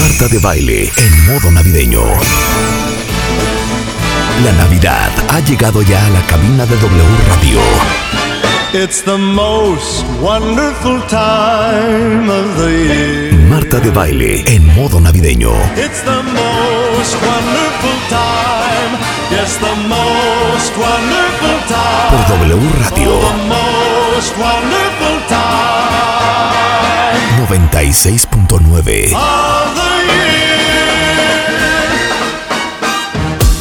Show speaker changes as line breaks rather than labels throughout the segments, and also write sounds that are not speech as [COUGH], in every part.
Marta de baile en modo navideño. La Navidad ha llegado ya a la cabina de W Radio.
It's the most wonderful time of the year.
Marta de baile en modo navideño.
It's the most wonderful time. Yes, the most wonderful time.
Por W Radio
The most wonderful time
96.9.
of the year.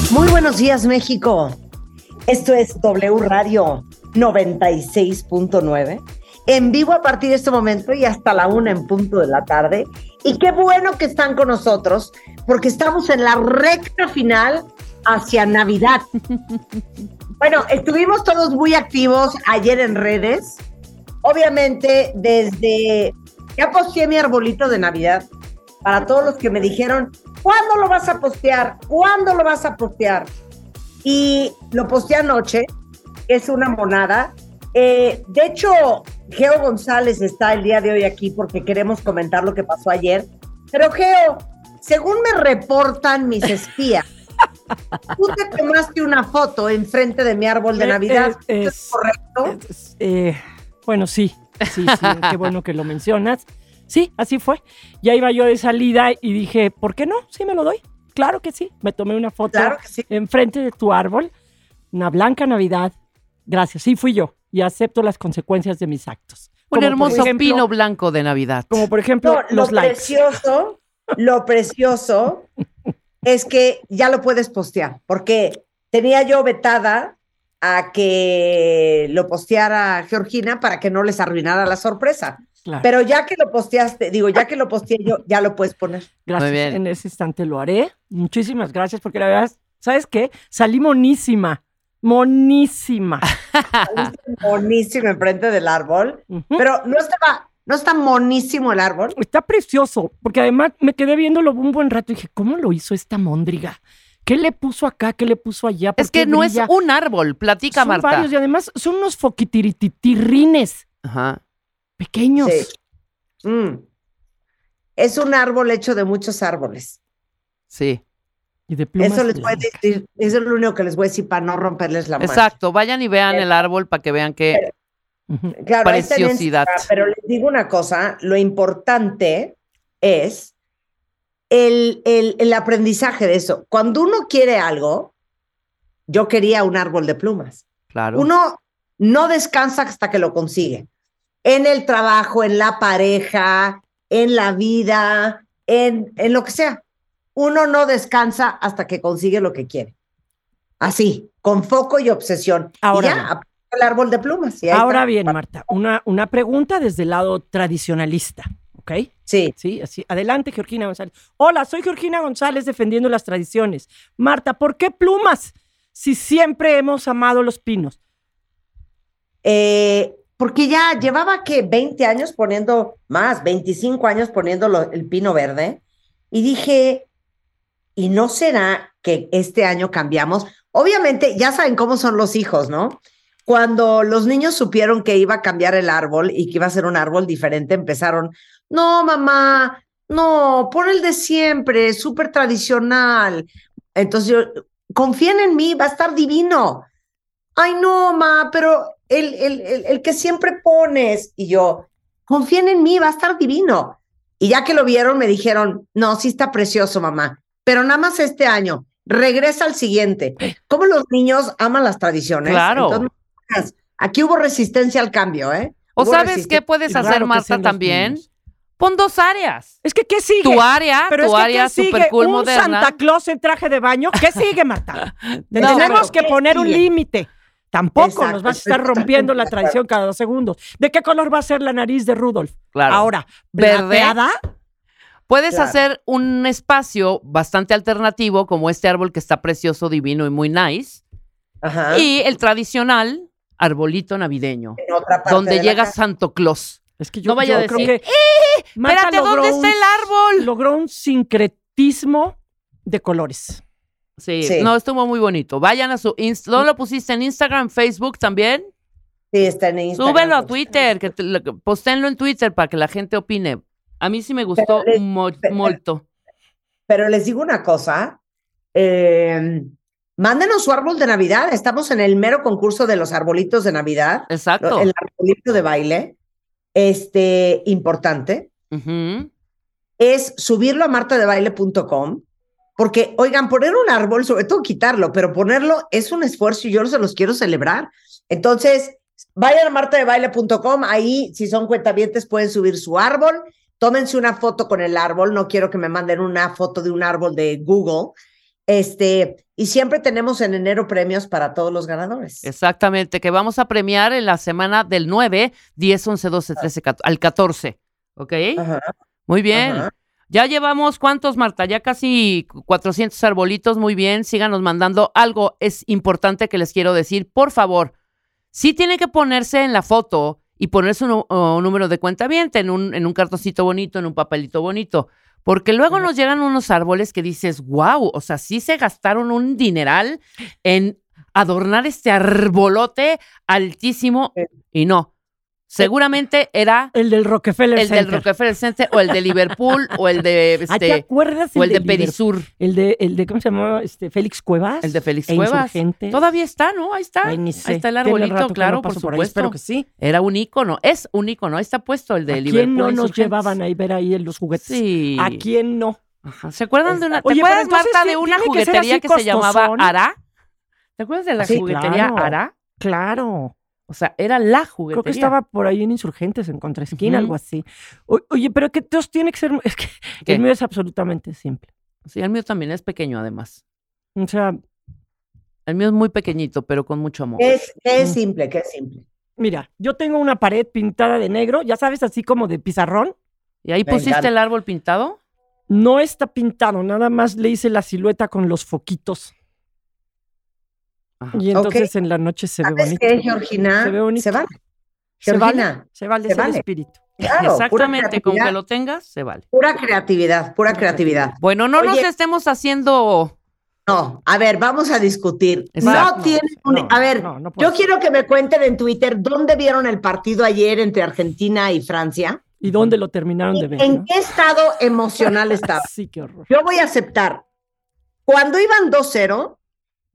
Muy buenos días, México. Esto es W Radio 96.9. En vivo a partir de este momento y hasta la una en punto de la tarde. Y qué bueno que están con nosotros, porque estamos en la recta final hacia Navidad. [LAUGHS] Bueno, estuvimos todos muy activos ayer en redes. Obviamente, desde. Ya posteé mi arbolito de Navidad para todos los que me dijeron, ¿cuándo lo vas a postear? ¿Cuándo lo vas a postear? Y lo posteé anoche, es una monada. Eh, de hecho, Geo González está el día de hoy aquí porque queremos comentar lo que pasó ayer. Pero Geo, según me reportan mis espías, [LAUGHS] tú te tomaste una foto enfrente de mi árbol de
Eh,
Navidad.
eh,
¿Esto ¿Es
es-
correcto?
Es- eh, bueno, sí, sí, sí, qué bueno que lo mencionas. Sí, así fue. Ya iba yo de salida y dije, ¿por qué no? Sí, me lo doy. Claro que sí. Me tomé una foto
Claro sí.
enfrente de tu árbol, una blanca Navidad. Gracias, sí fui yo y acepto las consecuencias de mis actos.
Un
Como por
hermoso
ejemplo-
pino blanco de Navidad.
Como por ejemplo
No,
los
lo
likes.
precioso, lo precioso [LAUGHS] es que ya lo puedes postear, porque tenía yo vetada a que lo posteara Georgina para que no les arruinara la sorpresa.
Claro,
Pero ya que lo posteaste, digo, ya que lo posteé yo, ya lo puedes poner.
gracias.
Muy bien.
En ese instante lo haré. Muchísimas gracias porque la verdad, ¿sabes qué? Salí monísima. Monísima. [LAUGHS]
Monísimo enfrente del árbol. Pero no estaba, no está monísimo el árbol.
Está precioso, porque además me quedé viéndolo un buen rato y dije, ¿cómo lo hizo esta móndriga? ¿Qué le puso acá? ¿Qué le puso allá? ¿Por
Es que
qué
no
brilla?
es un árbol, platica
Son
Marta.
varios y además son unos foquitiritirrines
Ajá.
pequeños.
Sí. Mm. Es un árbol hecho de muchos árboles.
Sí,
Y de plumas
Eso les voy a decir, eso es lo único que les voy a decir para no romperles la mano.
exacto. Vayan y vean el árbol para que vean que
Ujú.
Claro, ahí está en
Preciosidad.
Pero les digo una cosa, lo importante es el, el, el aprendizaje de eso. Cuando uno quiere algo, yo quería un árbol de plumas.
claro.
Uno no descansa hasta que lo consigue. En el trabajo, en la pareja, en la vida, en, en lo que sea. Uno no descansa hasta que consigue lo que quiere. Así, con foco y obsesión.
Ahora
y
bien.
ya, el árbol de plumas. y ahí
Ahora
está.
bien, Marta, una, una pregunta desde el lado tradicionalista, ¿ok?
Sí.
Sí, así. Adelante, Georgina González. Hola, soy Georgina González defendiendo las tradiciones. Marta, ¿por qué plumas? Si siempre hemos amado los pinos.
Eh, porque ya llevaba que 20 años poniendo, más, 25 años poniendo lo- el pino verde. Y dije, ¿y no será que este año cambiamos? Obviamente, ya saben cómo son los hijos, ¿no? Cuando los niños supieron que iba a cambiar el árbol y que iba a ser un árbol diferente, empezaron, no, mamá, no, pon el de siempre, súper tradicional. Entonces yo, confíen en mí, va a estar divino. Ay, no, ma, pero el, el, el, el que siempre pones. Y yo, confíen en mí, va a estar divino. Y ya que lo vieron, me dijeron, no, sí está precioso, mamá, pero nada más este año, regresa al siguiente. Como los niños aman las tradiciones.
Claro.
Entonces, aquí hubo resistencia al cambio, ¿eh?
¿O
Hubo
sabes qué puedes hacer, Marta, también?
niños.
Pon dos áreas.
Es que, ¿qué sigue?
Tu área,
Pero
tu
es que,
área super cool
¿Un
moderna.
Santa Claus en traje de baño? ¿Qué sigue, Marta? [LAUGHS]
No,
Tenemos
pero
que
¿qué
poner un límite. Tampoco
Exacto,
nos vas a estar rompiendo la tradición cada dos segundos. ¿De qué color va a ser la nariz de Rudolf?
Claro.
Ahora,
¿Verde?
¿plateada?
Puedes
Claro.
hacer un espacio bastante alternativo, como este árbol que está precioso, divino y muy nice.
Ajá.
Y el tradicional arbolito navideño,
En otra parte
donde llega. Santo Claus.
Es que yo,
No vaya
yo
a
creo
decir,
que Marta
Espérate,
logró
¿dónde está
un-
el árbol?
Logró un sincretismo de colores.
Sí,
Sí.
no, estuvo muy bonito. Vayan a su Insta. ¿No lo pusiste en Instagram, Facebook también?
Sí, está en Instagram.
Súbelo a Twitter, que te- lo- que- posténlo en Twitter para que la gente opine. A mí sí me gustó
Pero le-
mo-
pero-
molto.
pero les digo una cosa, eh, mándenos su árbol de Navidad, estamos en el mero concurso de los arbolitos de Navidad,
Exacto.
el arbolito de baile, este, importante, es subirlo a martadebaile.com, porque, oigan, poner un árbol, sobre todo quitarlo, pero ponerlo es un esfuerzo y yo se los quiero celebrar. Entonces, vayan a martadebaile.com, ahí si son cuentavientes pueden subir su árbol, tómense una foto con el árbol, no quiero que me manden una foto de un árbol de Google, este, y siempre tenemos en enero premios para todos los ganadores.
Exactamente, que vamos a premiar en la semana del 9, 10, 11, 12, 13, 14, al 14. ¿Ok?
Ajá,
Muy bien.
ajá.
Ya llevamos, ¿cuántos, Marta? Ya casi 400 arbolitos. Muy bien. Síganos mandando. Algo es importante que les quiero decir. Por favor, sí tiene que ponerse en la foto y ponerse un, número de cuenta bien en un, en un cartoncito bonito, en un papelito bonito. Porque luego nos llegan unos árboles que dices, wow, o sea, sí se gastaron un dineral en adornar este arbolote altísimo.
Sí.
Y no. Seguramente era
El del Rockefeller
el del
Center.
Rockefeller Center o el de Liverpool [LAUGHS] o el de
Ah, ¿te
este
acuerdas
o el de
Liverpool?
Perisur,
El de, el de, ¿cómo se llamaba? Este, Félix Cuevas.
el de Félix
e
Cuevas. Todavía está, ¿no? Ahí está.
Ay, ni sé.
Ahí está el arbolito, claro,
no
por
ahí.
supuesto.
Espero que sí.
Era un ícono, es un ícono. Ahí está puesto el de
¿A
Liverpool.
quién no nos llevaban a ver ahí los juguetes?
Sí.
¿A quién no?
Ajá. ¿Se acuerdan de una? ¿Te
Oye, pero
acuerdas, Marta, de una
que
juguetería que se llamaba. Ara? ¿Te acuerdas de la
Sí,
juguetería
claro.
Ara?
Claro.
O sea, era la juguetería.
Creo que estaba por ahí en Insurgentes, en Contraesquina,
Ujú.
algo así. O- oye, pero que entonces tiene que ser. [LAUGHS] Es que
¿Qué?
el mío es absolutamente simple.
Sí, el mío también es pequeño, además.
O sea,
El mío es muy pequeñito, pero con mucho amor.
Es, simple, que es simple.
mira, yo tengo una pared pintada de negro, ya sabes, así como de pizarrón.
¿Y ahí pusiste el árbol pintado?
No está pintado, nada más le hice la silueta con los foquitos.
Ajá.
Y entonces en la noche se ve
¿Sabes
bonito.
qué, Georgina?
Se ve bonito.
Se vale.
Se
Georgina,
vale, se vale,
se
es el
vale.
espíritu.
claro,
Exactamente, con que lo tengas, se vale.
Pura creatividad, pura creatividad.
Bueno, no nos estemos haciendo.
No, a ver, vamos a discutir.
Exacto.
No tiene un-
No,
a ver,
no, no puede
yo
ser.
quiero que me cuenten en Twitter dónde vieron el partido ayer entre Argentina y Francia.
¿Y dónde lo terminaron de ver?
¿En
no?
qué estado emocional [LAUGHS] estaba?
Sí, qué horror.
Yo voy a aceptar. Cuando iban 2-0,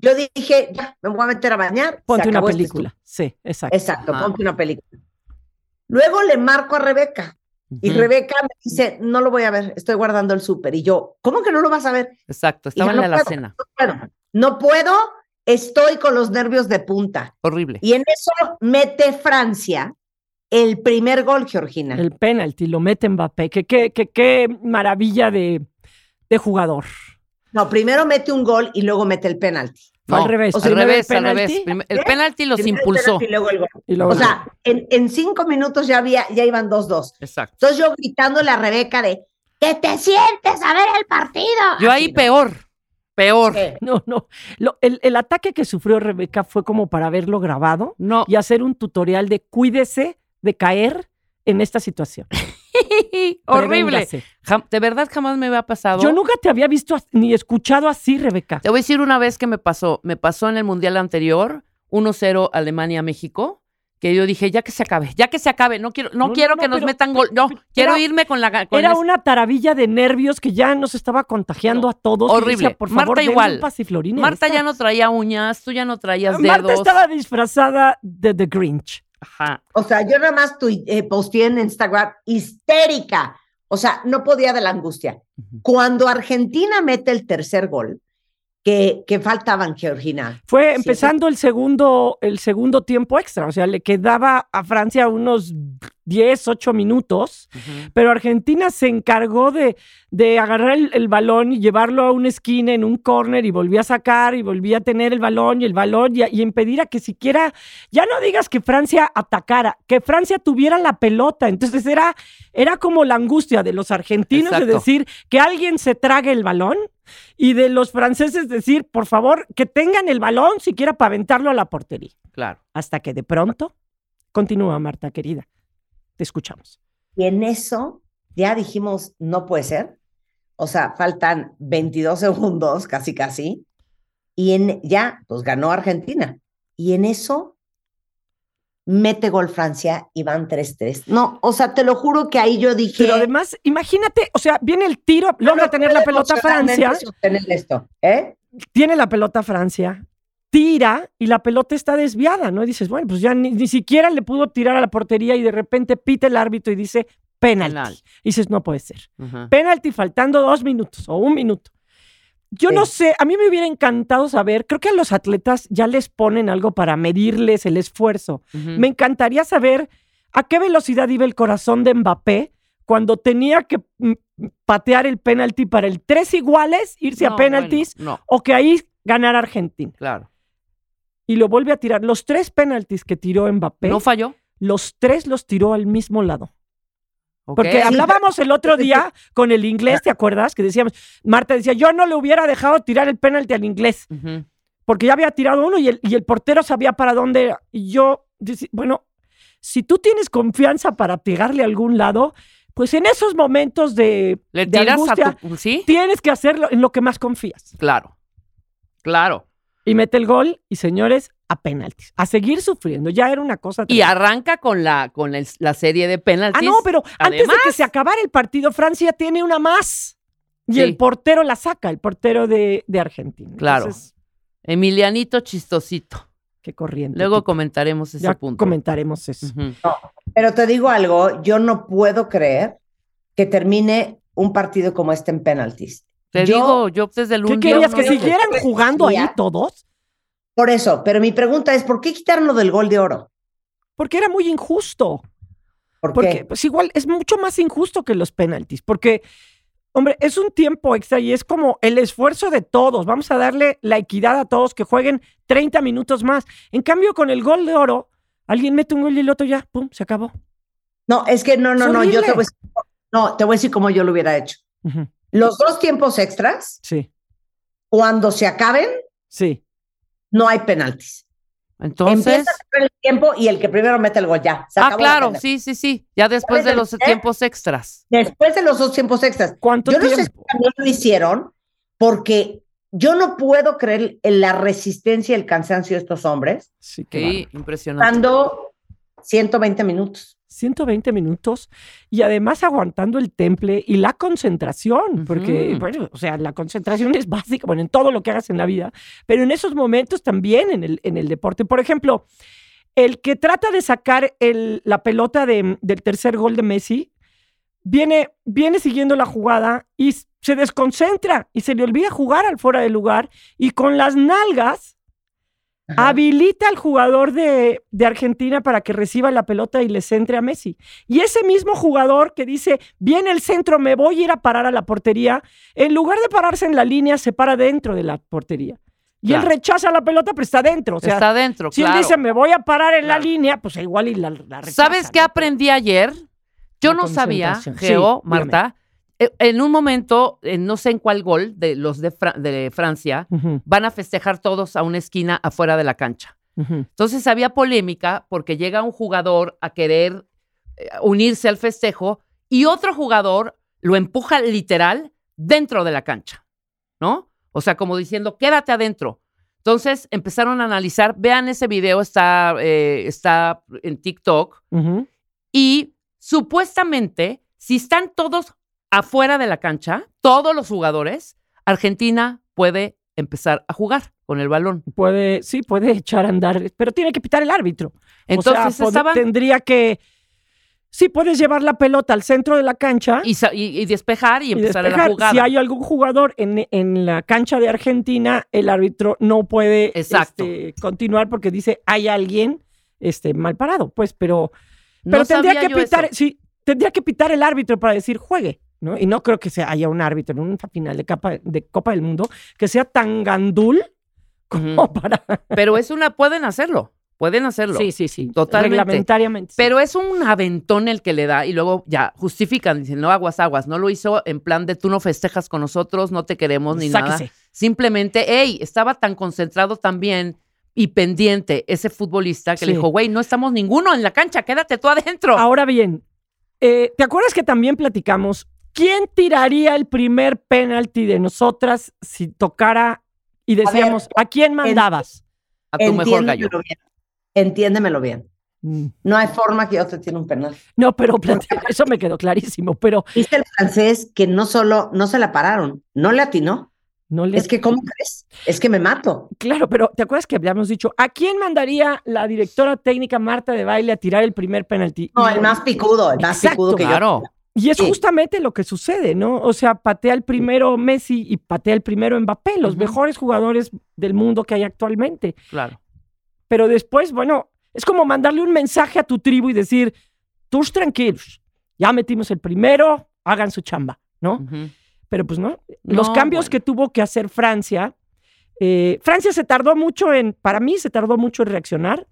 yo dije, ya, me voy a meter a bañar.
Ponte una
este
película. Sí, exacto.
Exacto,
Ajá.
ponte una película. Luego le marco a Rebeca y
Ujú,
Rebeca me dice, no lo voy a ver, estoy guardando el súper. Y yo, ¿cómo que no lo vas a ver?
Exacto, estaba en
no
la
puedo.
cena.
No puedo, no puedo, estoy con los nervios de punta.
Horrible.
Y en eso mete Francia el primer gol, Georgina.
El penalti lo mete Mbappé. Que qué que, qué maravilla de, de jugador.
No, primero mete un gol y luego mete el penalti.
Al revés.
Al
Primero el
revés, al revés. El
¿Eh?
penalti los
Primero
impulsó.
penalti y luego el gol.
y luego-
O sea, en, en cinco minutos ya, había, ya iban 2-2.
Exacto.
Entonces yo gritándole a Rebeca de, que te sientes a ver el partido.
Yo
Así,
ahí
¿no?
peor. Peor.
Sí.
no, no. Lo- el, el ataque que sufrió Rebeca fue como para haberlo grabado
No.
y hacer un tutorial de cuídese de caer en esta situación. [LAUGHS] [LAUGHS]
Horrible. Jam- de verdad jamás me había pasado.
Yo nunca te había visto as- ni escuchado así, Rebeca.
Te voy a decir una vez que me pasó. Me pasó en el mundial anterior, 1-0 Alemania-México, que yo dije, ya que se acabe, ya que se acabe. No quiero, no,
No,
quiero
no,
que
no,
nos
pero-
metan gol. No,
pero-
quiero
era-
irme con la. ga- Con
Era una taravilla de nervios que ya nos estaba contagiando a todos. y
horrible.
decía, por favor,
Marta
denle
igual.
un pasiflorina a
Marta
esta".
ya no traía uñas, tú ya no traías
Marta
dedos.
estaba disfrazada de The Grinch.
Ajá.
O sea, yo nada más eh, posteé en Instagram histérica. O sea, no podía de la angustia. Cuando Argentina mete el tercer gol, que, que faltaban, Georgina.
Fue
Sí,
empezando el segundo, el segundo tiempo extra, o sea, le quedaba a Francia unos 10, 8 minutos, pero Argentina se encargó de, de agarrar el, el balón y llevarlo a una esquina en un córner y volvía a sacar y volvía a tener el balón y el balón y, impedir a que siquiera, ya no digas que Francia atacara, que Francia tuviera la pelota. Entonces era, era como la angustia de los argentinos de decir que alguien se trague el balón y de los franceses decir, por favor, que tengan el balón siquiera para aventarlo a la portería.
Claro.
Hasta que de pronto, continúa Marta querida, te escuchamos.
Y en eso ya dijimos, no puede ser. O sea, faltan 22 segundos, casi, casi. Y en, ya, pues ganó Argentina. Y en eso, mete gol Francia y van 3-3. No, o sea, te lo juro que ahí yo dije.
Pero además, imagínate, o sea, viene el tiro, logra
no
tener la pelota Francia,
esto, ¿eh?
tiene la pelota Francia, tira y la pelota está desviada, ¿no? Y dices, bueno, pues ya ni, ni siquiera le pudo tirar a la portería y de repente pita el árbitro y dice penalti.
Penal.
Y dices, no puede ser. Penalti faltando dos minutos o un minuto. Yo
Sí.
no sé, a mí me hubiera encantado saber, creo que a los atletas ya les ponen algo para medirles el esfuerzo. Me encantaría saber a qué velocidad iba el corazón de Mbappé cuando tenía que mm, patear el penalti para el tres iguales, irse
No,
a penaltis
bueno, no,
o que ahí ganara Argentina.
claro.
Y lo vuelve a tirar. Los tres penaltis que tiró Mbappé,
¿No falló?
los tres los tiró al mismo lado. Porque hablábamos el otro día [LAUGHS] con el inglés, ¿te acuerdas? Que decíamos, Marta decía, yo no le hubiera dejado tirar el penalti al inglés, porque ya había tirado uno y el, y el portero sabía para dónde era. Y yo, bueno, si tú tienes confianza para pegarle a algún lado, pues en esos momentos de,
¿Le
de
tiras
angustia,
a tu... ¿Sí?
tienes que hacerlo en lo que más confías.
Claro. Claro.
Y mete el gol y señores, a penaltis. A seguir sufriendo. Ya era una cosa.
Y arranca con la, con el- la serie de penaltis.
Ah, no, pero antes de que se acabara el partido, Francia tiene una más. Y
Sí.
el portero la saca, el portero de, de Argentina.
Claro.
Entonces,
Emilianito chistosito.
qué corriente.
Luego
tipo.
comentaremos ese
ya
punto.
comentaremos eso.
Ujú.
Pero te digo algo, yo no puedo creer que termine un partido como este en penaltis.
Te
Yo-
digo, yo desde el
¿Qué
un
querías?
día
¿Que siguieran jugando ahí todos?
Por eso, pero mi pregunta es, ¿por qué quitarlo del gol de oro?
Porque era muy injusto.
¿Por
Porque,
qué?
pues igual, es mucho más injusto que los penaltis. Porque, hombre, es un tiempo extra y es como el esfuerzo de todos. Vamos a darle la equidad a todos que jueguen 30 minutos más. En cambio, con el gol de oro, alguien mete un gol y el otro ya, pum, se acabó.
No, es que no, no, no, yo te voy a decir, no, te voy a decir cómo yo lo hubiera hecho.
Ujú.
Los dos tiempos extras,
Sí,
cuando se acaben,
sí.
no hay penaltis.
Entonces.
Empieza el tiempo y el que primero mete el gol ya. Se
Ah, claro, sí, sí, sí. Ya después de los tiempos extras.
Después de los dos tiempos extras.
¿Cuánto
Yo no sé si también lo hicieron porque yo no puedo creer en la resistencia y el cansancio de estos hombres
Sí, qué
Sí, impresionante.
dando 120 minutos.
120 minutos y además aguantando el temple y la concentración, porque, bueno, o sea, la concentración es básica, bueno, en todo lo que hagas en la vida, pero en esos momentos también en el, en el deporte. Por ejemplo, el que trata de sacar el- la pelota de- del tercer gol de Messi, viene, viene siguiendo la jugada y se desconcentra y se le olvida jugar al fuera de lugar y con las nalgas
Ajá.
habilita al jugador de, de Argentina para que reciba la pelota y le centre a Messi. Y ese mismo jugador que dice, viene el centro, me voy a ir a parar a la portería, en lugar de pararse en la línea, se para dentro de la portería. Y él rechaza la pelota, pero está dentro. O sea,
Está adentro,
si
claro.
él dice, me voy a parar en
Claro.
la línea, pues igual y la, la rechaza.
¿Sabes qué
¿no?
aprendí ayer? Yo
La
no sabía.
Sí,
Geo,
dígame.
Eh, En un momento, eh, no sé en cuál gol de los de, Fra- de Francia, van a festejar todos a una esquina afuera de la cancha. Entonces había polémica porque llega un jugador a querer eh, unirse al festejo y otro jugador lo empuja literal dentro de la cancha, ¿no? O sea, como diciendo, quédate adentro. Entonces empezaron a analizar, vean ese video, está, eh, está en TikTok, y supuestamente, si están todos afuera de la cancha, todos los jugadores, Argentina puede empezar a jugar con el balón.
Puede, sí, puede echar a andar, pero tiene que pitar el árbitro.
Entonces
o sea, tendría que, sí, puedes llevar la pelota al centro de la cancha
y, sa- y- y despejar y
y
empezar
despejar.
la jugada.
Si hay algún jugador en, en la cancha de Argentina, el árbitro no puede este, continuar porque dice hay alguien este, mal parado, pues, pero,
No
pero tendría que pitar, sí, tendría que pitar el árbitro para decir juegue. ¿No? Y no creo que sea, haya un árbitro en una final de, capa, de Copa del Mundo que sea tan gandul como para...
Pero es una, pueden hacerlo, pueden hacerlo.
Sí, sí, sí.
Totalmente.
Reglamentariamente. sí.
Pero es un aventón el que le da y luego ya justifican, dicen, no aguas, aguas, no lo hizo en plan de tú no festejas con nosotros, no te queremos ni nada.
Sáquese.
Simplemente, hey, estaba tan concentrado también y pendiente ese futbolista que le dijo, güey, no estamos ninguno en la cancha, quédate tú adentro.
Ahora bien, eh, ¿te acuerdas que también platicamos quién tiraría el primer penalti de nosotras si tocara y decíamos, ¿a, quién mandabas?
a tu mejor gallo.
Entiéndemelo bien. Entiéndemelo bien.
Mm.
No hay forma que yo te tire un penal.
No, pero plantea- [LAUGHS] eso me quedó clarísimo, pero
Dice el francés que no solo, no se la pararon, no le atinó.
no le...
Es que, ¿cómo crees? Es que me mato.
Claro, pero ¿te acuerdas que habíamos dicho, ¿a quién mandaría la directora técnica Marta de baile a tirar el primer penalti?
No, el más picudo, el más
Exacto.
picudo que
Claro.
Y es
Sí.
justamente lo que sucede, ¿no? O sea, patea el primero Messi y patea el primero Mbappé, los mejores jugadores del mundo que hay actualmente.
Claro.
Pero después, bueno, es como mandarle un mensaje a tu tribu y decir, todos tranquilos, ya metimos el primero, hagan su chamba, ¿no? Pero pues no, los
No,
cambios
bueno.
que tuvo que hacer Francia, eh, Francia se tardó mucho en, para mí se tardó mucho en reaccionar.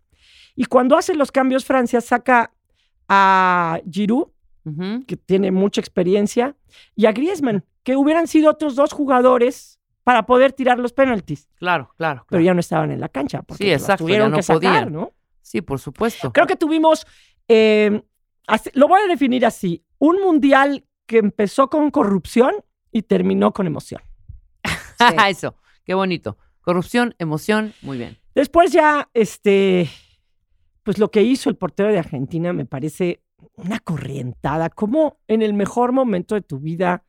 Y cuando hace los cambios, Francia saca a Giroud, Que tiene mucha experiencia, y a Griezmann, que hubieran sido otros dos jugadores para poder tirar los penaltis,
Claro, claro.
pero ya no estaban en la cancha, porque
Sí,
los
exacto,
tuvieron
ya no
que sacar,
podían.
¿no?
Sí, por supuesto.
Creo que tuvimos, eh, así- lo voy a definir así, un mundial que empezó con corrupción y terminó con emoción. [LAUGHS]
Eso, qué bonito. Corrupción, emoción, muy bien.
Después ya, este, pues lo que hizo el portero de Argentina me parece una corrientada. ¿Cómo en el mejor momento de tu vida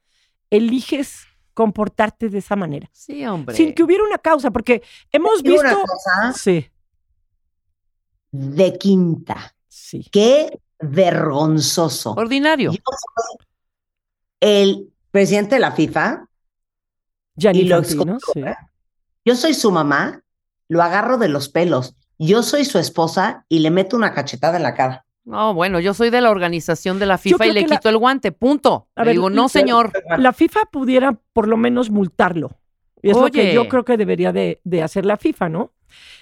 eliges comportarte de esa manera?
Sí, hombre.
Sin que hubiera una causa, porque hemos visto...
una cosa
Sí,
de quinta.
sí.
Qué vergonzoso.
Ordinario.
Yo soy el presidente de la FIFA,
Gianni
Y lo
sí.
¿eh? yo soy su mamá, lo agarro de los pelos. Yo soy su esposa y le meto una cachetada en la cara.
No, bueno, yo soy de la organización de la FIFA y le
la-
quito el guante, punto.
A
Le
ver,
digo, no,
la-
señor.
La FIFA pudiera por lo menos multarlo. Y es lo que
Oye.
yo creo que debería de, de hacer la FIFA, ¿no?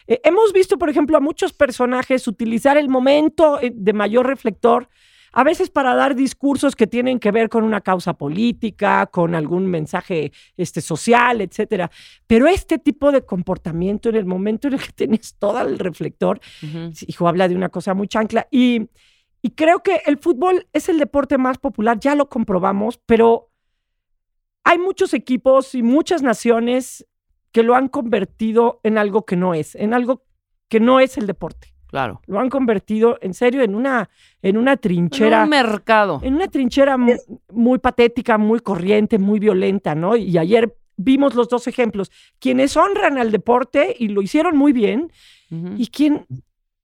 Eh, hemos visto, por ejemplo, a muchos personajes utilizar el momento eh, de mayor reflector, a veces para dar discursos que tienen que ver con una causa política, con algún mensaje este, social, etcétera. Pero este tipo de comportamiento en el momento en el que tienes todo el reflector, hijo, habla de una cosa muy chancla. Y, y creo que el fútbol es el deporte más popular, ya lo comprobamos, pero hay muchos equipos y muchas naciones que lo han convertido en algo que no es, en algo que no es el deporte.
Claro.
Lo han convertido, en serio, en una, en una
En
trinchera.
un mercado.
En una trinchera mu- muy, patética, muy corriente, muy violenta, ¿no? Y ayer vimos los dos ejemplos. Quienes honran al deporte y lo hicieron muy bien, y quién,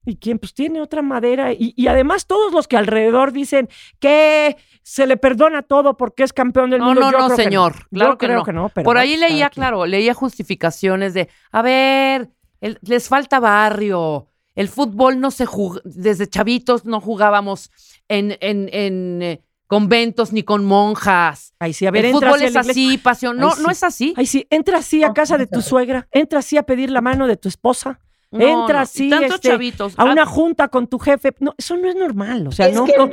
y quién pues tiene otra madera. Y, y además todos los que alrededor dicen que se le perdona todo porque es campeón del
No,
mundo.
no,
yo
no,
creo que
señor.
Yo
Claro que
creo
no.
pero
Por ahí
cada
leía,
quien.
claro, leía justificaciones de, a ver, el- les falta barrio. El fútbol no se jugó, desde chavitos no jugábamos en, en, en eh, conventos ni con monjas.
Ay, sí, a ver,
el fútbol es así, pasión. No,
Ay,
no es así.
Ay, sí, entra así a casa de tu suegra, entra así a pedir la mano de tu esposa,
No,
entra
no.
Así,
Tantos
este,
chavitos.
a
Ah,
una junta con tu jefe. No, eso no es normal. O sea,
es
no,
que
no- no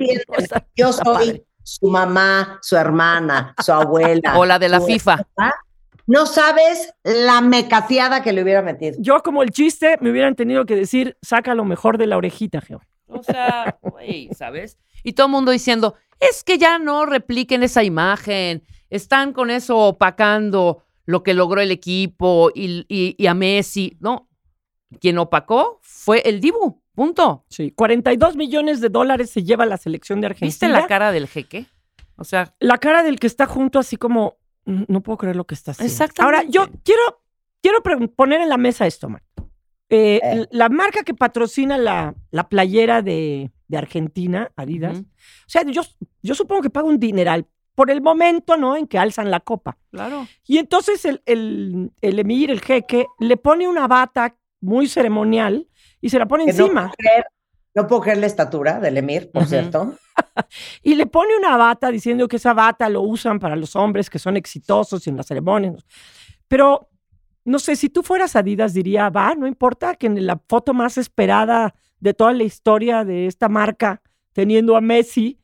yo soy
padre.
su mamá, su hermana, su abuela. [LAUGHS]
O la de la FIFA.
No sabes la mecateada que le hubiera metido.
Yo, como el chiste, me hubieran tenido que decir, saca lo mejor de la orejita, Geo.
O sea, güey, ¿sabes? Y todo el mundo diciendo, es que ya no repliquen esa imagen, están con eso opacando lo que logró el equipo y, y- y a Messi. No, quien opacó fue el Dibu, punto.
Sí, 42 millones de dólares se lleva la selección de Argentina.
¿Viste la cara del jeque? O sea,
la cara del que está junto, así como, "Mm, no puedo creer lo que está haciendo.
Exactamente.
Ahora, yo quiero, quiero poner en la mesa esto, Mar. Eh,
Eh.
La marca que patrocina la, la playera de, de Argentina, Adidas, o sea, yo, yo supongo que paga un dineral por el momento, ¿no? En que alzan la copa.
claro.
Y entonces el, el, el emir, el jeque, le pone una bata muy ceremonial y se la pone
Que no
encima.
puedo creer- No puedo creer la estatura del Emir, por cierto. [LAUGHS]
Y le pone una bata diciendo que esa bata lo usan para los hombres que son exitosos en las ceremonias. Pero, no sé, si tú fueras Adidas, diría, va, no importa que en la foto más esperada de toda la historia de esta marca, teniendo a Messi,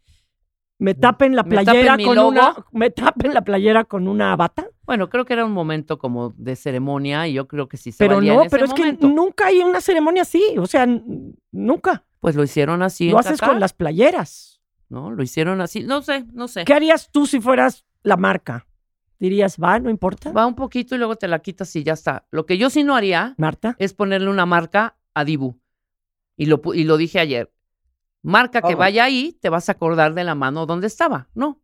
me tapen la
Me tapen
playera con una, me tapen la playera con una bata.
Bueno, creo que era un momento como de ceremonia y yo creo que sí se
Pero
valía
no,
en ese
pero es
momento.
que nunca hay una ceremonia así, o sea, n- nunca.
Pues lo hicieron así.
Lo
en
haces
Qatar,
con las playeras.
¿No? Lo hicieron así. No sé, no sé.
¿Qué harías tú si fueras la marca? Dirías, va, no importa.
Va un poquito y luego te la quitas y ya está. Lo que yo sí no haría
Marta.
es ponerle una marca a Dibu. Y lo, pu- y lo dije ayer. marca que
¿Cómo?
vaya ahí, te vas a acordar de la mano donde estaba. No,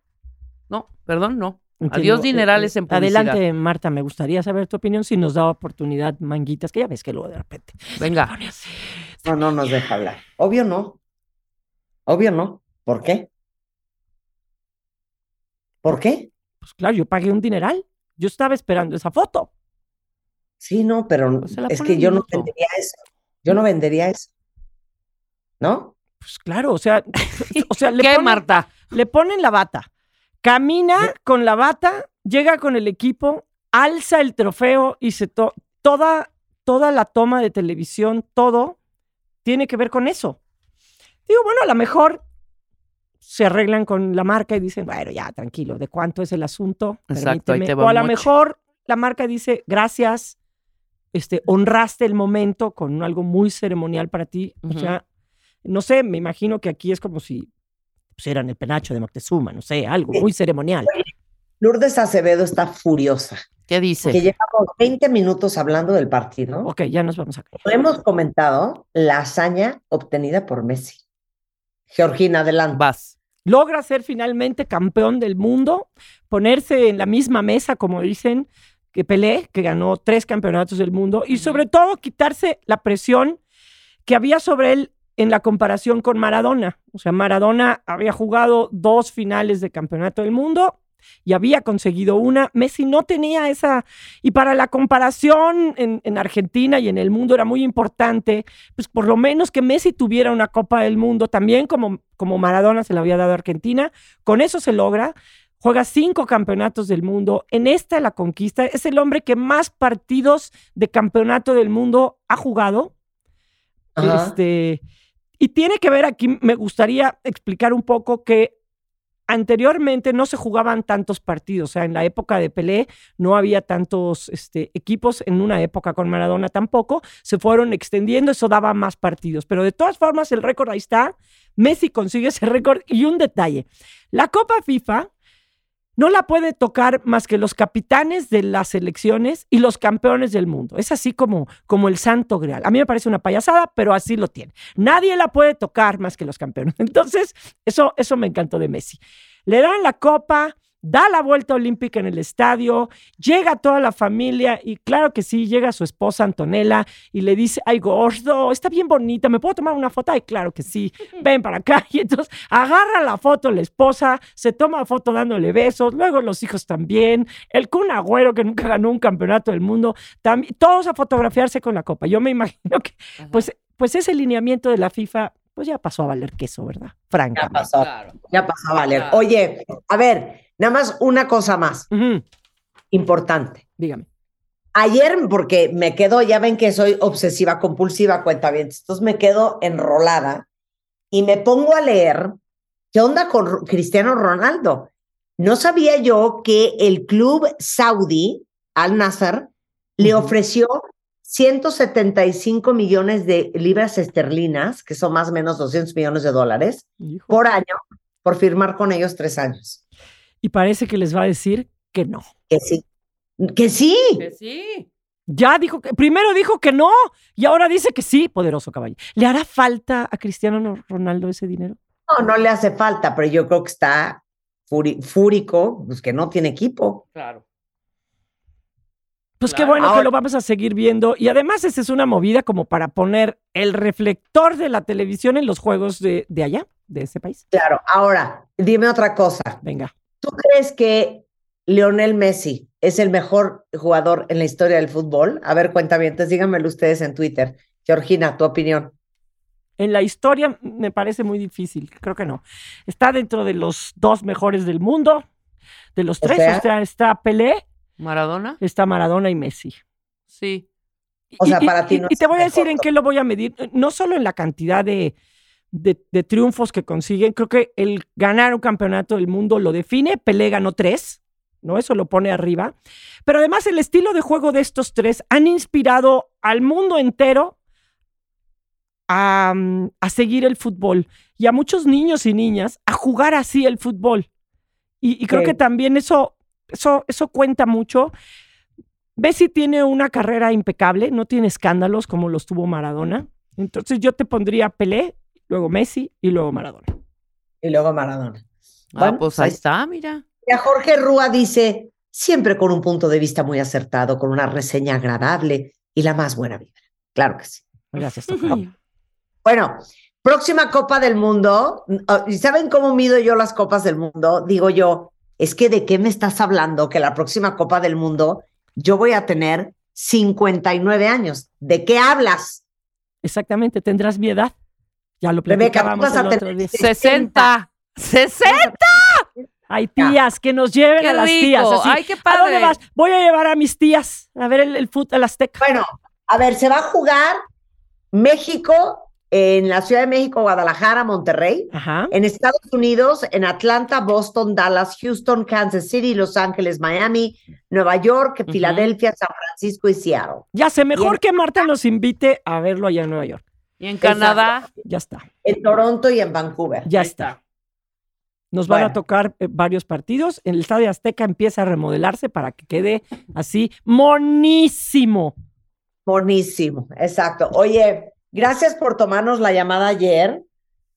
no, perdón, no.
Entiendo.
Adiós dinerales
Eh,
en publicidad.
Adelante, Marta, me gustaría saber tu opinión si nos da oportunidad manguitas, que ya ves que luego de repente.
Venga.
No, no nos deja hablar. Obvio no. Obvio no. ¿Por qué? ¿Por qué?
Pues claro, yo pagué un dineral. Yo estaba esperando esa foto.
Sí, no, pero
Pues
es que yo no vendería eso. Yo no vendería eso. ¿No?
Pues claro, o sea, [LAUGHS] o sea, le
¿Qué,
ponen-
Marta?
le ponen la bata, camina con la bata, llega con el equipo, alza el trofeo y se to- toda, toda la toma de televisión, todo tiene que ver con eso. Digo, bueno, a lo mejor se arreglan con la marca y dicen, bueno, ya, tranquilo, ¿de cuánto es el asunto?
Exacto, ahí
Permíteme".
te va
O a lo mejor la marca dice, gracias, este, honraste el momento con algo muy ceremonial para ti. O sea, no sé, me imagino que aquí es como si pusieran el penacho de Moctezuma, no sé, algo muy ceremonial.
Lourdes Acevedo está furiosa.
¿Qué dice?
Que llevamos 20 minutos hablando del partido.
Ok, ya nos vamos a
hemos comentado la hazaña obtenida por Messi. Georgina, adelante.
Vas.
Logra ser finalmente campeón del mundo, ponerse en la misma mesa, como dicen, que Pelé, que ganó tres campeonatos del mundo, y sobre todo quitarse la presión que había sobre él en la comparación con Maradona. O sea, Maradona había jugado dos finales de campeonato del mundo y había conseguido una. Messi no tenía esa. Y para la comparación en, en Argentina y en el mundo era muy importante, pues por lo menos que Messi tuviera una Copa del Mundo también, como, como Maradona se la había dado a Argentina. Con eso se logra. Juega cinco campeonatos del mundo. En esta la conquista. Es el hombre que más partidos de campeonato del mundo ha jugado.
Ajá.
Este, y tiene que ver aquí, me gustaría explicar un poco que anteriormente no se jugaban tantos partidos, o sea, en la época de Pelé no había tantos este, equipos, en una época con Maradona tampoco, se fueron extendiendo, eso daba más partidos, pero de todas formas el récord ahí está, Messi consigue ese récord. Y un detalle, la Copa FIFA no la puede tocar más que los capitanes de las selecciones y los campeones del mundo. Es así como, como el santo grial. A mí me parece una payasada, pero así lo tiene. Nadie la puede tocar más que los campeones. [LAUGHS] Entonces, eso, eso me encantó de Messi. Le dan la copa, da la vuelta olímpica en el estadio, llega toda la familia y claro que sí, llega su esposa Antonella y le dice, ay gordo, está bien bonita, ¿me puedo tomar una foto? Ay, claro que sí, [LAUGHS] ven para acá. Y entonces agarra la foto la esposa, se toma foto dándole besos, luego los hijos también, el Kun Agüero que nunca ganó un campeonato del mundo, también, todos a fotografiarse con la copa. Yo me imagino que pues, pues ese lineamiento de la FIFA pues ya pasó a valer queso, ¿verdad?
Ya
Francamente.
pasó.
Claro.
Ya pasó a valer.
Claro.
Oye, a ver, nada más una cosa más importante.
Dígame.
Ayer, porque me quedo, ya ven que soy obsesiva compulsiva, cuenta bien, entonces me quedo enrolada y me pongo a leer qué onda con Cristiano Ronaldo. No sabía yo que el club saudí, Al Nasser, le ofreció 175 millones de libras esterlinas, que son más o menos 200 millones de dólares,
Hijo.
por año, por firmar con ellos tres años.
Y parece que les va a decir que no.
Que sí. Que sí.
Que sí.
Ya dijo que, primero dijo que no y ahora dice que sí, poderoso caballo. ¿Le hará falta a Cristiano Ronaldo ese dinero?
No, no le hace falta, pero yo creo que está fúrico, pues que no tiene equipo.
Claro.
Pues qué bueno que lo vamos a seguir viendo. Y además, esa es una movida como para poner el reflector de la televisión en los juegos de, de allá, de ese país.
Claro, ahora, dime otra cosa.
Venga.
¿Tú crees que Lionel Messi es el mejor jugador en la historia del fútbol? A ver, cuentavientes, díganmelo ustedes en Twitter. Georgina, tu opinión.
En la historia me parece muy difícil. Creo que no. Está dentro de los dos mejores del mundo, de los
O
tres.
sea-
o sea, está Pelé,
¿Maradona?
está Maradona y Messi.
Sí.
O
Y-
sea,
y-
para ti
y-
no
y
es
te voy a decir en qué lo voy a medir, no solo en la cantidad de, de, de triunfos que consiguen, creo que el ganar un campeonato del mundo lo define, Pelé ganó tres, ¿no? Eso lo pone arriba, pero además el estilo de juego de estos tres han inspirado al mundo entero a, a seguir el fútbol y a muchos niños y niñas a jugar así el fútbol. Y, y creo
Sí.
que también eso, eso, eso cuenta mucho. Messi tiene una carrera impecable, no tiene escándalos como los tuvo Maradona. Entonces yo te pondría Pelé, luego Messi y luego Maradona.
Y luego Maradona.
Ah,
Bueno,
pues ahí está, mira.
Ya Jorge Rúa dice, siempre con un punto de vista muy acertado, con una reseña agradable y la más buena vibra. Claro que sí.
Gracias. [LAUGHS]
Bueno, próxima Copa del Mundo. ah, ¿Y saben cómo mido yo las Copas del Mundo? Digo yo, es que de qué me estás hablando que la próxima Copa del Mundo yo voy a tener 59 años. ¿De qué hablas?
Exactamente, tendrás mi edad. Ya lo platicábamos el otro día.
60. 60.
Hay tías que nos lleven
Qué
a las
rico.
tías. así.
Ay, qué
¿A dónde
padre.
vas? Voy a llevar a mis tías a ver el, el fútbol, el Azteca.
Bueno, a ver, se va a jugar México en la Ciudad de México, Guadalajara, Monterrey.
Ajá.
En Estados Unidos, en Atlanta, Boston, Dallas, Houston, Kansas City, Los Ángeles, Miami, Nueva York. Filadelfia, San Francisco y Seattle.
Ya sé, mejor que Marta nos invite a verlo allá en Nueva York.
Y en Canadá.
Ya está,
En Toronto y en Vancouver.
ya está. Nos van a tocar eh, varios partidos. El Estadio Azteca empieza a remodelarse para que quede así monísimo.
Buenísimo, exacto. Oye, gracias por tomarnos la llamada ayer,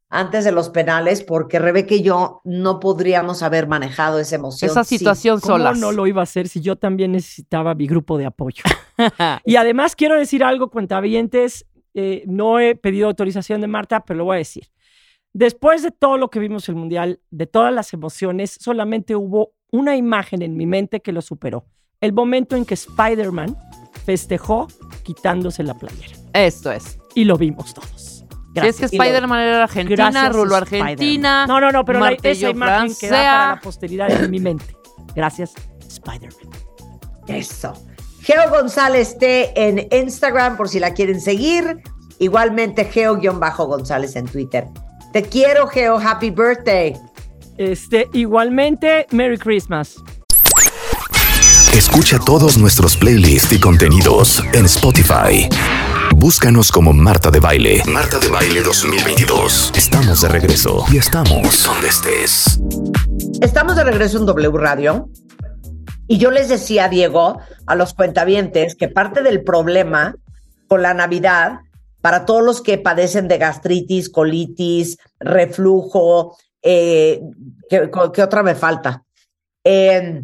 antes de los penales, porque Rebeca y yo no podríamos haber manejado esa emoción.
Esa situación
¿Cómo
solas.
no lo iba a hacer si yo también necesitaba mi grupo de apoyo? [LAUGHS] Y además quiero decir algo, cuentavientes, eh, no he pedido autorización de Marta, pero lo voy a decir. Después de todo lo que vimos el Mundial, de todas las emociones, solamente hubo una imagen en mi mente que lo superó. El momento en que Spider-Man festejó quitándose la playera.
Esto es.
Y lo vimos todos.
Si es
Gracias.
que Spider-Man era Argentina,
Gracias,
Rulo. Argentina.
No, no, no, pero la- esa imagen queda para la posteridad en mi mente. Gracias, Spider-Man.
Eso. Geo González T en Instagram por si la quieren seguir. Igualmente Geo-González en Twitter. Te quiero, Geo. Happy birthday.
Este, igualmente, Merry Christmas.
Escucha todos nuestros playlists y contenidos en Spotify. Búscanos como Marta de Baile. Marta de Baile 2022. Estamos de regreso y estamos donde estés.
Estamos de regreso en W Radio. Y yo les decía, Diego, a los cuentavientes, que parte del problema con la Navidad, para todos los que padecen de gastritis, colitis, reflujo, eh, ¿qué, qué otra me falta? Eh,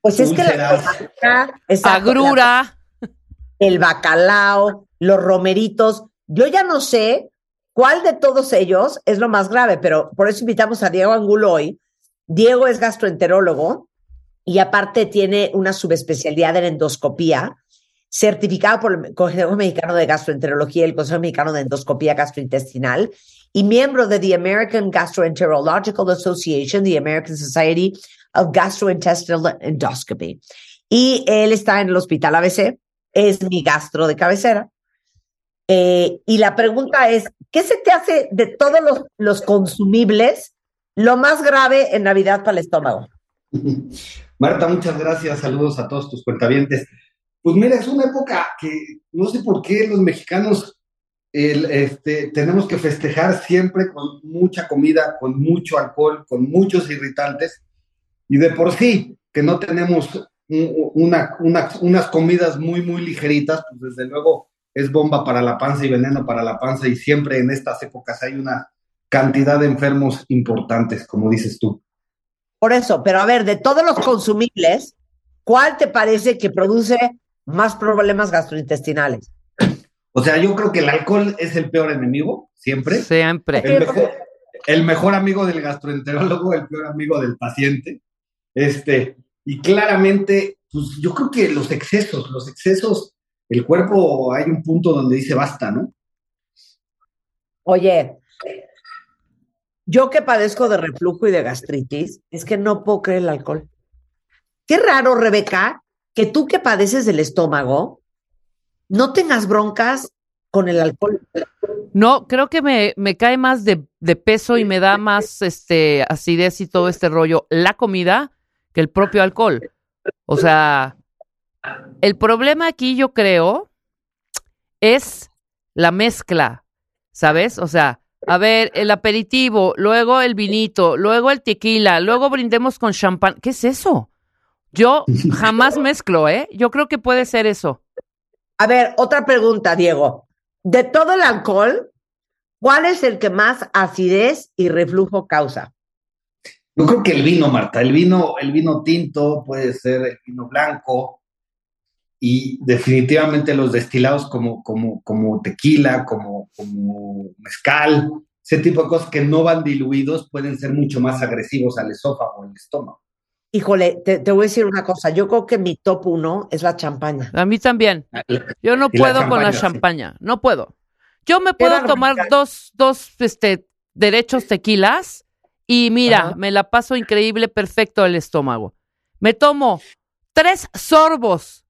pues es que la la-
Agrura.
El bacalao, los romeritos. Yo ya no sé cuál de todos ellos es lo más grave, pero por eso invitamos a Diego Angulo hoy. Diego es gastroenterólogo y aparte tiene una subespecialidad en endoscopía, certificado por el Consejo Mexicano de Gastroenterología y el Consejo Mexicano de Endoscopía Gastrointestinal y miembro de the American Gastroenterological Association, the American Society of Gastrointestinal Endoscopy. Y él está en el Hospital ABC, es mi gastro de cabecera. Eh, y la pregunta es, ¿qué se te hace de todos los, los consumibles lo más grave en Navidad para el estómago? [LAUGHS]
Marta, muchas gracias. Saludos a todos tus cuentavientes. Pues mira, es una época que no sé por qué los mexicanos el, este, tenemos que festejar siempre con mucha comida, con mucho alcohol, con muchos irritantes. Y de por sí, que no tenemos una- una- unas comidas muy, muy ligeritas, pues desde luego es bomba para la panza y veneno para la panza. Y siempre en estas épocas hay una cantidad de enfermos importantes, como dices tú.
Por eso, pero a ver, de todos los consumibles, ¿cuál te parece que produce más problemas gastrointestinales?
O sea, yo creo que el alcohol es el peor enemigo, siempre.
Siempre.
El mejor, el mejor amigo del gastroenterólogo, el peor amigo del paciente. Este, y claramente, pues yo creo que los excesos, los excesos, el cuerpo hay un punto donde dice basta, ¿no?
Oye, yo que padezco de reflujo y de gastritis, es que no puedo creer el alcohol. Qué raro, Rebeca, que tú que padeces del estómago, no tengas broncas con el alcohol.
No, creo que me, me cae más de, de peso y me da más este acidez y todo este rollo la comida que el propio alcohol. O sea, el problema aquí yo creo es la mezcla, ¿sabes? O sea, a ver, el aperitivo, luego el vinito, luego el tequila, luego brindemos con champán. ¿Qué es eso? Yo [LAUGHS] jamás mezclo, ¿eh? Yo creo que puede ser eso.
A ver, otra pregunta, Diego. De todo el alcohol, ¿Cuál es el que más acidez y reflujo causa?
Yo creo que el vino, Marta, el vino, el vino tinto puede ser el vino blanco y definitivamente los destilados como, como, como tequila, como, como mezcal, ese tipo de cosas que no van diluidos pueden ser mucho más agresivos al esófago o al estómago.
Híjole, te, te voy a decir una cosa. Yo creo que mi top uno es la champaña.
A mí también. Yo no
la
puedo con la
champaña, sí.
No puedo. Yo me puedo tomar dos, dos este, derechos tequilas y mira,
Ajá.
me la paso increíble, perfecto el estómago. Me tomo tres sorbos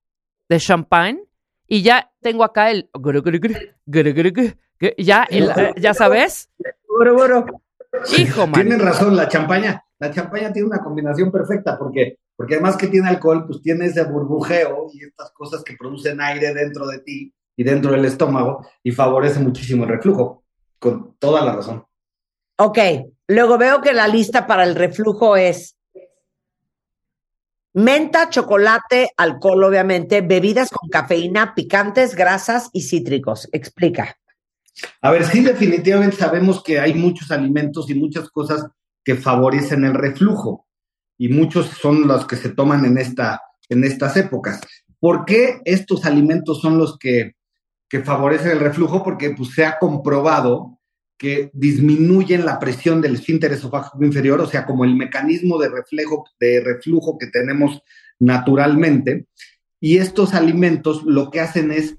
de champán y ya tengo acá el... Ya, el- ya sabes.
Bueno, bueno.
Hijo, man.
Tienen razón, la champaña, la champaña tiene una combinación perfecta porque, porque además que tiene alcohol, pues tiene ese burbujeo y estas cosas que producen aire dentro de ti y dentro del estómago y favorece muchísimo el reflujo, con toda la razón.
Ok, luego veo que la lista para el reflujo es menta, chocolate, alcohol, obviamente, bebidas con cafeína, picantes, grasas y cítricos. Explica.
A ver, sí, definitivamente sabemos que hay muchos alimentos y muchas cosas que favorecen el reflujo y muchos son los que se toman en, esta, en estas épocas. ¿Por qué estos alimentos son los que, que favorecen el reflujo? Porque pues, se ha comprobado que disminuyen la presión del esfínter esofágico inferior, o sea, como el mecanismo de, reflejo, de reflujo que tenemos naturalmente. Y estos alimentos lo que hacen es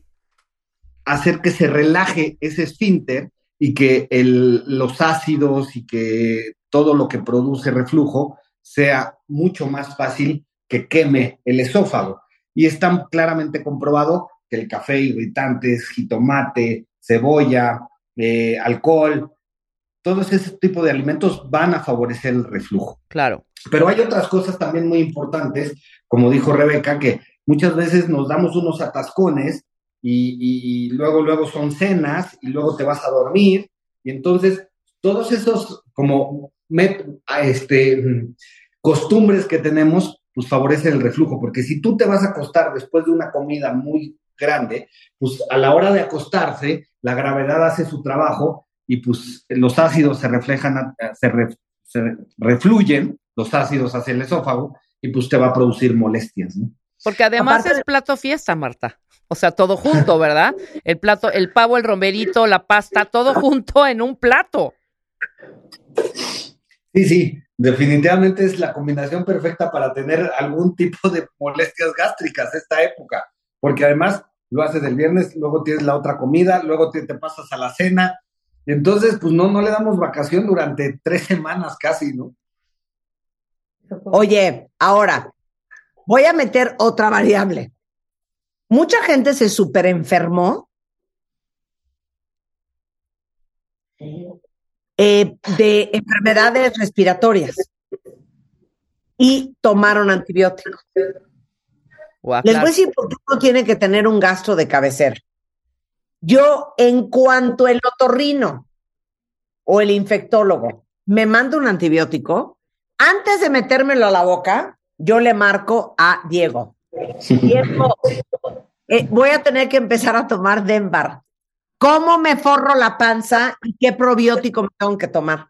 hacer que se relaje ese esfínter y que el- los ácidos y que todo lo que produce reflujo sea mucho más fácil que queme el esófago. Y está claramente comprobado que el café, irritantes, jitomate, cebolla, eh, alcohol, todos ese tipo de alimentos van a favorecer el reflujo.
Claro.
Pero hay otras cosas también muy importantes, como dijo Rebeca, que muchas veces nos damos unos atascones y, y luego, luego son cenas y luego te vas a dormir. Y entonces, todos esos como este, costumbres que tenemos, pues favorecen el reflujo, porque si tú te vas a acostar después de una comida muy grande, pues a la hora de acostarse, la gravedad hace su trabajo y pues los ácidos se reflejan, se, re- se refluyen los ácidos hacia el esófago y pues te va a producir molestias, ¿no?
Porque además
Aparte-
es plato fiesta, Marta. O sea, todo junto, ¿verdad? El plato, el pavo, el romberito, la pasta, todo junto en un plato.
Sí, sí, definitivamente es la combinación perfecta para tener algún tipo de molestias gástricas esta época, porque además lo haces el viernes, luego tienes la otra comida, luego te, pasas a la cena, entonces pues no, no le damos vacación durante tres semanas casi, ¿no?
Oye, ahora voy a meter otra variable. Mucha gente se super enfermó eh, de enfermedades respiratorias y tomaron antibióticos. Les voy a decir por qué uno tiene que tener un gasto de cabecera. Yo, en cuanto el otorrino o el infectólogo me manda un antibiótico, antes de metérmelo a la boca, yo le marco a Diego. [LAUGHS] Diego, eh, voy a tener que empezar a tomar Denbar. ¿Cómo me forro la panza y qué probiótico me tengo que tomar?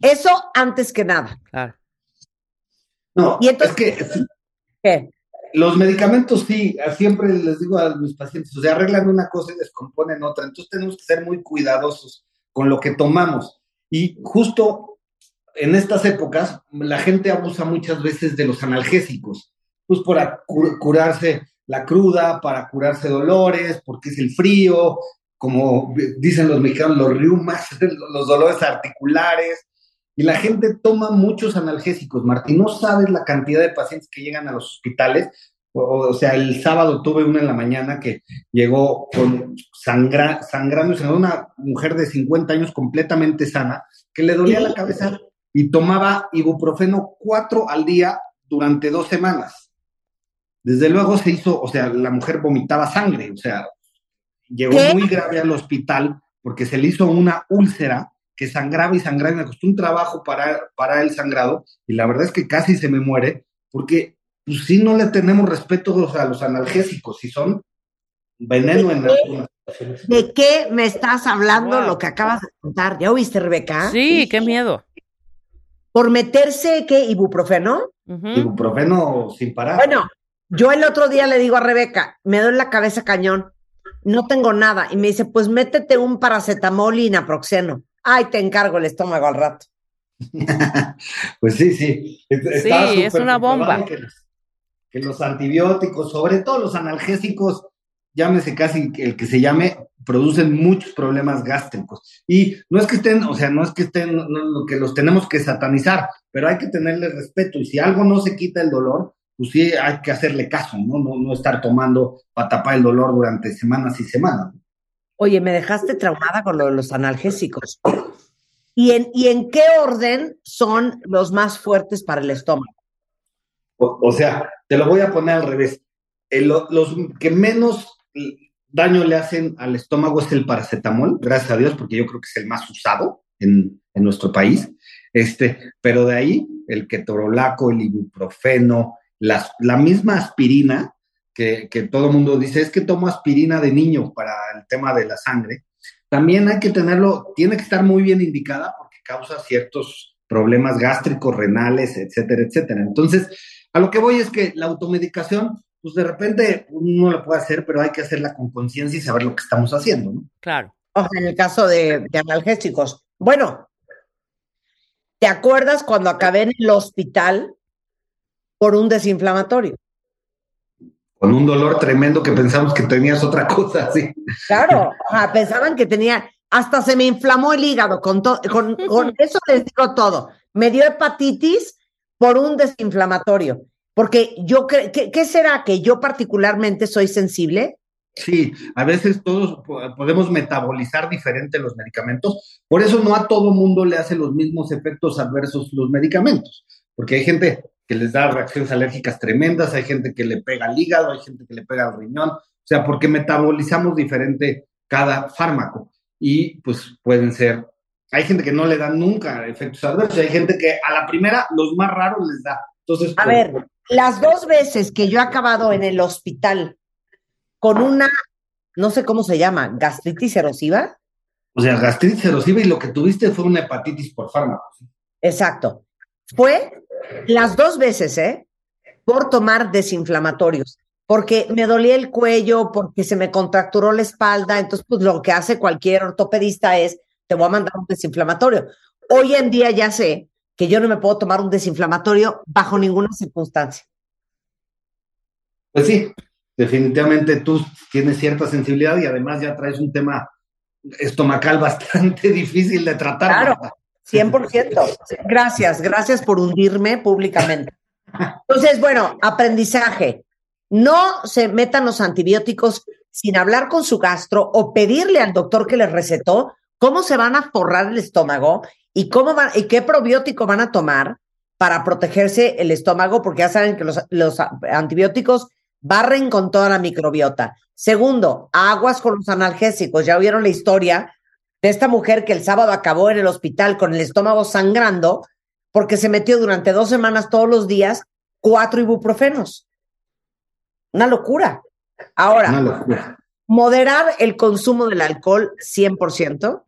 Eso antes que nada.
Claro.
No,
Y entonces-
es que
¿Qué?
Los medicamentos sí, siempre les digo a mis pacientes, o sea, arreglan una cosa y descomponen otra, entonces tenemos que ser muy cuidadosos con lo que tomamos. Y justo en estas épocas, la gente abusa muchas veces de los analgésicos, pues para cu- curarse la cruda, para curarse dolores, porque es el frío, como dicen los mexicanos, los riumas, [LAUGHS] los dolores articulares. Y la gente toma muchos analgésicos, Martín. No sabes la cantidad de pacientes que llegan a los hospitales. O, o sea, el sábado tuve una en la mañana que llegó con sangra, sangrando, una mujer de 50 años completamente sana, que le dolía la cabeza y tomaba ibuprofeno cuatro al día durante dos semanas. Desde luego se hizo, o sea, la mujer vomitaba sangre, o sea, llegó
¿Qué?
muy grave al hospital porque se le hizo una úlcera que sangraba y sangraba y me costó un trabajo para, para el sangrado y la verdad es que casi se me muere porque pues sí no le tenemos respeto a los analgésicos, si son veneno en algunas.
¿De qué me estás hablando
Wow.
lo que acabas de contar? ¿Ya oíste, Rebeca?
Sí, qué miedo.
Por meterse, ¿qué? ¿Ibuprofeno?
Ibuprofeno sin parar.
Bueno, yo el otro día le digo a Rebeca, me duele la cabeza cañón, no tengo nada. Y me dice, pues métete un paracetamol y naproxeno. Ay, te encargo el estómago al rato. [LAUGHS]
Pues sí, sí.
Sí, es una bomba.
Que los, que los antibióticos, sobre todo los analgésicos, llámese casi el que se llame, producen muchos problemas gástricos. Y no es que estén, o sea, no es que estén, no, no, que los tenemos que satanizar, pero hay que tenerle respeto. Y si algo no se quita el dolor, pues sí hay que hacerle caso, ¿no? No, no estar tomando para tapar el dolor durante semanas y semanas.
Oye, me dejaste traumada con lo de los analgésicos. [COUGHS] ¿Y en, ¿Y en qué orden son los más fuertes para el estómago?
O, o sea, te lo voy a poner al revés. El- lo- los que menos daño le hacen al estómago es el paracetamol, gracias a Dios, porque yo creo que es el más usado en, en nuestro país. Este, pero de ahí, el ketorolaco, el ibuprofeno, las, la misma aspirina, que, que todo el mundo dice, es que tomo aspirina de niño para el tema de la sangre. También hay que tenerlo, tiene que estar muy bien indicada porque causa ciertos problemas gástricos, renales, etcétera, etcétera. Entonces, a lo que voy es que la automedicación, pues de repente uno lo puede hacer, pero hay que hacerla con conciencia y saber lo que estamos haciendo, ¿no?
Claro.
O sea, en el caso de, de analgésicos. Bueno, ¿te acuerdas cuando acabé en el hospital por un desinflamatorio?
Con un dolor tremendo que pensamos que tenías otra [LAUGHS] cosa, sí.
Claro, ajá, pensaban que tenía, hasta se me inflamó el hígado, con, to- con, [LAUGHS] con eso les digo todo. Me dio hepatitis por un desinflamatorio, porque yo, cre- ¿qué, qué será? ¿Que yo particularmente soy sensible?
Sí, a veces todos po- podemos metabolizar diferente los medicamentos, por eso no a todo mundo le hace los mismos efectos adversos los medicamentos, porque hay gente que les da reacciones alérgicas tremendas, hay gente que le pega al hígado, hay gente que le pega al riñón, o sea, porque metabolizamos diferente cada fármaco y pues pueden ser, hay gente que no le dan nunca efectos adversos, hay gente que a la primera los más raros les da. Entonces,
A
pues,
ver, las dos veces que yo he acabado en el hospital con una, no sé cómo se llama, gastritis erosiva,
o sea, gastritis erosiva y lo que tuviste fue una hepatitis por fármaco.
exacto, fue las dos veces, ¿eh? Por tomar desinflamatorios, porque me dolía el cuello, porque se me contracturó la espalda, entonces pues lo que hace cualquier ortopedista es, te voy a mandar un desinflamatorio. Hoy en día ya sé que yo no me puedo tomar un desinflamatorio bajo ninguna circunstancia.
Pues sí, definitivamente tú tienes cierta sensibilidad y además ya traes un tema estomacal [LAUGHS] bastante difícil de tratar.
Claro.
Marta.
100%. Gracias, gracias por hundirme públicamente. Entonces, bueno, aprendizaje. No se metan los antibióticos sin hablar con su gastro o pedirle al doctor que les recetó cómo se van a forrar el estómago y cómo van, y qué probiótico van a tomar para protegerse el estómago, porque ya saben que los, los antibióticos barren con toda la microbiota. Segundo, aguas con los analgésicos. Ya oyeron la historia de esta mujer que el sábado acabó en el hospital con el estómago sangrando porque se metió durante dos semanas todos los días cuatro ibuprofenos. Una locura. Ahora,
Una locura.
moderar el consumo del alcohol 100%.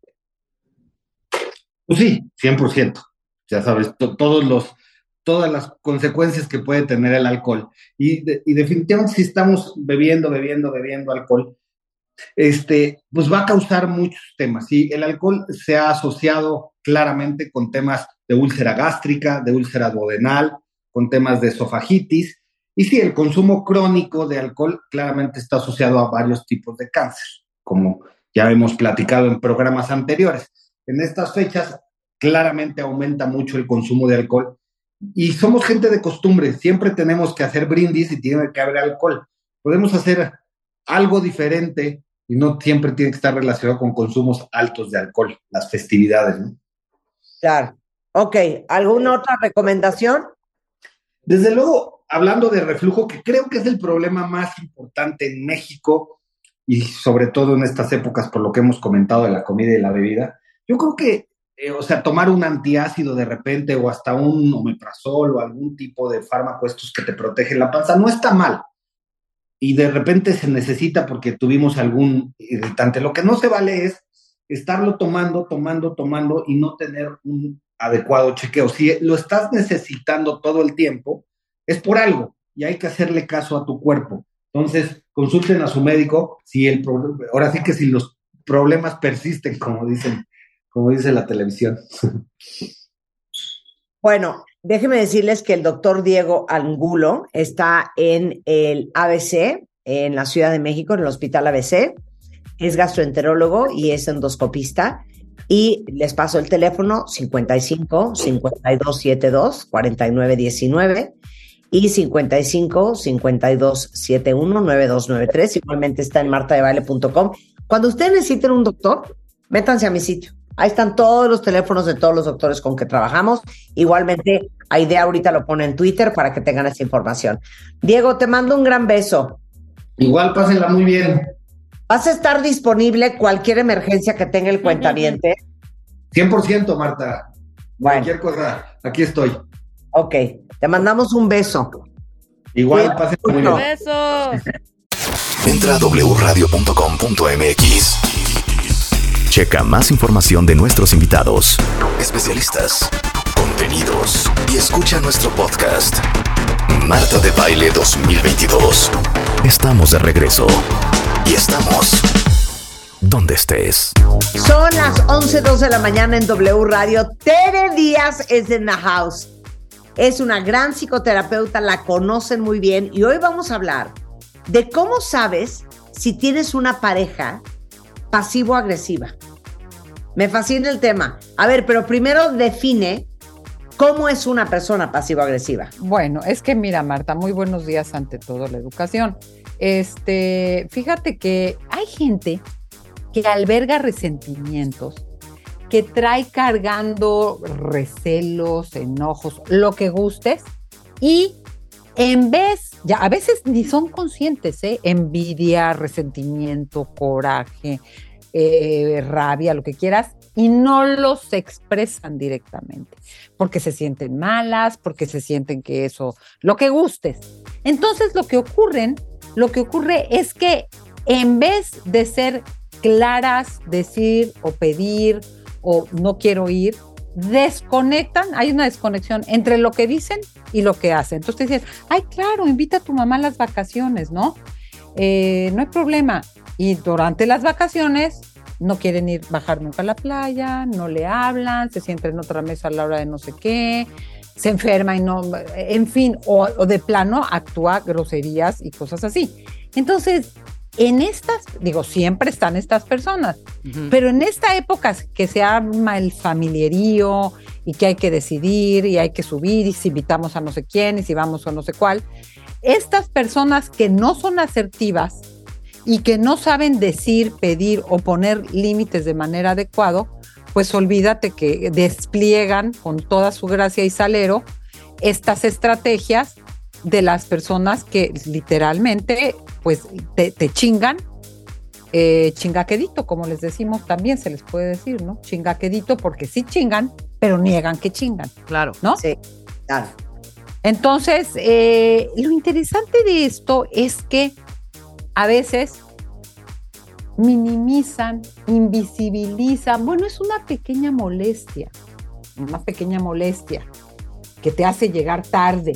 Pues sí, 100%. Ya sabes, to- todos los, todas las consecuencias que puede tener el alcohol. Y, de- y definitivamente si estamos bebiendo, bebiendo, bebiendo alcohol, este, pues va a causar muchos temas. Y el alcohol se ha asociado claramente con temas de úlcera gástrica, de úlcera duodenal, con temas de esofagitis. Y sí, el consumo crónico de alcohol claramente está asociado a varios tipos de cáncer, como ya hemos platicado en programas anteriores. En estas fechas claramente aumenta mucho el consumo de alcohol y somos gente de costumbre, siempre tenemos que hacer brindis y tiene que haber alcohol. Podemos hacer algo diferente y no siempre tiene que estar relacionado con consumos altos de alcohol, las festividades, ¿no?
Claro. Ok, ¿alguna otra recomendación?
Desde luego, hablando de reflujo, que creo que es el problema más importante en México y sobre todo en estas épocas, por lo que hemos comentado de la comida y la bebida, yo creo que, eh, o sea, tomar un antiácido de repente o hasta un omeprazol o algún tipo de fármaco estos que te protegen la panza no está mal. Y de repente se necesita porque tuvimos algún irritante. Lo que no se vale es estarlo tomando, tomando, tomando y no tener un adecuado chequeo. Si lo estás necesitando todo el tiempo, es por algo y hay que hacerle caso a tu cuerpo. Entonces, consulten a su médico si el ahora sí que si los problemas persisten, como dicen, como dice la televisión.
Bueno, déjenme decirles que el doctor Diego Angulo está en el ABC, en la Ciudad de México, en el Hospital ABC. Es gastroenterólogo y es endoscopista. Y les paso el teléfono 55 5272 4919 y 55 52 71 9293. Igualmente está en martadebaile.com. Cuando ustedes necesiten un doctor, métanse a mi sitio. Ahí están todos los teléfonos de todos los doctores con que trabajamos. Igualmente, Aide ahorita lo pone en Twitter para que tengan esa información. Diego, te mando un gran beso.
Igual, pásenla muy bien.
¿Vas a estar disponible cualquier emergencia que tenga el cuentaviente?
100%, Marta. Cualquier cosa, aquí estoy.
Ok, te mandamos un beso.
Igual, pásenla muy bien.
Beso.
Entra a wradio.com.mx. Checa más información de nuestros invitados, especialistas, contenidos y escucha nuestro podcast. Marta de Baile 2022. Estamos de regreso. Y estamos donde estés.
Son las 11.02 de la mañana en W Radio. Tere Díaz es en the house. Es una gran psicoterapeuta, la conocen muy bien y hoy vamos a hablar de cómo sabes si tienes una pareja pasivo-agresiva. Me fascina el tema. A ver, pero primero define cómo es una persona pasivo-agresiva.
Bueno, es que mira, Marta, muy buenos días ante todo la educación. Este, fíjate que hay gente que alberga resentimientos, que trae cargando recelos, enojos, lo que gustes, y en vez, ya a veces ni son conscientes, ¿eh? envidia, resentimiento, coraje, eh, rabia, lo que quieras, y no los expresan directamente, porque se sienten malas, porque se sienten que eso, lo que gustes. Entonces lo que ocurren, lo que ocurre es que en vez de ser claras, decir o pedir o no quiero ir, desconectan, hay una desconexión entre lo que dicen y lo que hacen. Entonces te dicen, ay, claro, invita a tu mamá a las vacaciones, ¿no? Eh, no hay problema. Y durante las vacaciones no quieren ir bajar nunca a la playa, no le hablan, se sienten en otra mesa a la hora de no sé qué, se enferma y no, en fin, o, o de plano actúa groserías y cosas así. Entonces, en estas, digo, siempre están estas personas, pero en esta época que se arma el familiarío y que hay que decidir y hay que subir y si invitamos a no sé quién y si vamos a no sé cuál, estas personas que no son asertivas y que no saben decir, pedir o poner límites de manera adecuada, pues olvídate que despliegan con toda su gracia y salero estas estrategias de las personas que literalmente pues te, te chingan, eh, chingaquedito, como les decimos, también se les puede decir, ¿no? Chingaquedito porque sí chingan, pero niegan que chingan.
Claro.
¿No?
Sí, claro.
Entonces, eh, lo interesante de esto es que a veces minimizan, invisibilizan, bueno, es una pequeña molestia, una pequeña molestia que te hace llegar tarde,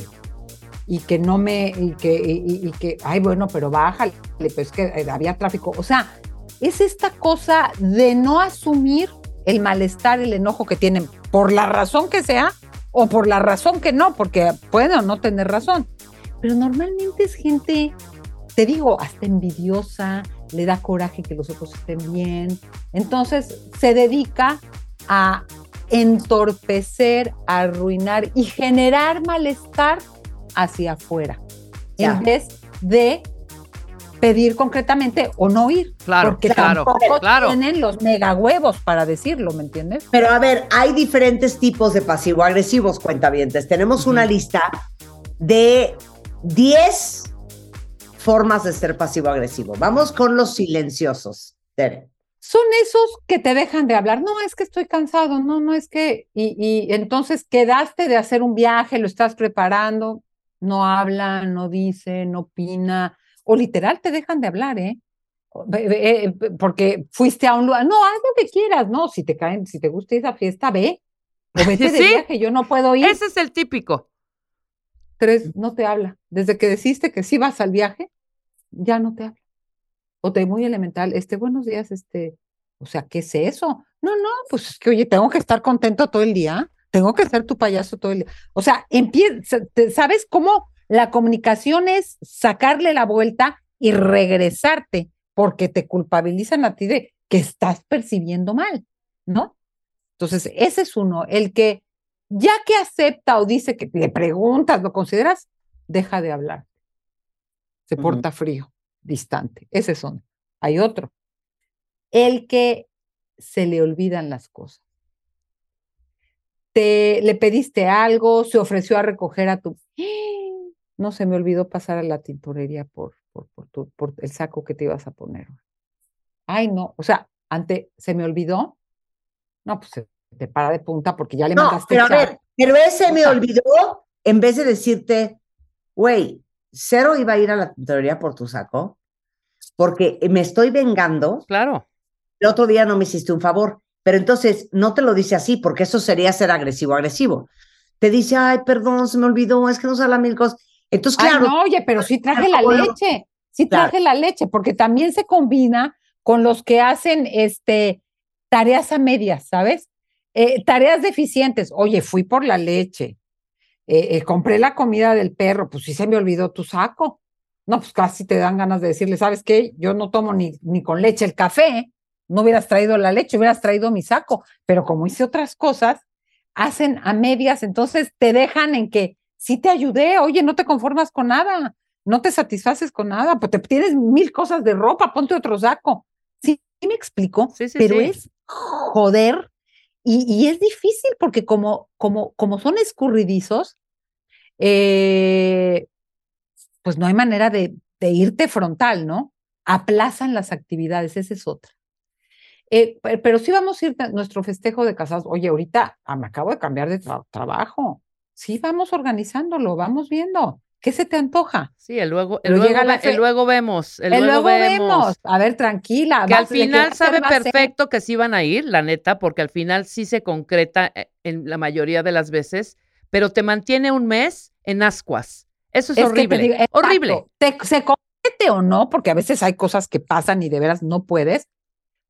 y que no me, y que, y, y que, ay, bueno, pero bájale, pero es que eh, había tráfico. O sea, es esta cosa de no asumir el malestar, el enojo que tienen, por la razón que sea, o por la razón que no, porque puede o no tener razón. Pero normalmente es gente, te digo, hasta envidiosa, le da coraje que los otros estén bien. Entonces se dedica a entorpecer, arruinar y generar malestar hacia afuera,
Ya.
en vez de pedir concretamente o no ir.
Claro,
porque
claro,
tampoco
claro.
tienen los mega huevos para decirlo, ¿me entiendes?
Pero a ver, hay diferentes tipos de pasivo-agresivos, cuentavientes. Tenemos una lista de 10 formas de ser pasivo-agresivo. Vamos con los silenciosos. Tere.
Son esos que te dejan de hablar. No, es que estoy cansado, no, no es que. Y, y entonces quedaste de hacer un viaje, lo estás preparando, no habla, no dice, no opina. o literal te dejan de hablar, ¿eh? Eh, porque fuiste a un lugar, no, haz lo que quieras, no, si te caen, si te gusta esa fiesta, ve, o vete [LAUGHS] de
Sí.
viaje, yo no puedo ir,
Ese es el típico.
Tres, no te habla, desde que deciste que sí vas al viaje, ya no te habla, o te muy elemental, este, buenos días, este, o sea, ¿qué es eso? No, no, pues es que, oye, tengo que estar contento todo el día, tengo que ser tu payaso todo el día, o sea, empieza, ¿sabes cómo la comunicación es sacarle la vuelta y regresarte? porque te culpabilizan a ti de que estás percibiendo mal, ¿no? Entonces, ese es uno, el que ya que acepta o dice que le preguntas, lo consideras, deja de hablar. Se porta frío, distante. Ese es uno. Hay otro. El que se le olvidan las cosas. Te le pediste algo, se ofreció a recoger a tu. No se me olvidó pasar a la tintorería por, por, por, tu- por el saco que te ibas a poner. Ay, no. O sea, ante se me olvidó. No, pues se te para de punta porque ya le
No,
mandaste
pero a ver, pero ese me olvidó en vez de decirte, güey, cero iba a ir a la tintorería por tu saco, porque me estoy vengando.
Claro.
El otro día no me hiciste un favor, pero entonces no te lo dice así, porque eso sería ser agresivo-agresivo. Te dice, ay, perdón, se me olvidó, es que no salen mil cosas. Entonces,
Ay,
claro,
no, oye, pero sí traje la leche, sí
claro.
traje la leche, porque también se combina con los que hacen este tareas a medias, ¿sabes? Eh, tareas deficientes. Oye, fui por la leche, eh, eh, compré la comida del perro, pues sí se me olvidó tu saco. No, pues casi te dan ganas de decirle, ¿sabes qué? Yo no tomo ni, ni con leche el café, no hubieras traído la leche, hubieras traído mi saco, pero como hice otras cosas, hacen a medias, entonces te dejan en que sí te ayudé, oye, no te conformas con nada, no te satisfaces con nada, pues te tienes mil cosas de ropa, ponte otro saco. Sí, me explico,
Sí, sí,
pero
sí.
es joder y, es difícil porque como, como, como son escurridizos, eh, pues no hay manera de, irte frontal, ¿no? Aplazan las actividades, esa es otra. Eh, pe- pero sí vamos a ir a nuestro festejo de casados. Oye, ahorita ah, me acabo de cambiar de tra- trabajo. Sí, vamos organizándolo, vamos viendo. ¿Qué se te antoja?
Sí, el luego, el luego,
llega la
ve- el
fe-
luego vemos. El,
El
luego, vemos.
A ver, tranquila.
Que al
vas-
final sabe perfecto que sí van a ir, la neta, porque al final sí se concreta eh, en la mayoría de las veces, pero te mantiene un mes en ascuas. Eso es,
Es que te
horrible.
digo, exacto,
horrible.
Te, se comete o no, porque a veces hay cosas que pasan y de veras no puedes,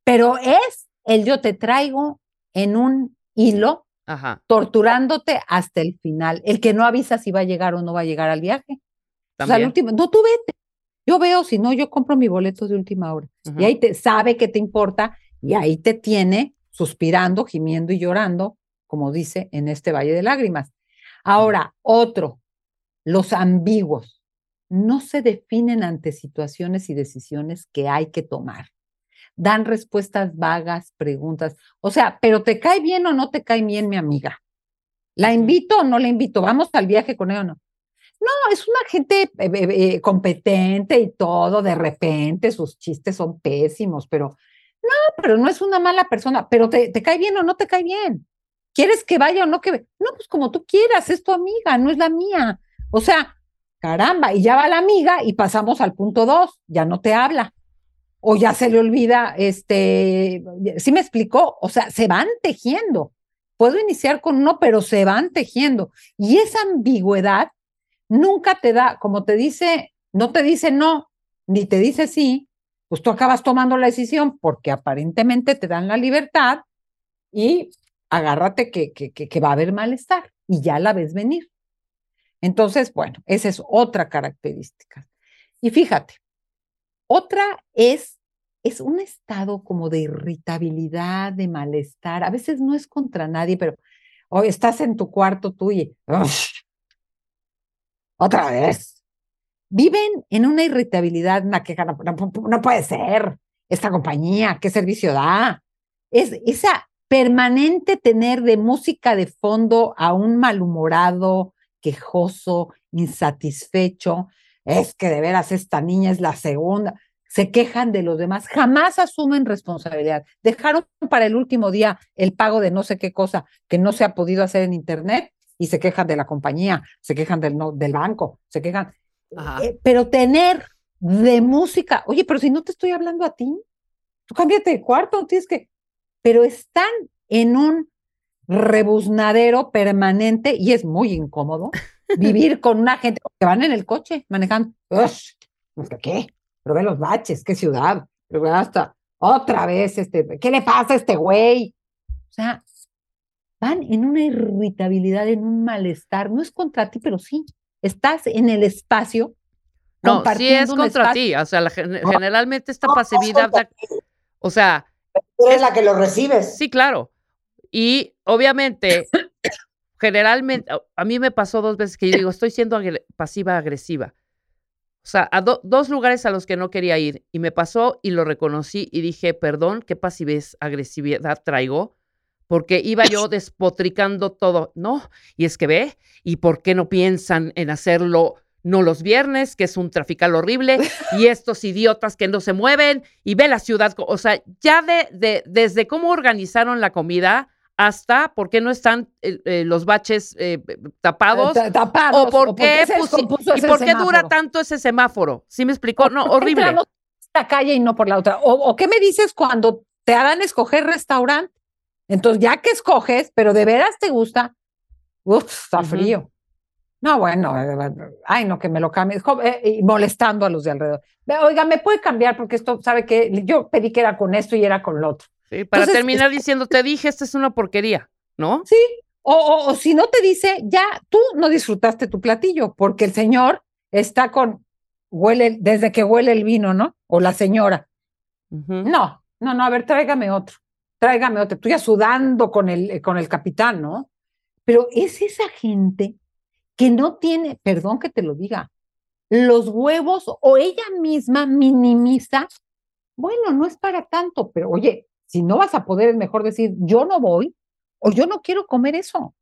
pero es el yo te traigo en un hilo
Ajá.
torturándote hasta el final. El que no avisa si va a llegar o no va a llegar al viaje. O sea, al último, no, tú vete. Yo veo, si no, yo compro mi boleto de última hora. Y ahí te sabe que te importa y ahí te tiene suspirando, gimiendo y llorando, como dice en este Valle de Lágrimas. Ahora, otro, los ambiguos no se definen ante situaciones y decisiones que hay que tomar. Dan respuestas vagas, preguntas. O sea, pero ¿te cae bien o no te cae bien mi amiga? ¿La invito o no la invito? ¿Vamos al viaje con ella o no? No, es una gente eh, eh, eh, competente y todo, de repente sus chistes son pésimos, pero no, pero no es una mala persona, pero te, te cae bien o no te cae bien. ¿Quieres que vaya o no que No, pues como tú quieras, es tu amiga, no es la mía. O sea, caramba, y ya va la amiga y pasamos al punto dos, ya no te habla. O ya se le olvida, este, ¿sí me explicó? O sea, se van tejiendo. Puedo iniciar con uno, pero se van tejiendo. Y esa ambigüedad nunca te da, como te dice, no te dice no, ni te dice sí, pues tú acabas tomando la decisión porque aparentemente te dan la libertad y agárrate que, que, que, que va a haber malestar y ya la ves venir. Entonces, bueno, esa es otra característica. Y fíjate, otra es, es un estado como de irritabilidad, de malestar. A veces no es contra nadie, pero hoy estás en tu cuarto tú y "Ush, otra vez. Viven en una irritabilidad, una queja, no, no- no puede ser. Esta compañía, ¿qué servicio da? Es esa permanente tener de música de fondo a un malhumorado, quejoso, insatisfecho. Es que de veras esta niña es la segunda. Se quejan de los demás, jamás asumen responsabilidad. Dejaron para el último día el pago de no sé qué cosa que no se ha podido hacer en Internet y se quejan de la compañía, se quejan del, no- del banco, se quejan. Eh, pero tener de música. Oye, pero si no te estoy hablando a ti, tú cámbiate de cuarto, tienes que. Pero están en un rebuznadero permanente y es muy incómodo vivir con una gente que van en el coche manejando. Ush, no sé ¿Qué? Pero ve los baches, qué ciudad. Pero ve hasta otra vez, este, ¿qué le pasa a este güey? O sea, van en una irritabilidad, en un malestar. No es contra ti, pero sí. Estás en el espacio.
No, sí es contra ti. O sea, la generalmente esta
No, no es
pasividad, o sea,
Tú eres la que lo recibes.
Sí, claro. Y obviamente, generalmente, a- mí me pasó dos veces que yo digo, estoy siendo agre- pasiva-agresiva. O sea, a do- dos lugares a los que no quería ir. Y me pasó y lo reconocí y dije, perdón, qué pasividad, agresividad traigo. Porque iba yo [LAUGHS] despotricando todo. No, y es que ve, ¿y por qué no piensan en hacerlo no los viernes, que es un trafical horrible, y [LAUGHS] estos idiotas que no se mueven, y ve la ciudad, o sea, ya de, de- desde cómo organizaron la comida hasta por qué no están eh, eh, los baches eh, tapados,
Ta- tapados,
o por qué, y por qué dura tanto ese semáforo. ¿Sí me explicó? No,
¿Por qué
horrible.
entramos esta calle y no por la otra? O, o qué me dices cuando te hagan escoger restaurante? Entonces, ya que escoges, pero de veras te gusta, uf, está frío. No, bueno, ay, no, que me lo cambies, y molestando a los de alrededor. Oiga, ¿me puede cambiar? Porque esto, ¿sabe qué? Yo pedí que era con esto y era con lo otro.
Sí, para
Entonces,
terminar diciendo, te dije, esta es una porquería, ¿no?
Sí, o, o, o si no te dice, ya tú no disfrutaste tu platillo, porque el señor está con, huele, desde que huele el vino, ¿no? O la señora. No, no, no, a ver, tráigame otro, tráigame otro. Tú ya sudando con el, eh, con el capitán, ¿no? Pero es esa gente que no tiene, perdón que te lo diga, los huevos o ella misma minimiza, bueno, no es para tanto, pero oye, si no vas a poder, es mejor decir, yo no voy o yo no quiero comer eso.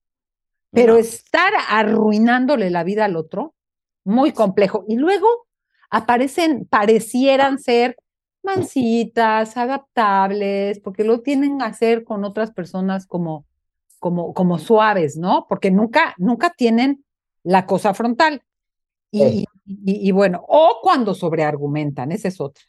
Pero
No.
estar arruinándole la vida al otro, muy complejo. Y luego aparecen, parecieran ser mansitas, adaptables, porque lo tienen que hacer con otras personas como, como, como suaves, ¿no? Porque nunca, nunca tienen la cosa frontal. Y,
Sí.
y- y bueno, o cuando sobreargumentan, esa es otra.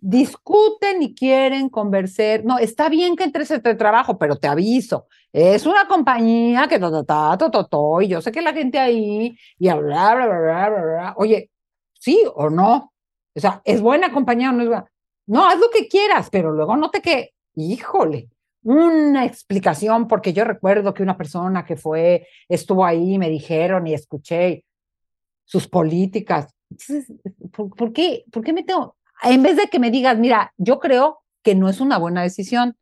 Discuten y quieren conversar. No, está bien que entres a trabajo, pero te aviso, es una compañía que ta, ta, ta, ta, y yo sé que la gente ahí, y bla, bla, bla, bla, bla. Oye, sí o no. O sea, ¿es buena compañía o no es buena? No, haz lo que quieras, pero luego note que, híjole, una explicación, porque yo recuerdo que una persona que fue, estuvo ahí, me dijeron y escuché sus políticas. Entonces, ¿por, por qué, ¿por qué me tengo? En vez de que me digas, mira, yo creo que no es una buena decisión,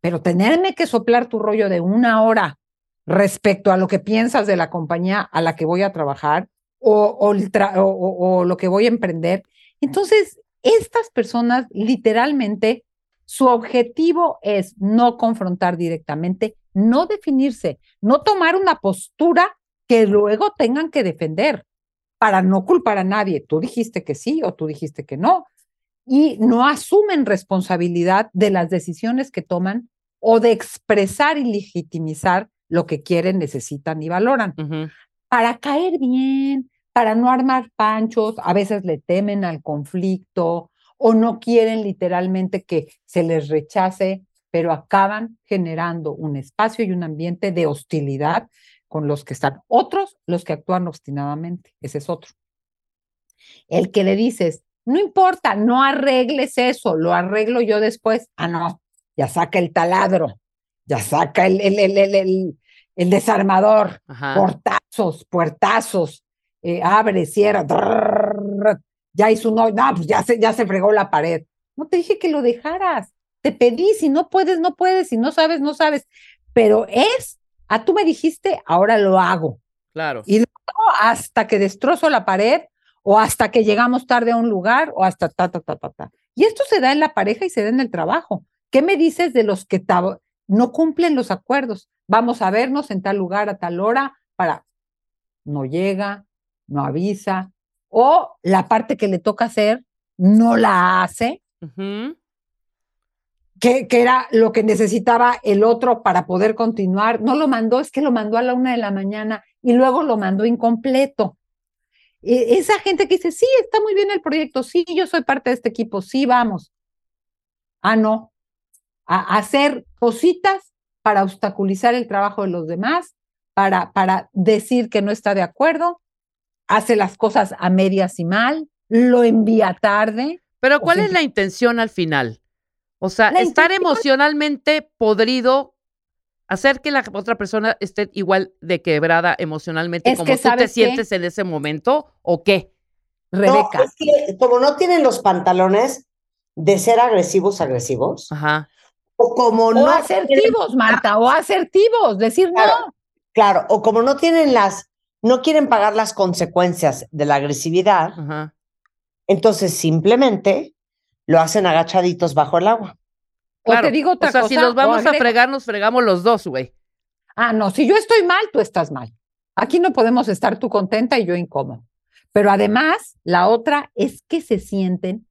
pero tenerme que soplar tu rollo de una hora respecto a lo que piensas de la compañía a la que voy a trabajar o, o lo que voy a emprender. Entonces, estas personas literalmente, su objetivo es no confrontar directamente, no definirse, no tomar una postura que luego tengan que defender para no culpar a nadie. Tú dijiste que sí o tú dijiste que no. Y no asumen responsabilidad de las decisiones que toman o de expresar y legitimizar lo que quieren, necesitan y valoran para caer bien, para no armar panchos, a veces le temen al conflicto o no quieren literalmente que se les rechace, pero acaban generando un espacio y un ambiente de hostilidad con los que están. Otros, los que actúan obstinadamente, ese es otro. El que le dices, no importa, no arregles eso, lo arreglo yo después. Ah, no, ya saca el taladro, ya saca el, el, el, el, el- desarmador,
Ajá.
portazos, puertazos, eh, abre, cierra, ya hizo un hoyo, no, pues ya se, ya se fregó la pared. No te dije que lo dejaras, te pedí, si no puedes, no puedes, si no sabes, no sabes, pero es, ah, tú me dijiste, ahora lo hago.
Claro.
Y luego hasta que destrozo la pared o hasta que llegamos tarde a un lugar o hasta ta, ta, ta, ta, ta. Y esto se da en la pareja y se da en el trabajo. ¿Qué me dices de los que no cumplen los acuerdos? Vamos a vernos en tal lugar a tal hora para... No llega, no avisa, o la parte que le toca hacer no la hace, que, que era lo que necesitaba el otro para poder continuar. No lo mandó, es que lo mandó a la una de la mañana y luego lo mandó incompleto. E- esa gente que dice, sí, está muy bien el proyecto, sí, yo soy parte de este equipo, sí, vamos. Ah, no. A hacer cositas para obstaculizar el trabajo de los demás, para, para decir que no está de acuerdo, hace las cosas a medias y mal, lo envía tarde.
Pero ¿cuál es la intención al final? O sea,
La
estar
intención-
emocionalmente podrido, hacer que la otra persona esté igual de quebrada emocionalmente
Es
como
que,
tú te sientes en ese momento, ¿o qué?
Rebeca,
No, es que como no tienen los pantalones de ser agresivos, agresivos,
Ajá.
o como
o
no
asertivos, Marta, o asertivos, decir
Claro.
no.
Claro, o como no tienen las, no quieren pagar las consecuencias de la agresividad,
Ajá.
entonces simplemente lo hacen agachaditos bajo el agua.
O te digo otra
o sea,
cosa.
si nos vamos a fregar, nos fregamos los dos, güey.
Ah, no, si yo estoy mal, tú estás mal. Aquí no podemos estar tú contenta y yo incómodo. Pero además, la otra es que se sienten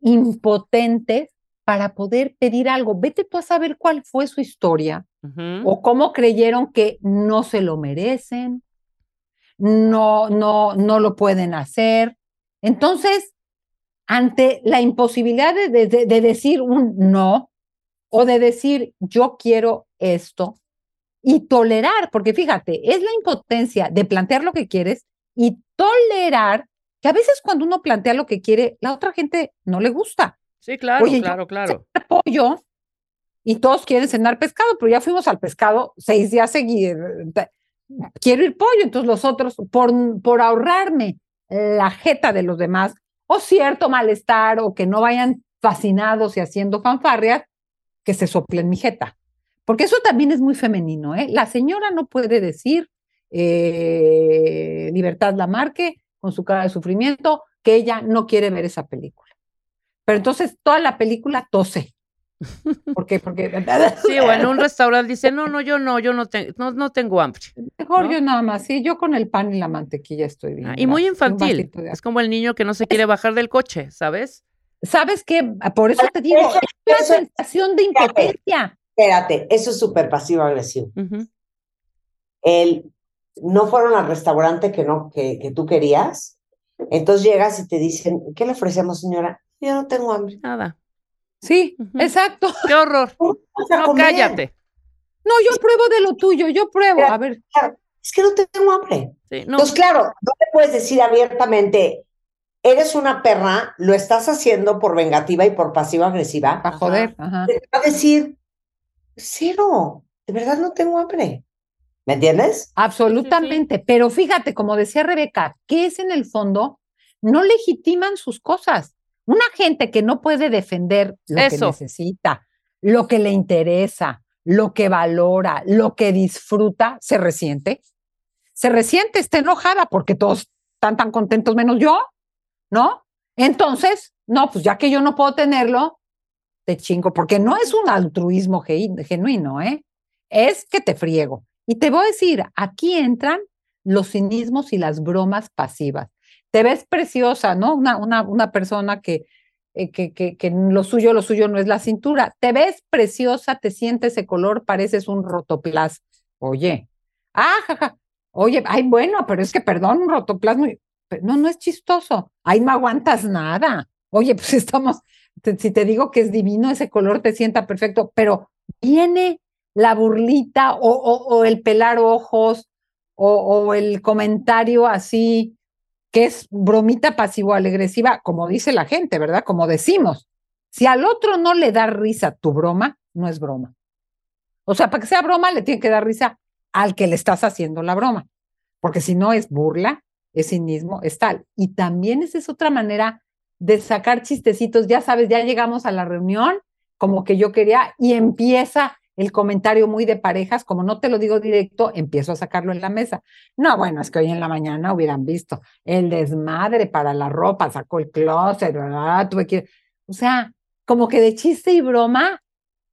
impotentes para poder pedir algo. Vete tú a saber cuál fue su historia o cómo creyeron que no se lo merecen, no, no, no lo pueden hacer. Entonces, ante la imposibilidad de, de- de- de decir un no o de decir yo quiero esto y tolerar, porque fíjate, es la impotencia de plantear lo que quieres y tolerar que a veces cuando uno plantea lo que quiere, la otra gente no le gusta
Sí, claro,
Oye,
claro, claro.
pollo y todos quieren cenar pescado, pero ya fuimos al pescado seis días seguidos. Quiero ir pollo, entonces los otros, por, por ahorrarme la jeta de los demás, o cierto malestar, o que no vayan fascinados y haciendo fanfarrias, que se soplen mi jeta. Porque eso también es muy femenino, ¿eh? La señora no puede decir, eh, Libertad Lamarque, con su cara de sufrimiento, que ella no quiere ver esa película. Pero entonces toda la película tose. ¿Por qué? Porque [LAUGHS]
Sí, o en un restaurante dice, no, no, yo no, yo no, te- no, no tengo hambre.
mejor
¿no?
yo nada más, sí, yo con el pan y la mantequilla estoy bien.
Ah, y muy infantil. Es como el niño que no se quiere bajar del coche, ¿sabes?
¿Sabes qué? Por eso te digo,
Eso-
es una
eso-
sensación de impotencia.
Espérate, eso es súper pasivo-agresivo. El, no fueron al restaurante que, no, que, que tú querías, entonces llegas y te dicen, ¿qué le ofrecemos, señora? Yo no tengo hambre.
Nada.
Sí, exacto.
Qué horror. [LAUGHS]
A
No, cállate.
No, yo pruebo de lo tuyo, yo pruebo. A ver,
Es que no tengo hambre.
Sí, no.
Entonces, claro, no le puedes decir abiertamente, eres una perra, lo estás haciendo por vengativa y por pasiva-agresiva.
para joder. Ajá.
Te va a decir, cero, de verdad no tengo hambre. ¿Me entiendes?
Absolutamente. Pero fíjate, como decía Rebeca, que es en el fondo, no legitiman sus cosas. Una gente que no puede defender lo que necesita, lo que le interesa, lo que valora, lo que disfruta, se resiente. Se resiente, está enojada porque todos están tan contentos menos yo, ¿no? Entonces, no, pues ya que yo no puedo tenerlo, te chingo, porque no es un altruismo genuino, ¿eh? Es que te friego. Y te voy a decir, aquí entran los cinismos y las bromas pasivas. Te ves preciosa, ¿no? Una, una, una persona que, eh, que, que, que lo suyo, lo suyo no es la cintura. Te ves preciosa, te sientes ese color, pareces un rotoplas. Oye, ah, jaja. Oye, ay, bueno, pero es que perdón, un rotoplas muy. No, no es chistoso. Ahí no aguantas nada. Oye, pues [LAUGHS] estamos, si te digo que es divino, ese color te sienta perfecto, pero viene la burlita o, o- el pelar ojos o el comentario así que es bromita pasivo-agresiva, como dice la gente, ¿verdad? Como decimos. Si al otro no le da risa tu broma, no es broma. O sea, para que sea broma, le tiene que dar risa al que le estás haciendo la broma. Porque si no es burla, es cinismo, es tal. Y también esa es otra manera de sacar chistecitos. Ya sabes, ya llegamos a la reunión, como que yo quería, y empieza el comentario muy de parejas, como no te lo digo directo, empiezo a sacarlo en la mesa. No, bueno, es que hoy en la mañana hubieran visto el desmadre para la ropa, sacó el closet, ¿verdad? Tuve que, o sea, como que de chiste y broma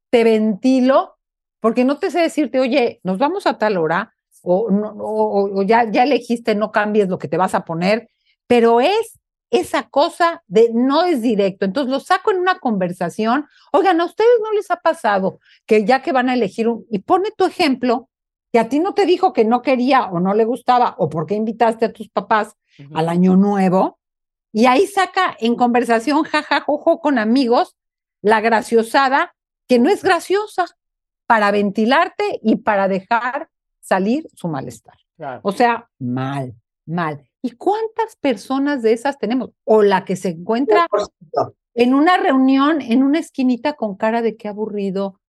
te ventilo, porque no te sé decirte, oye, nos vamos a tal hora, o, no- o- o ya, ya elegiste, no cambies lo que te vas a poner, pero es esa cosa de no es directo. Entonces lo saco en una conversación. Oigan, ¿a ustedes no les ha pasado que ya que van a elegir un, y pone tu ejemplo, que a ti no te dijo que no quería o no le gustaba, o por qué invitaste a tus papás al año nuevo, y ahí saca en conversación, jajajojo, con amigos, la graciosada, que no es graciosa, para ventilarte y para dejar salir su malestar. O sea, mal, mal. ¿Y cuántas personas de esas tenemos? O la que se encuentra
100%.
en una reunión, en una esquinita con cara de qué aburrido.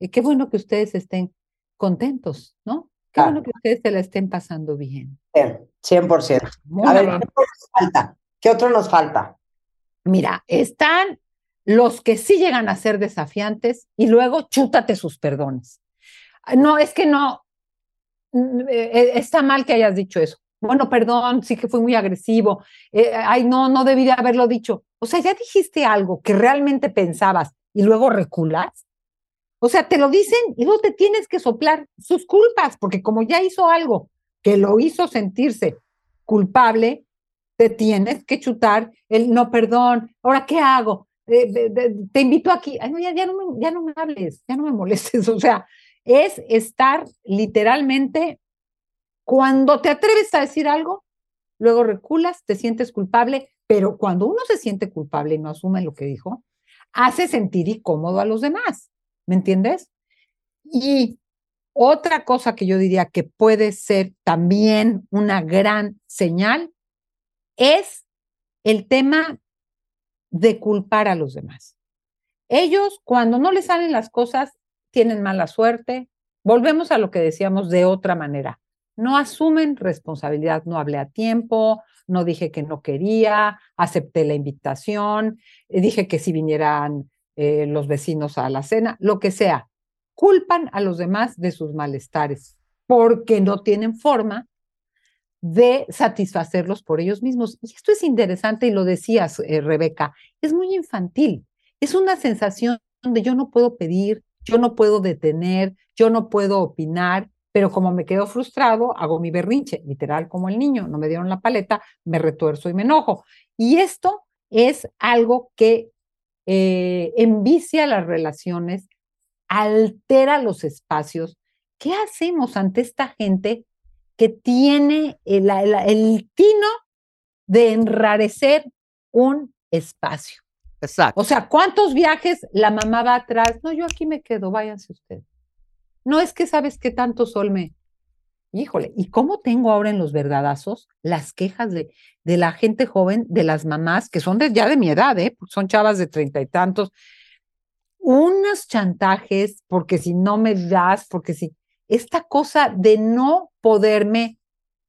Eh, qué bueno que ustedes estén contentos, ¿no? Qué
Claro.
bueno que ustedes se la estén pasando bien.
100%.
Muy
A ver. ¿qué otro nos falta? ¿Qué otro nos falta?
Mira, están los que sí llegan a ser desafiantes y luego chútate sus perdones. No, es que no, mm, eh, está mal que hayas dicho eso. Bueno, perdón, sí que fui muy agresivo. Eh, ay, no, no debí de haberlo dicho. O sea, ya dijiste algo que realmente pensabas y luego reculas. O sea, te lo dicen y luego te tienes que soplar sus culpas, porque como ya hizo algo que lo hizo sentirse culpable, te tienes que chutar el no, perdón, ahora qué hago, Eh, te invito aquí, Ay, no, ya, no ya no me hables, ya no me molestes, [LAUGHS] o sea, es estar literalmente, cuando te atreves a decir algo, luego reculas, te sientes culpable, pero cuando uno se siente culpable y no asume lo que dijo, hace sentir incómodo a los demás, ¿me entiendes? Y otra cosa que yo diría que puede ser también una gran señal es el tema de culpar a los demás. Ellos, cuando no les salen las cosas, tienen mala suerte. Volvemos a lo que decíamos de otra manera. No asumen responsabilidad, no hablé a tiempo, no dije que no quería, acepté la invitación, eh, dije que si vinieran eh, los vecinos a la cena, lo que sea. Culpan a los demás de sus malestares porque no tienen forma de satisfacerlos por ellos mismos. Y esto es interesante y lo decías, eh, Rebeca, es muy infantil. Es una sensación de yo no puedo pedir, yo no puedo detener, yo no puedo opinar, pero como me quedo frustrado, hago mi berrinche, literal como el niño, no me dieron la paleta, me retuerzo y me enojo. Y esto es algo que eh, envicia las relaciones, altera los espacios. ¿Qué hacemos ante esta gente que tiene el, el, el tino de enrarecer un espacio?
Exacto.
O sea, ¿cuántos viajes la mamá va atrás? No, yo aquí me quedo, váyanse ustedes. No es que sabes qué tanto sol me. Híjole, ¿y cómo tengo ahora en los verdadazos las quejas de, de la gente joven, de las mamás, que son ya de mi edad, ¿eh? son chavas de treinta y tantos? Unos chantajes, porque si no me das, porque si. Esta cosa de no poderme.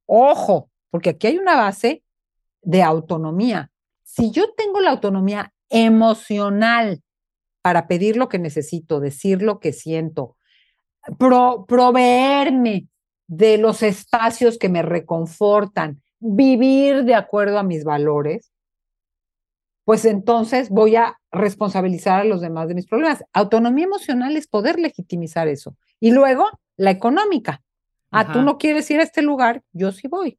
Ojo, porque aquí hay una base de autonomía. Si yo tengo la autonomía emocional para pedir lo que necesito, decir lo que siento, pro, proveerme de los espacios que me reconfortan, vivir de acuerdo a mis valores, pues entonces voy a responsabilizar a los demás de mis problemas. Autonomía emocional es poder legitimizar eso. Y luego, la económica. Ah,
Ajá.
tú no quieres ir a este lugar, yo sí voy.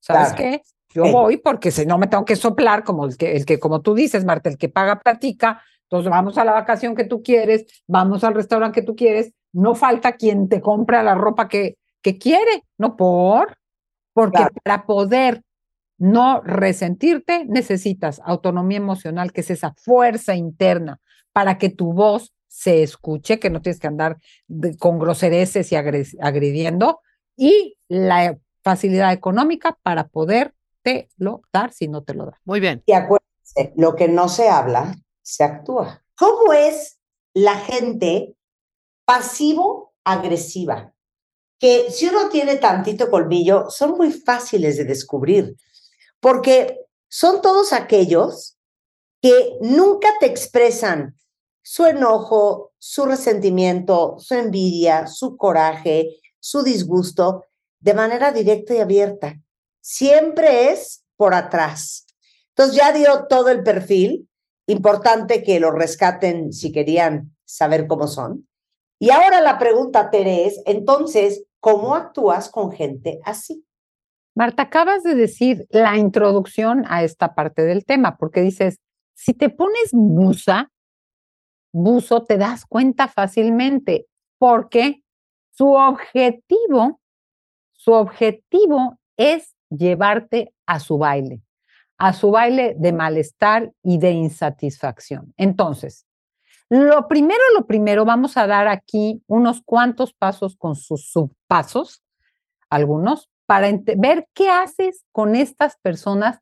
¿Sabes
Claro.
qué? Yo
Sí.
voy porque si no me tengo que soplar como el que, el que, como tú dices, Marta, el que paga platica. Entonces vamos a la vacación que tú quieres, vamos al restaurante que tú quieres. No falta quien te compra la ropa que, que quiere, no por. Porque
Claro.
para poder no resentirte, necesitas autonomía emocional, que es esa fuerza interna para que tu voz se escuche, que no tienes que andar de- con grosereces y agres- agrediendo, y la facilidad económica para podértelo dar si no te lo da.
Muy bien.
Y acuérdense, lo que no se habla, se actúa. ¿Cómo es la gente pasivo-agresiva? Que si uno tiene tantito colmillo, son muy fáciles de descubrir, porque son todos aquellos que nunca te expresan su enojo, su resentimiento, su envidia, su coraje, su disgusto de manera directa y abierta. Siempre es por atrás. Entonces ya dio todo el perfil. Importante que lo rescaten si querían saber cómo son. Y ahora la pregunta, Tere, es, entonces, ¿cómo actúas con gente así?
Marta, acabas de decir la introducción a esta parte del tema, porque dices, si te pones busa, buzo, te das cuenta fácilmente, porque su objetivo, su objetivo es llevarte a su baile, a su baile de malestar y de insatisfacción. Entonces, lo primero, lo primero, vamos a dar aquí unos cuantos pasos con sus subpasos, algunos, para ver qué haces con estas personas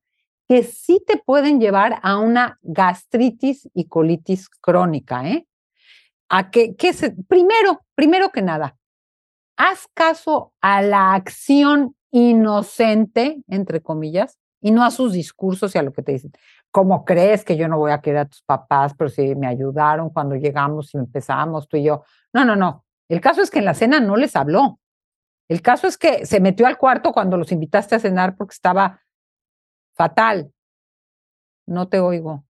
que sí te pueden llevar a una gastritis y colitis crónica, ¿eh? A que, que primero, primero que nada, haz caso a la acción inocente, entre comillas, y no a sus discursos y a lo que te dicen. ¿Cómo crees que yo no voy a querer a tus papás, pero si me ayudaron cuando llegamos y empezamos tú y yo? No, no, no. El caso es que en la cena no les habló. El caso es que se metió al cuarto cuando los invitaste a cenar porque estaba fatal. No te oigo.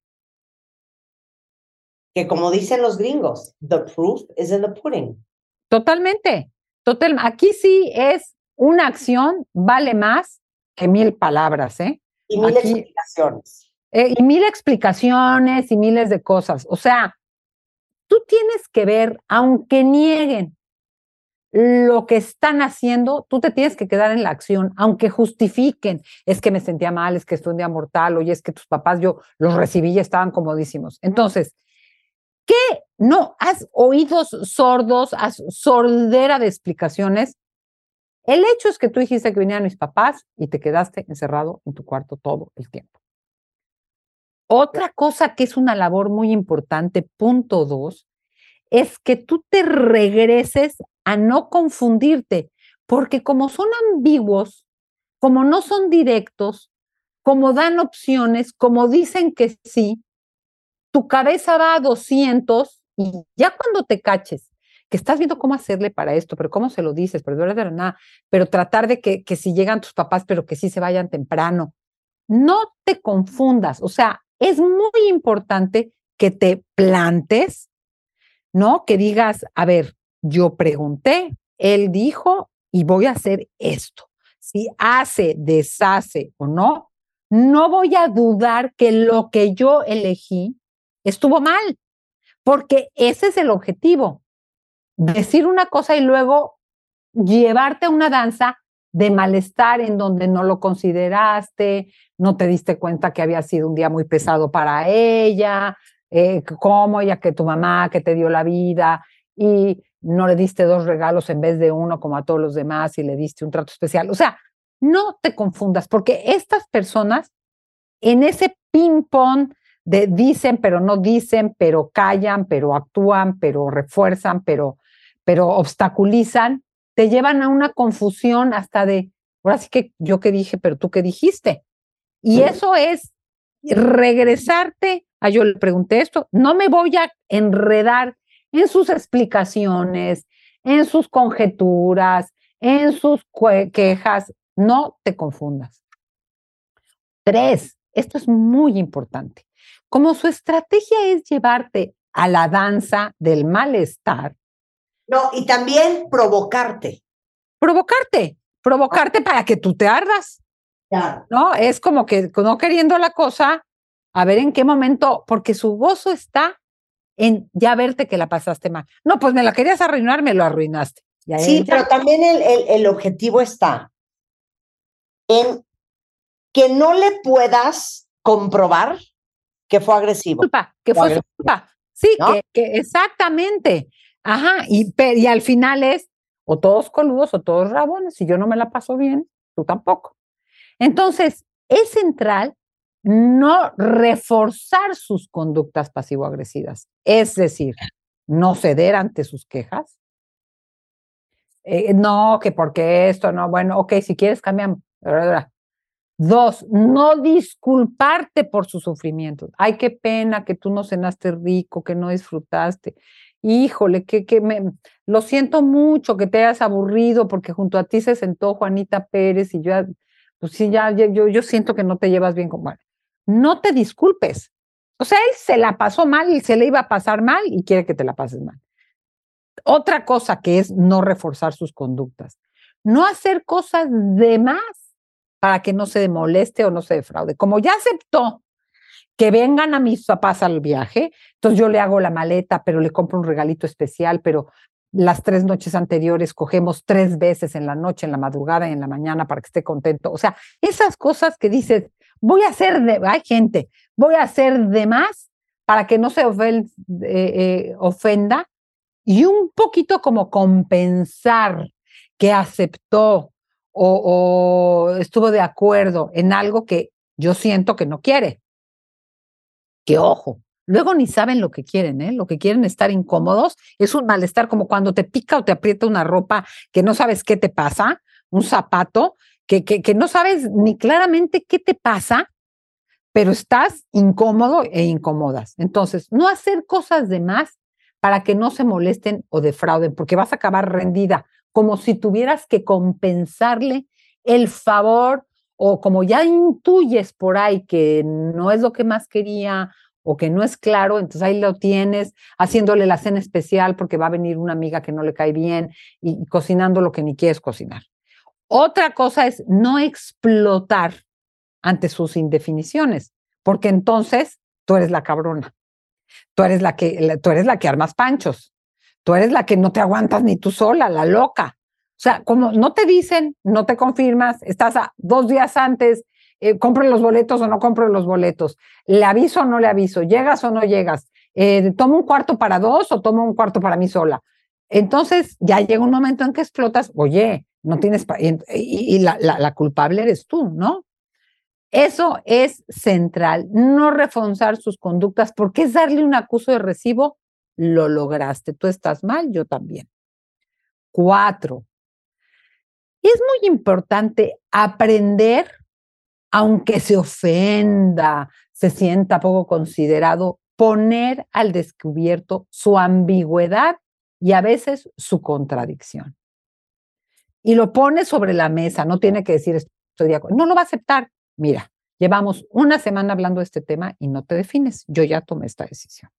Que como dicen los gringos, the proof is in the pudding.
Totalmente. Total, aquí sí es una acción vale más que mil palabras, ¿eh?
Y mil explicaciones.
Eh, y mil explicaciones y miles de cosas. O sea, tú tienes que ver, aunque nieguen lo que están haciendo, tú te tienes que quedar en la acción, aunque justifiquen, es que me sentía mal, es que estoy un día mortal, oye, es que tus papás yo los recibí y estaban comodísimos. Entonces, ¿qué? No, has oídos sordos, has sordera de explicaciones el hecho es que tú dijiste que venían mis papás y te quedaste encerrado en tu cuarto todo el tiempo. Otra cosa que es una labor muy importante, punto dos, es que tú te regreses a no confundirte, porque como son ambiguos, como no son directos, como dan opciones, como dicen que sí, tu cabeza va a 200 y ya cuando te caches que estás viendo cómo hacerle para esto, pero cómo se lo dices, pero de verdad pero tratar de que, que si llegan tus papás, pero que sí se vayan temprano. No te confundas, o sea, es muy importante que te plantes, ¿no? Que digas, a ver, yo pregunté, él dijo y voy a hacer esto. Si hace, deshace o no, no voy a dudar que lo que yo elegí estuvo mal, porque ese es el objetivo decir una cosa y luego llevarte a una danza de malestar en donde no lo consideraste, no te diste cuenta que había sido un día muy pesado para ella, eh, cómo ella que tu mamá que te dio la vida y no le diste dos regalos en vez de uno como a todos los demás y le diste un trato especial. O sea, no te confundas porque estas personas en ese ping-pong de dicen pero no dicen, pero callan, pero actúan, pero refuerzan, pero pero obstaculizan, te llevan a una confusión hasta de, ahora sí que yo que dije, pero tú qué dijiste. Y eso es regresarte a yo le pregunté esto, no me voy a enredar en sus explicaciones, en sus conjeturas, en sus quejas, no te confundas. Tres, esto es muy importante. Como su estrategia es llevarte a la danza del malestar,
no, y también provocarte.
Provocarte, provocarte para que tú te ardas.
Claro.
¿No? Es como que no queriendo la cosa, a ver en qué momento, porque su gozo está en ya verte que la pasaste mal. No, pues me la querías arruinar, me lo arruinaste.
sí, pero también el, el, el, objetivo está en que no le puedas comprobar que fue agresivo.
Culpa, que fue, su culpa. Sí, que, que, exactamente. Ajá, y, y al final es o todos coludos o todos rabones. Si yo no me la paso bien, tú tampoco. Entonces, es central no reforzar sus conductas pasivo-agresivas, es decir, no ceder ante sus quejas. Eh, no, que porque esto, no, bueno, ok, si quieres cambiamos. Dos, no disculparte por su sufrimiento. Ay, qué pena que tú no cenaste rico, que no disfrutaste híjole, que, que me, lo siento mucho que te hayas aburrido porque junto a ti se sentó Juanita Pérez y yo, pues sí, ya, yo, yo siento que no te llevas bien con. No te disculpes. O sea, él se la pasó mal y se le iba a pasar mal y quiere que te la pases mal. Otra cosa que es no reforzar sus conductas. No hacer cosas de más para que no se moleste o no se defraude. Como ya aceptó que vengan a mis papás al viaje, entonces yo le hago la maleta, pero le compro un regalito especial, pero las tres noches anteriores cogemos tres veces en la noche, en la madrugada y en la mañana para que esté contento. O sea, esas cosas que dices, voy a hacer de, hay gente, voy a hacer de más para que no se ofenda, eh, ofenda y un poquito como compensar que aceptó o estuvo de acuerdo en algo que yo siento que no quiere. Que ojo, Luego ni saben lo que quieren, ¿eh? Lo que quieren es estar incómodos. Es un malestar como cuando te pica o te aprieta una ropa que no sabes qué te pasa, un zapato, que, que, que no sabes ni claramente qué te pasa, pero estás incómodo e incómodas. Entonces, no hacer cosas de más para que no se molesten o defrauden, porque vas a acabar rendida, como si tuvieras que compensarle el favor o como ya intuyes por ahí que no es lo que más quería o que no es claro, entonces ahí lo tienes haciéndole la cena especial porque va a venir una amiga que no le cae bien y, cocinando lo que ni quieres cocinar. Otra cosa es no explotar ante sus indefiniciones, porque entonces tú eres la cabrona. Tú eres la que tú eres la que armas panchos. Tú eres la que no te aguantas ni tú sola, la loca. O sea, como no te dicen, no te confirmas, estás a dos días antes eh, compro los boletos o no compro los boletos, le aviso o no le aviso, llegas o no llegas, eh, tomo un cuarto para dos o tomo un cuarto para mí sola. Entonces ya llega un momento en que explotas, oye, no tienes, y, la, la, culpable eres tú, ¿no? Eso es central, no reforzar sus conductas, porque es darle un acuso de recibo, lo lograste, tú estás mal, yo también. Cuatro, es muy importante aprender aunque se ofenda, se sienta poco considerado, poner al descubierto su ambigüedad y a veces su contradicción. Y lo pone sobre la mesa, no tiene que decir estoy de acuerdo, no lo va a aceptar. Mira, llevamos una semana hablando de este tema y no te defines, yo ya tomé esta decisión.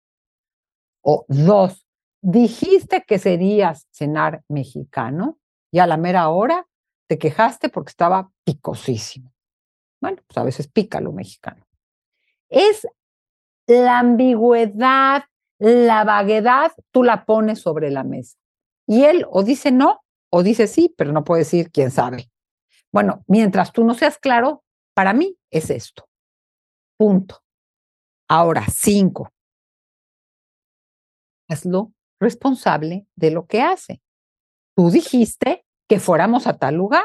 O dos, dijiste que serías cenar mexicano y a la mera hora te quejaste porque estaba picosísimo. Bueno, pues a veces pica lo mexicano. Es la ambigüedad, la vaguedad, tú la pones sobre la mesa. Y él o dice no o dice sí, pero no puede decir quién sabe. Bueno, mientras tú no seas claro, para mí es esto. Punto. Ahora, cinco. Hazlo responsable de lo que hace. Tú dijiste que fuéramos a tal lugar.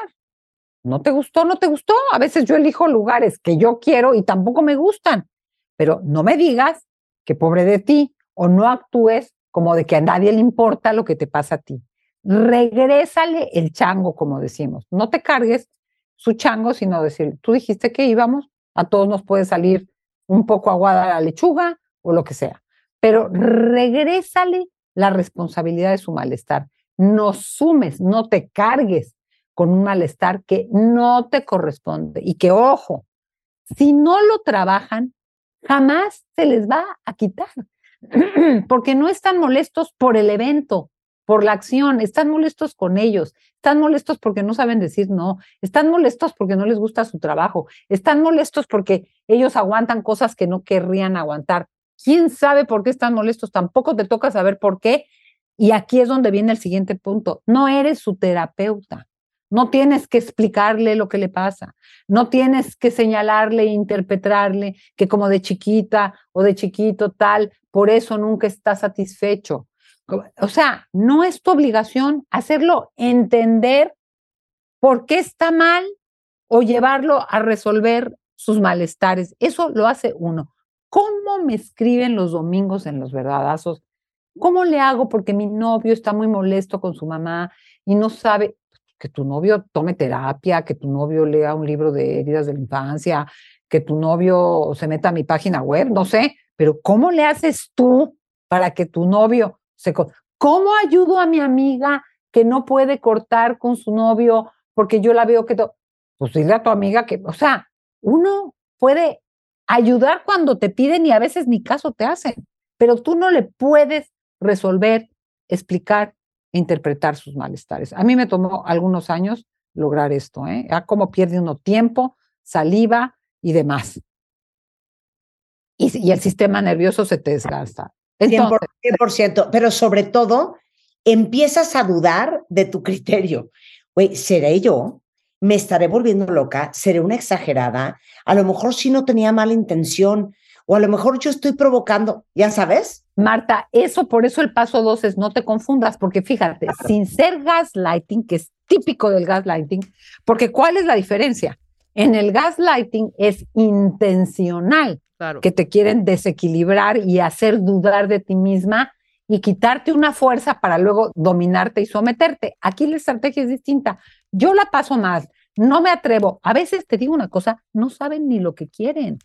No te gustó, no te gustó. A veces yo elijo lugares que yo quiero y tampoco me gustan. Pero no me digas que pobre de ti o no actúes como de que a nadie le importa lo que te pasa a ti. Regrésale el chango, como decimos. No te cargues su chango, sino decir, tú dijiste que íbamos, a todos nos puede salir un poco aguada la lechuga o lo que sea. Pero regrésale la responsabilidad de su malestar. No sumes, no te cargues con un malestar que no te corresponde y que, ojo, si no lo trabajan, jamás se les va a quitar, [CLEARS THROAT] porque no están molestos por el evento, por la acción, están molestos con ellos, están molestos porque no saben decir no, están molestos porque no les gusta su trabajo, están molestos porque ellos aguantan cosas que no querrían aguantar. ¿Quién sabe por qué están molestos? Tampoco te toca saber por qué. Y aquí es donde viene el siguiente punto. No eres su terapeuta. No tienes que explicarle lo que le pasa. No tienes que señalarle e interpretarle que como de chiquita o de chiquito tal, por eso nunca está satisfecho. O sea, no es tu obligación hacerlo entender por qué está mal o llevarlo a resolver sus malestares. Eso lo hace uno. ¿Cómo me escriben los domingos en los verdadazos? ¿Cómo le hago porque mi novio está muy molesto con su mamá y no sabe? que tu novio tome terapia, que tu novio lea un libro de heridas de la infancia, que tu novio se meta a mi página web, no sé, pero ¿cómo le haces tú para que tu novio se... ¿Cómo ayudo a mi amiga que no puede cortar con su novio porque yo la veo que... Pues dile a tu amiga que, o sea, uno puede ayudar cuando te piden y a veces ni caso te hacen, pero tú no le puedes resolver, explicar interpretar sus malestares. A mí me tomó algunos años lograr esto, ¿eh? A cómo pierde uno tiempo, saliva y demás. Y, y el sistema nervioso se te desgasta.
Entonces, 100%, pero sobre todo empiezas a dudar de tu criterio. Güey, ¿seré yo? ¿Me estaré volviendo loca? ¿Seré una exagerada? A lo mejor sí no tenía mala intención o a lo mejor yo estoy provocando, ya sabes.
Marta, eso por eso el paso dos es no te confundas, porque fíjate, sin ser gaslighting, que es típico del gaslighting, porque ¿cuál es la diferencia? En el gaslighting es intencional,
Claro.
que te quieren desequilibrar y hacer dudar de ti misma y quitarte una fuerza para luego dominarte y someterte. Aquí la estrategia es distinta. Yo la paso más, no me atrevo. A veces te digo una cosa, no saben ni lo que quieren.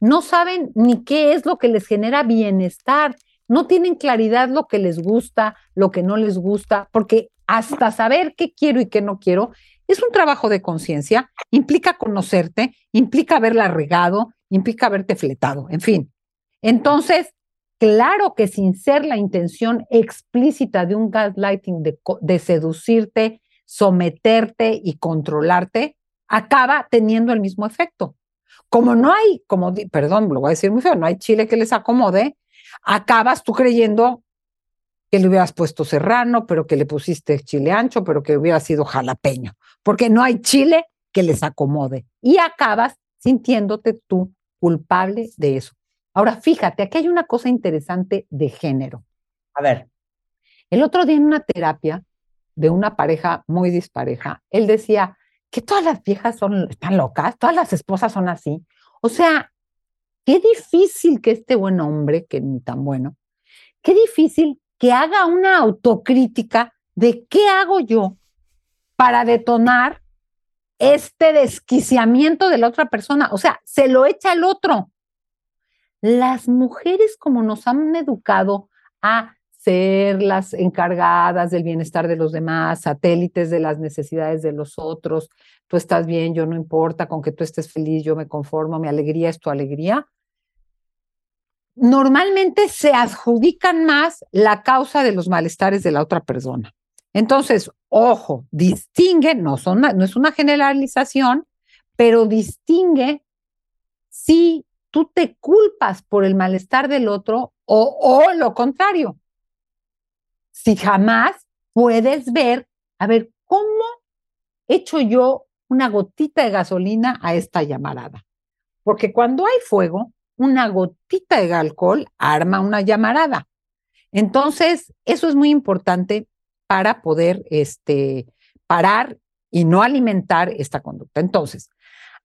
No saben ni qué es lo que les genera bienestar. No tienen claridad lo que les gusta, lo que no les gusta, porque hasta saber qué quiero y qué no quiero es un trabajo de conciencia, implica conocerte, implica haberla regado, implica haberte fletado, en fin. Entonces, claro que sin ser la intención explícita de un gaslighting de, de seducirte, someterte y controlarte, acaba teniendo el mismo efecto. Como no hay, como, perdón, lo voy a decir muy feo, no hay chile que les acomode, acabas tú creyendo que le hubieras puesto serrano, pero que le pusiste chile ancho, pero que hubiera sido jalapeño, porque no hay chile que les acomode. Y acabas sintiéndote tú culpable de eso. Ahora, fíjate, aquí hay una cosa interesante de género.
A ver,
El otro día en una terapia de una pareja muy dispareja, él decía que todas las viejas son, están locas, todas las esposas son así. O sea, qué difícil que este buen hombre, que ni tan bueno, qué difícil que haga una autocrítica de qué hago yo para detonar este desquiciamiento de la otra persona. O sea, se lo echa el otro. Las mujeres como nos han educado a ser las encargadas del bienestar de los demás, satélites de las necesidades de los otros, tú estás bien, yo no importa, con que tú estés feliz, yo me conformo, mi alegría es tu alegría, normalmente se adjudican más la causa de los malestares de la otra persona. Entonces, ojo, distingue, no, son, no es una generalización, pero distingue si tú te culpas por el malestar del otro o, o lo contrario. Si jamás puedes ver, a ver, ¿cómo echo yo una gotita de gasolina a esta llamarada? Porque cuando hay fuego, una gotita de alcohol arma una llamarada. Entonces, eso es muy importante para poder este, parar y no alimentar esta conducta. Entonces,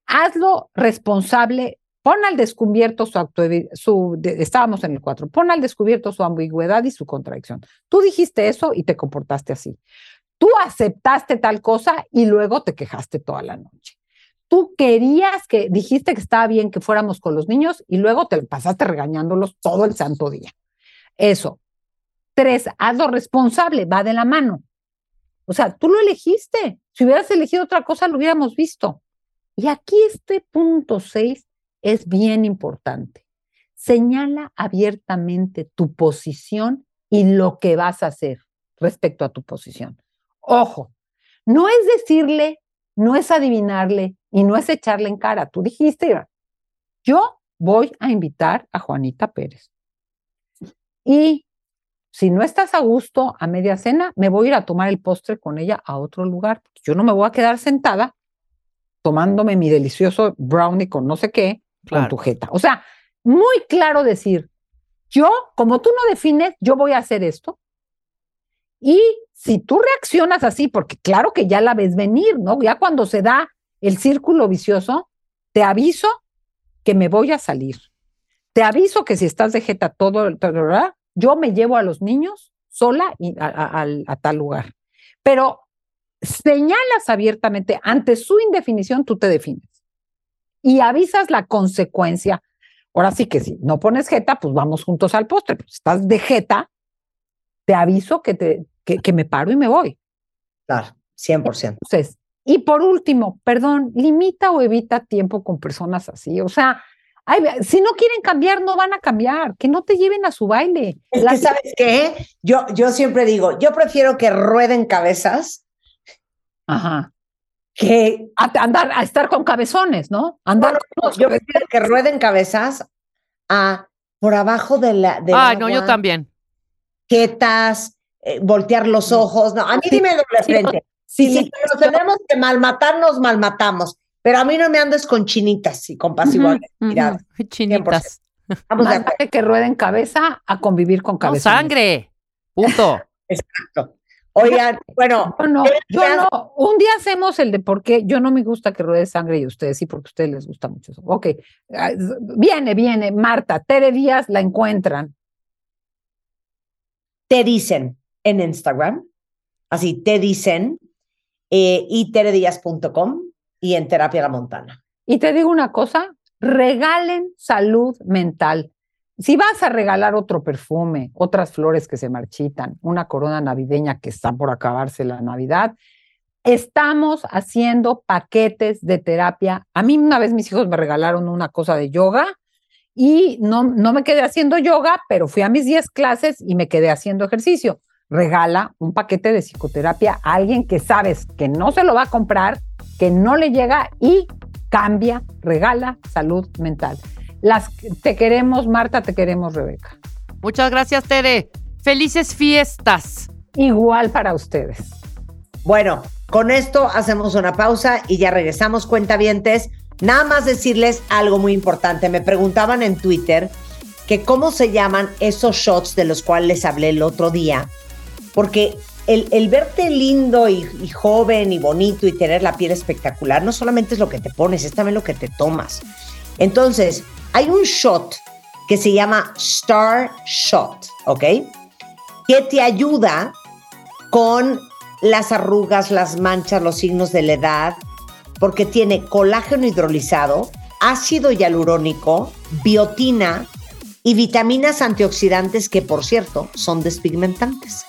hazlo responsable, pon al descubierto su, su estábamos en el 4, pon al descubierto su ambigüedad y su contradicción. Tú dijiste eso y te comportaste así. Tú aceptaste tal cosa y luego te quejaste toda la noche. Tú querías que dijiste que estaba bien que fuéramos con los niños y luego te pasaste regañándolos todo el santo día. Eso. Tres, hazlo responsable, va de la mano. O sea, tú lo elegiste. Si hubieras elegido otra cosa, lo hubiéramos visto. Y aquí este punto seis es bien importante. Señala abiertamente tu posición y lo que vas a hacer respecto a tu posición. Ojo, no es decirle, no es adivinarle y no es echarle en cara. Tú dijiste, yo voy a invitar a Juanita Pérez. Y si no estás a gusto a media cena, me voy a ir a tomar el postre con ella a otro lugar. Yo no me voy a quedar sentada tomándome mi delicioso brownie con no sé qué, claro. con tu jeta. O sea, muy claro decir, yo, como tú no defines, yo voy a hacer esto. Y si tú reaccionas así, porque claro que ya la ves venir, ¿no? Ya cuando se da el círculo vicioso, te aviso que me voy a salir. Te aviso que si estás de jeta todo, todo yo me llevo a los niños sola y a, a, a, a tal lugar. Pero señalas abiertamente, ante su indefinición, tú te defines. Y avisas la consecuencia. Ahora sí que si no pones jeta, pues vamos juntos al postre. Pues estás de jeta, te aviso que, te, que, que me paro y me voy.
Claro, 100%.
Entonces, y por último, perdón, limita o evita tiempo con personas así. O sea, ay, si no quieren cambiar, no van a cambiar. Que no te lleven a su baile.
Es que, ¿sabes qué? Yo, yo siempre digo, yo prefiero que rueden cabezas
Ajá.
Que
a, andar a estar con cabezones, ¿no? Andar
no, no, no, yo prefiero que rueden cabezas a por abajo de la de
Ay, no, yo también.
Quietas, eh, voltear los ojos. No, a mí dime doble frente.
Sí,
Si
sí,
nos tenemos que malmatar, nos malmatamos. Pero a mí no me andes con chinitas y con pasivo agresividad.
Chinitas.
Vamos
vale que rueden cabeza a convivir con
No,
cabeza.
sangre. Punto. [LAUGHS]
Exacto. Oigan, bueno,
Yo no,
¿qué
yo
decías?
no. Un día hacemos el de por qué. Yo no me gusta que ruede sangre y ustedes sí, porque a ustedes les gusta mucho eso. Ok. Ah, Viene, viene. Marta, Tere Díaz la encuentran.
te dicen en Instagram, así te dicen, eh, y teredías.com y en Terapia La Montana.
Y te digo una cosa, regalen salud mental. Si vas a regalar otro perfume, otras flores que se marchitan, una corona navideña que está por acabarse la Navidad, estamos haciendo paquetes de terapia. A mí una vez mis hijos me regalaron una cosa de yoga y no, no me quedé haciendo yoga, pero fui a mis 10 clases y me quedé haciendo ejercicio. Regala un paquete de psicoterapia a alguien que sabes que no se lo va a comprar, que no le llega y cambia, regala salud mental. Las, te queremos, Marta, te queremos, Rebeca.
Muchas gracias, Tere. Felices fiestas.
Igual para ustedes.
Bueno, con esto hacemos una pausa y ya regresamos, cuentavientes. Nada más decirles algo muy importante. Me preguntaban en Twitter que cómo se llaman esos shots de los cuales les hablé el otro día. Porque el, el verte lindo y, y joven y bonito y tener la piel espectacular no solamente es lo que te pones, es también lo que te tomas. Entonces, hay un shot que se llama Star Shot, ¿ok? Que te ayuda con las arrugas, las manchas, los signos de la edad, porque tiene colágeno hidrolizado, ácido hialurónico, biotina y vitaminas antioxidantes que, por cierto, son despigmentantes.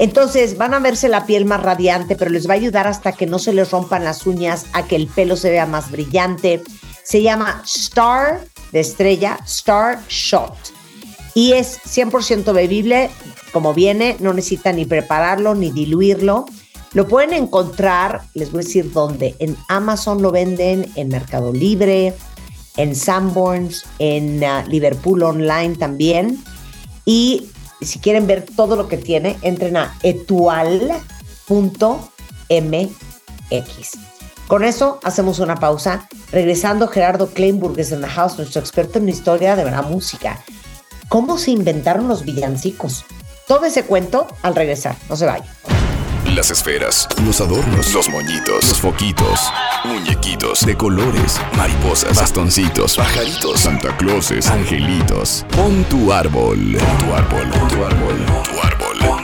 Entonces van a verse la piel más radiante, pero les va a ayudar hasta que no se les rompan las uñas, a que el pelo se vea más brillante. Se llama Star de estrella, Star Shot. Y es 100% bebible, como viene, no necesitan ni prepararlo ni diluirlo. Lo pueden encontrar, les voy a decir dónde, en Amazon lo venden, en Mercado Libre, en Sanborns, en uh, Liverpool Online también. Y si quieren ver todo lo que tiene, entren a etual.mx. Con eso hacemos una pausa. Regresando, Gerardo Kleinburg es en the house, nuestro experto en historia de la música. ¿Cómo se inventaron los villancicos? Todo ese cuento al regresar. No se vayan.
Las esferas, los adornos, los moñitos, los foquitos, muñequitos de colores, mariposas, bastoncitos, pajaritos, Santa Clauses, angelitos. Pon tu árbol, pon tu árbol, pon tu árbol, pon tu árbol,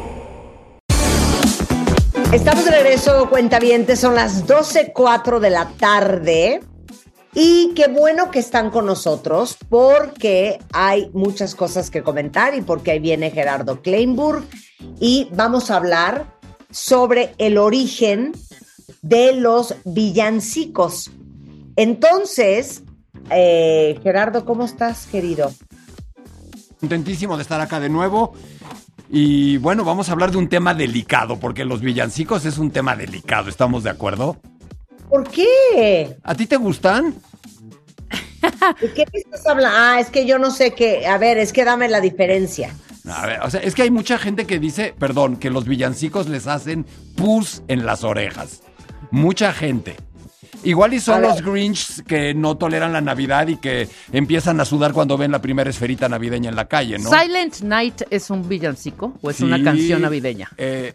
Estamos de regreso, cuentavientes, son las 12.04 de la tarde. Y qué bueno que están con nosotros porque hay muchas cosas que comentar y porque ahí viene Gerardo Kleinburg y vamos a hablar sobre el origen de los villancicos. Entonces, eh, Gerardo, ¿cómo estás, querido?
Contentísimo de estar acá de nuevo. Y bueno, vamos a hablar de un tema delicado, porque los villancicos es un tema delicado, ¿estamos de acuerdo?
¿Por qué?
¿A ti te gustan?
¿De qué estás hablando? Ah, es que yo no sé qué. A ver, es que dame la diferencia.
A ver, o sea, es que hay mucha gente que dice, perdón, que los villancicos les hacen pus en las orejas. Mucha gente. Igual y
A
son los Grinch que no toleran la Navidad y que empiezan a sudar cuando ven la primera esferita navideña en la calle, ¿no?
Silent Night es un villancico o es una canción navideña.
eh,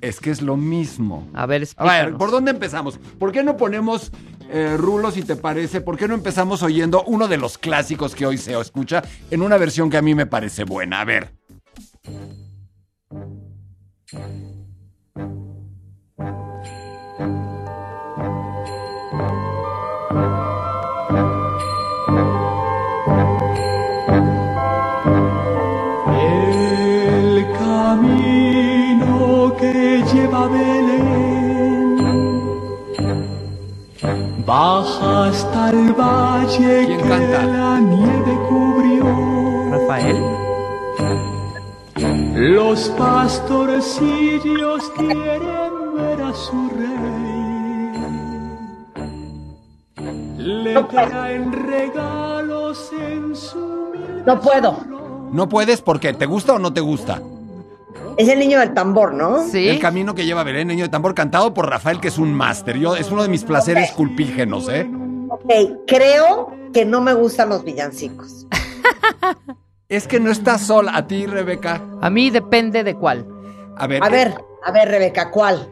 es que es lo mismo.
A ver,
A
explícanos.
ver, ¿por dónde empezamos? ¿Por qué no ponemos eh, Rulo, si te parece? ¿Por qué no empezamos oyendo uno de los clásicos que hoy se escucha en una versión que a mí me parece buena? A ver.
Baja hasta el valle
¿Quién
que
canta?
la nieve cubrió.
Rafael.
Los pastorcillos quieren ver a su rey. Le traen regalos en su
No puedo.
No puedes porque te gusta o no te gusta.
Es el niño del tambor, ¿no?
Sí.
El camino que lleva Belén, niño de tambor, cantado por Rafael, que es un máster. Yo es uno de mis placeres culpígenos, ¿eh?
Ok, creo que no me gustan los villancicos. [LAUGHS]
Es que no estás sola. A ti, Rebeca.
A mí depende de cuál.
A ver.
A ver, a ver, Rebeca, ¿cuál?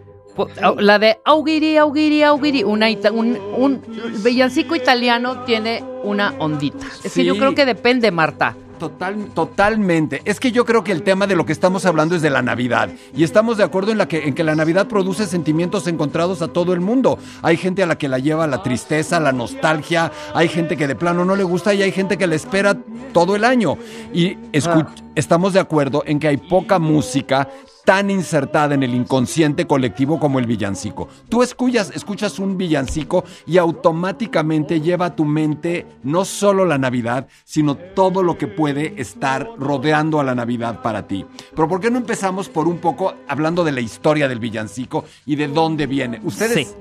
La de Augiri, Augiri, Augiri. Una ita- un, un villancico italiano tiene una ondita. Es que yo creo que depende, Marta.
Total, totalmente. Es que yo creo que el tema de lo que estamos hablando es de la Navidad. Y estamos de acuerdo en, la que, en que la Navidad produce sentimientos encontrados a todo el mundo. Hay gente a la que la lleva la tristeza, la nostalgia. Hay gente que de plano no le gusta y hay gente que la espera todo el año. Y escu- estamos de acuerdo en que hay poca música tan insertada en el inconsciente colectivo como el villancico. Tú escuchas, escuchas un villancico y automáticamente lleva a tu mente no solo la Navidad, sino todo lo que puede estar rodeando a la Navidad para ti. Pero ¿por qué no empezamos por un poco hablando de la historia del villancico y de dónde viene? Ustedes,
Sí.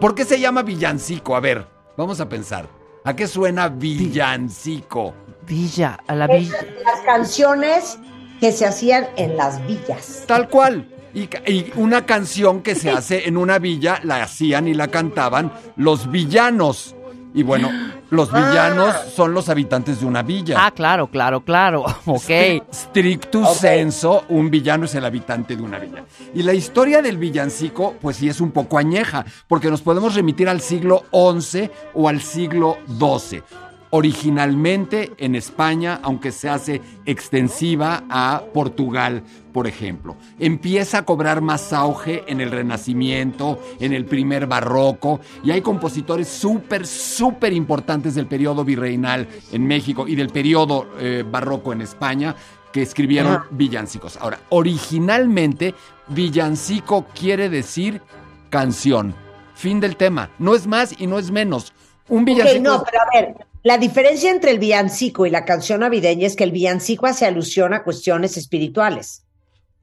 ¿por qué se llama villancico? A ver, vamos a pensar. ¿A qué suena villancico?
Villa, a la villa.
Las canciones que se hacían en las villas.
Tal cual. Y, ca- y una canción que se hace en una villa, la hacían y la cantaban los villanos. Y bueno, los villanos son los habitantes de una villa.
Ah, claro, claro, claro. [LAUGHS] Ok.
Stri- Stricto senso, un villano es el habitante de una villa. Y la historia del villancico, pues sí es un poco añeja, porque nos podemos remitir al siglo XI o al siglo XII. Originalmente en España, aunque se hace extensiva a Portugal, por ejemplo. Empieza a cobrar más auge en el Renacimiento, en el primer barroco, y hay compositores súper, súper importantes del periodo virreinal en México y del periodo eh, barroco en España que escribieron
Ajá.
villancicos. Ahora, originalmente, villancico quiere decir canción. Fin del tema. No es más y no es menos. Un villancico.
no, pero a ver, la diferencia entre el villancico y la canción navideña es que el villancico hace alusión a cuestiones espirituales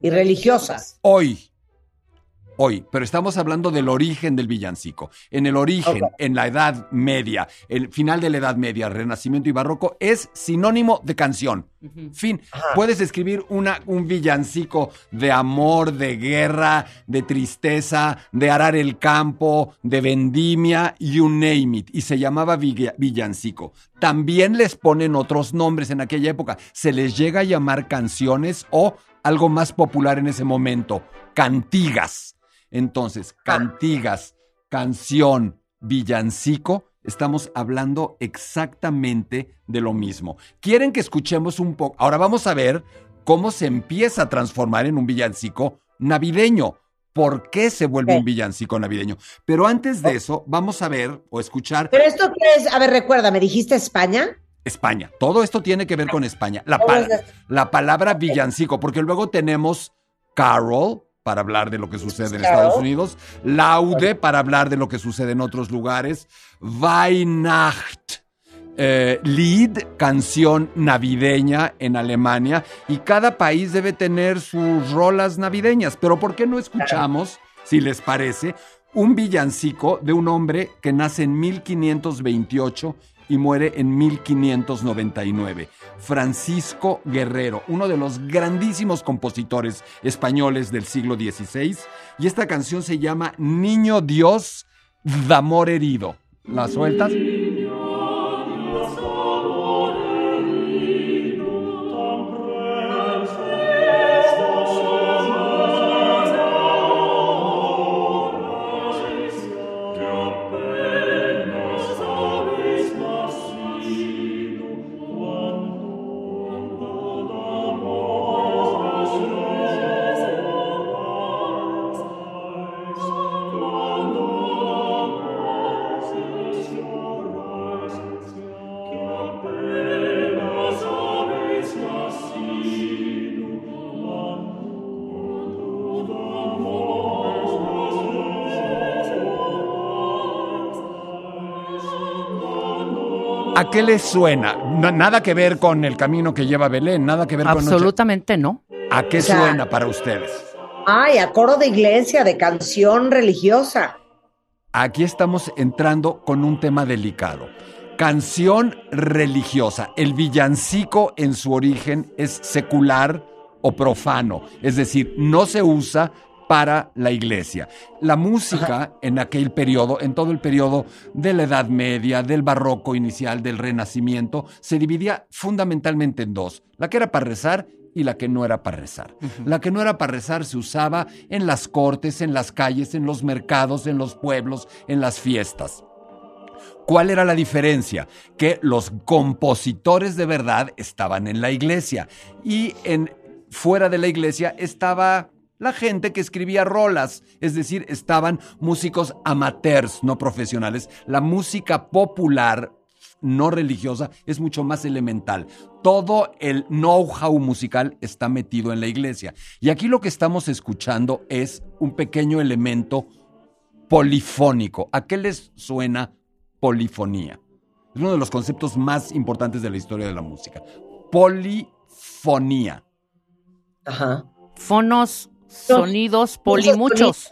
y religiosas.
hoy. Hoy, pero estamos hablando del origen del villancico. En el origen, en la Edad Media, el final de la Edad Media, Renacimiento y Barroco, es sinónimo de canción. Fin. Puedes escribir una, un villancico de amor, de guerra, de tristeza, de arar el campo, de vendimia, you name it. Y se llamaba villa- villancico. También les ponen otros nombres en aquella época. Se les llega a llamar canciones o algo más popular en ese momento, cantigas. Entonces, cantigas, canción, villancico, estamos hablando exactamente de lo mismo. Quieren que escuchemos un poco. Ahora vamos a ver cómo se empieza a transformar en un villancico navideño. ¿Por qué se vuelve un villancico navideño? Pero antes de eso, vamos a ver o escuchar
Pero esto qué es, a ver, recuerda, me dijiste España.
España. Todo esto tiene que ver con España. La, la palabra villancico, porque luego tenemos carol para hablar de lo que sucede en. Estados Unidos, laude para hablar de lo que sucede en otros lugares, Weihnacht, eh, Lied, canción navideña en Alemania, y cada país debe tener sus rolas navideñas. Pero ¿por qué no escuchamos, si les parece, un villancico de un hombre que nace en 1528 y muere en 1599. Francisco Guerrero, uno de los grandísimos compositores españoles del siglo XVI. Y esta canción se llama Niño Dios de amor herido. ¿La sueltas? Qué les suena? Na- nada que ver con el camino que lleva Belén, nada que ver con
Absolutamente no.
¿A qué
O sea-
suena para ustedes?
Ay, a coro de iglesia, de canción religiosa.
Aquí estamos entrando con un tema delicado. Canción religiosa. El villancico en su origen es secular o profano, es decir, no se usa para la iglesia. La música en aquel periodo, en todo el periodo de la Edad Media, del Barroco inicial, del Renacimiento, se dividía fundamentalmente en dos, la que era para rezar y la que no era para rezar. La que no era para rezar se usaba en las cortes, en las calles, en los mercados, en los pueblos, en las fiestas. ¿Cuál era la diferencia? Que los compositores de verdad estaban en la iglesia y en fuera de la iglesia estaba la gente que escribía rolas, es decir, estaban músicos amateurs, no profesionales. La música popular no religiosa es mucho más elemental. Todo el know-how musical está metido en la iglesia. Y aquí lo que estamos escuchando es un pequeño elemento polifónico. ¿A qué les suena polifonía? Es uno de los conceptos más importantes de la historia de la música. Polifonía.
Ajá.
Fonos, sonidos, poli, muchos.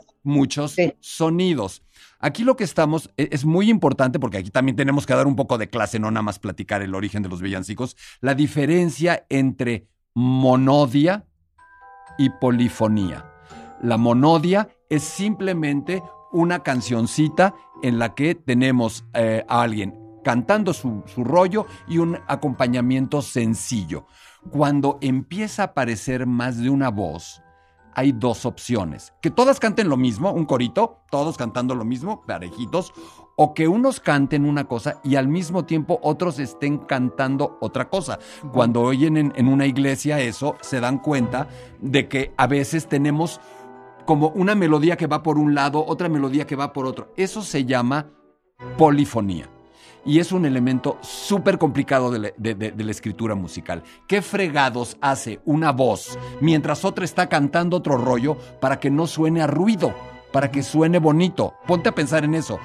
Sí.
sonidos. Aquí lo que estamos e- es muy importante porque aquí también tenemos que dar un poco de clase, no nada más platicar el origen de los villancicos, la diferencia entre monodia y polifonía. La monodia es simplemente una cancioncita en la que tenemos eh, a alguien cantando su, su rollo y un acompañamiento sencillo. Cuando empieza a aparecer más de una voz, hay dos opciones. Que todas canten lo mismo, un corito, todos cantando lo mismo, parejitos, o que unos canten una cosa y al mismo tiempo otros estén cantando otra cosa. Cuando oyen en, en una iglesia eso, se dan cuenta de que a veces tenemos como una melodía que va por un lado, otra melodía que va por otro. Eso se llama polifonía. Y es un elemento súper complicado de la, de- de- de la escritura musical. ¿Qué fregados hace una voz mientras otra está cantando otro rollo para que no suene a ruido, para que suene bonito? Ponte a pensar en eso.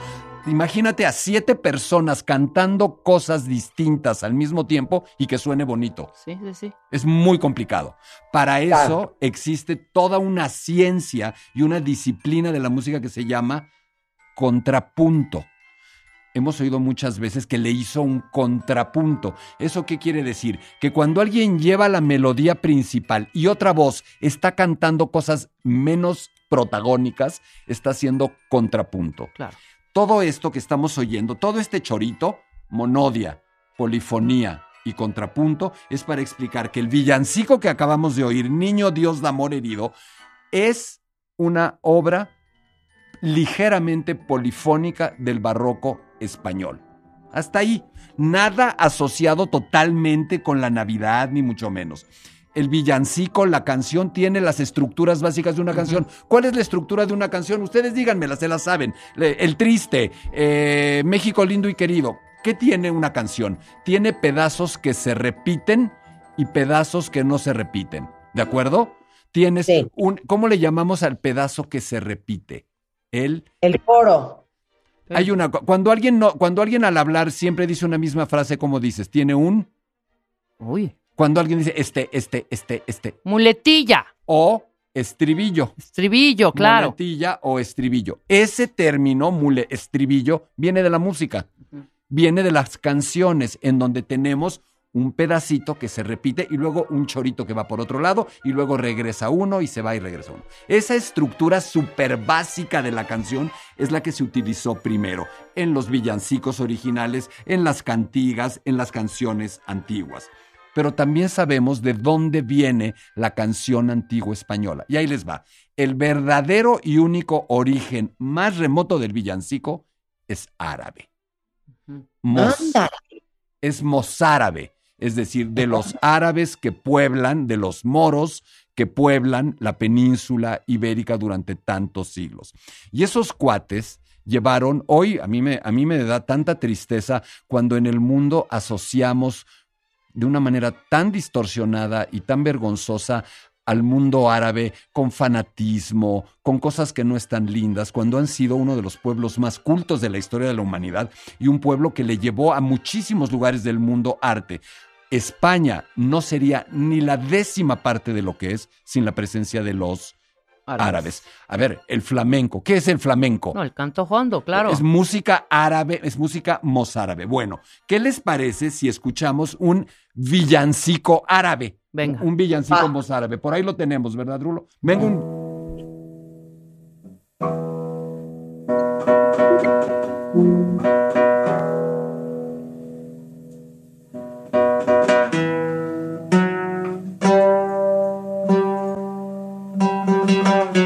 Imagínate a siete personas cantando cosas distintas al mismo tiempo y que suene bonito.
Sí, sí, sí.
Es muy complicado. Para eso
Claro.
existe toda una ciencia y una disciplina de la música que se llama contrapunto. Hemos oído muchas veces que le hizo un contrapunto. ¿Eso qué quiere decir? Que cuando alguien lleva la melodía principal y otra voz está cantando cosas menos protagónicas, está haciendo contrapunto.
Claro.
Todo esto que estamos oyendo, todo este chorito, monodia, polifonía y contrapunto, es para explicar que el villancico que acabamos de oír, Niño Dios de Amor Herido, es una obra ligeramente polifónica del barroco español. Hasta ahí, nada asociado totalmente con la Navidad, ni mucho menos. El villancico, la canción, tiene las estructuras básicas de una canción. ¿Cuál es la estructura de una canción? Ustedes díganmela, se la saben. El triste, eh, México lindo y querido. ¿Qué tiene una canción? Tiene pedazos que se repiten y pedazos que no se repiten. ¿De acuerdo? Tienes
Sí.
un. ¿Cómo le llamamos al pedazo que se repite? El
El coro.
Hay una cuando alguien no cuando alguien al hablar siempre dice una misma frase como dices, tiene un
Uy.
cuando alguien dice este este este este
Muletilla.
o estribillo.
Estribillo, claro.
Muletilla o estribillo. Ese término mule estribillo viene de la música. Viene de las canciones en donde tenemos un pedacito que se repite y luego un chorito que va por otro lado y luego regresa uno y se va y regresa uno. Esa estructura súper básica de la canción es la que se utilizó primero en los villancicos originales, en las cantigas, en las canciones antiguas. Pero también sabemos de dónde viene la canción antigua española. Y ahí les va. El verdadero y único origen más remoto del villancico es árabe. Mos-
Anda.
es mozárabe, es decir, de los árabes que pueblan, de los moros que pueblan la península ibérica durante tantos siglos. Y esos cuates llevaron, hoy a mí me, a mí me da tanta tristeza cuando en el mundo asociamos de una manera tan distorsionada y tan vergonzosa al mundo árabe con fanatismo, con cosas que no están lindas, cuando han sido uno de los pueblos más cultos de la historia de la humanidad y un pueblo que le llevó a muchísimos lugares del mundo arte. España no sería ni la décima parte de lo que es sin la presencia de los árabes. A ver, el flamenco. ¿Qué es el flamenco?
No, el canto hondo, claro.
Es música árabe, es música mozárabe. Bueno, ¿qué les parece si escuchamos un villancico árabe?
Venga.
Un villancico
Ah.
mozárabe. Por ahí lo tenemos, ¿verdad, Rulo? Venga un...
Había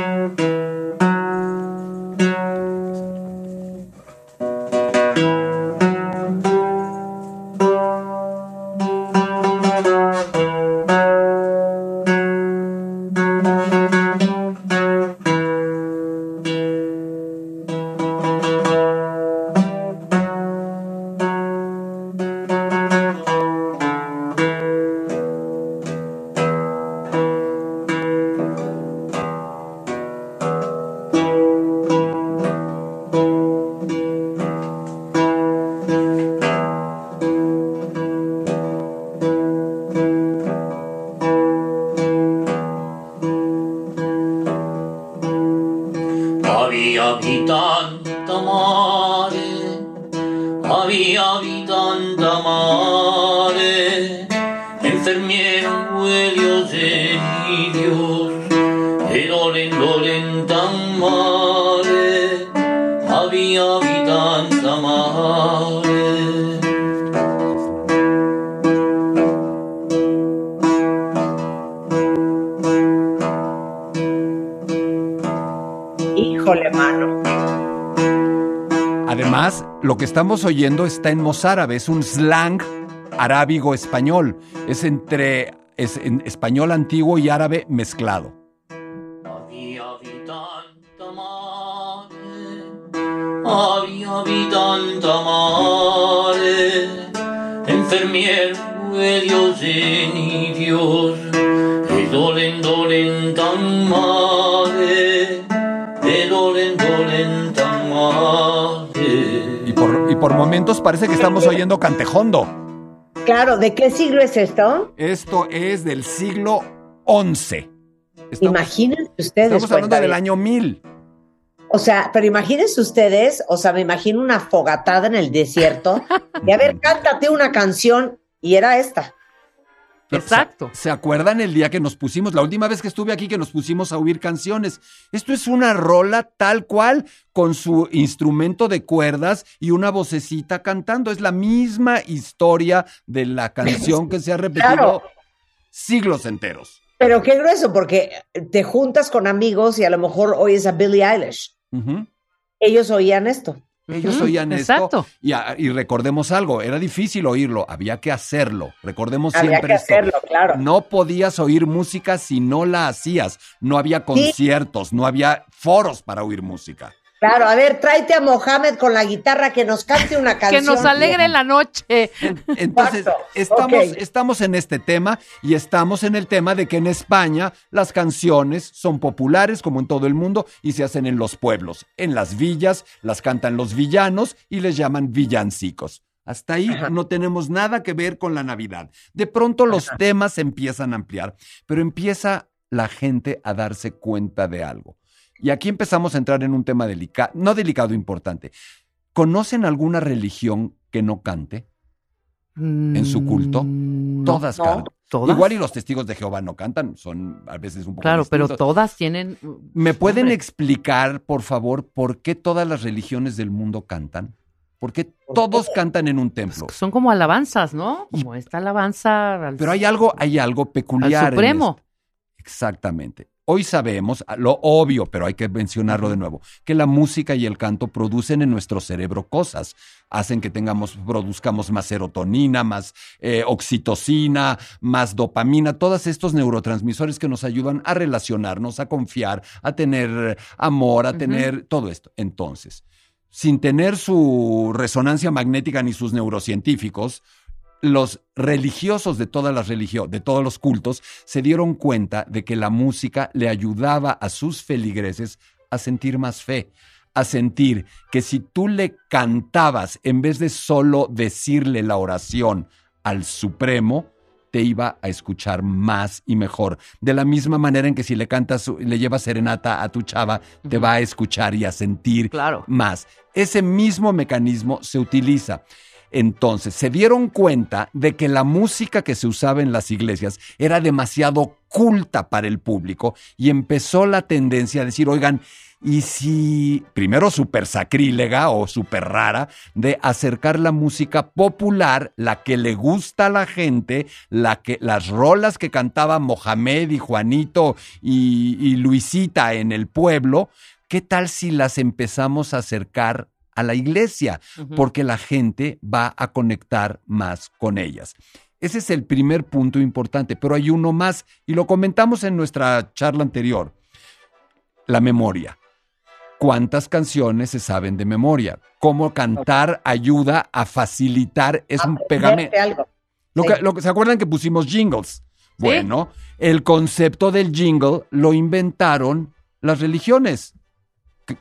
estamos oyendo está en mozárabe, es un slang arábigo español. Es entre es en español antiguo y árabe mezclado. Momentos parece que estamos oyendo cantejondo.
Claro, ¿de qué siglo es esto?
Esto es del siglo XI. Estamos,
Imagínense ustedes.
estamos hablando del año 1000.
O sea, pero imagínense ustedes, o sea, me imagino una fogatada en el desierto. y a ver, [LAUGHS] cántate una canción. Y era esta.
Exacto.
¿se, se acuerdan el día que nos pusimos, la última vez que estuve aquí, que nos pusimos a oír canciones? Esto es una rola tal cual, con su instrumento de cuerdas y una vocecita cantando. Es la misma historia de la canción que se ha repetido
Claro.
siglos enteros.
Pero qué grueso, porque te juntas con amigos y a lo mejor oyes a Billie Eilish. Ellos oían esto.
Ellos
Ujú,
oían
exacto.
esto y, y recordemos algo, era difícil oírlo, había que hacerlo. Recordemos
Había
siempre
que
esto.
hacerlo, claro.
No podías oír música si no la hacías. No había conciertos, no había foros para oír música.
Claro, a ver, tráete a Mohamed con la guitarra que nos cante una [LAUGHS]
Que
canción.
nos alegre la noche.
Entonces,
Exacto,
estamos, en este tema y estamos en el tema de que en España las canciones son populares como en todo el mundo y se hacen en los pueblos. En las villas las cantan los villanos y les llaman villancicos. Hasta ahí
Ajá.
no tenemos nada que ver con la Navidad. De pronto los temas se empiezan a ampliar, pero empieza la gente a darse cuenta de algo. Y aquí empezamos a entrar en un tema delicado, no delicado, importante. ¿Conocen alguna religión que no cante? en su culto?
Mm,
Todas
no.
cantan.
¿Todas?
Igual y los testigos de Jehová no cantan, son a veces un poco
Claro, pero todas tienen.
¿Me pueden
Hombre.
explicar, por favor, por qué todas las religiones del mundo cantan? ¿Por qué todos cantan en un templo?
Son como alabanzas, ¿no? Como esta alabanza al,
Pero hay algo, hay algo
al
peculiar. en
Supremo.
Exactamente. Hoy sabemos, lo obvio, pero hay que mencionarlo de nuevo, que la música y el canto producen en nuestro cerebro cosas. Hacen que tengamos, produzcamos más serotonina, más eh, oxitocina, más dopamina, todos estos neurotransmisores que nos ayudan a relacionarnos, a confiar, a tener amor, a tener todo esto. Entonces, sin tener su resonancia magnética ni sus neurocientíficos, los religiosos de todas las religiones, de todos los cultos, se dieron cuenta de que la música le ayudaba a sus feligreses a sentir más fe, a sentir que si tú le cantabas en vez de solo decirle la oración al Supremo, te iba a escuchar más y mejor. De la misma manera en que si le cantas, le llevas serenata a tu chava, te va a escuchar y a sentir
Claro.
más. Ese mismo mecanismo se utiliza. Entonces, se dieron cuenta de que la música que se usaba en las iglesias era demasiado culta para el público y empezó la tendencia a decir, oigan, y si, primero súper sacrílega o súper rara, de acercar la música popular, la que le gusta a la gente, la que, las rolas que cantaba Mohamed y Juanito y, y Luisita en el pueblo, ¿qué tal si las empezamos a acercar a la iglesia? Porque la gente va a conectar más con ellas. Ese es el primer punto importante, pero hay uno más y lo comentamos en nuestra charla anterior. La memoria. ¿Cuántas canciones se saben de memoria? ¿Cómo cantar ayuda a facilitar? Es un pegamento. Lo que, lo que- ¿Se acuerdan que pusimos jingles? Bueno, el concepto del jingle lo inventaron las religiones. ¿Qué-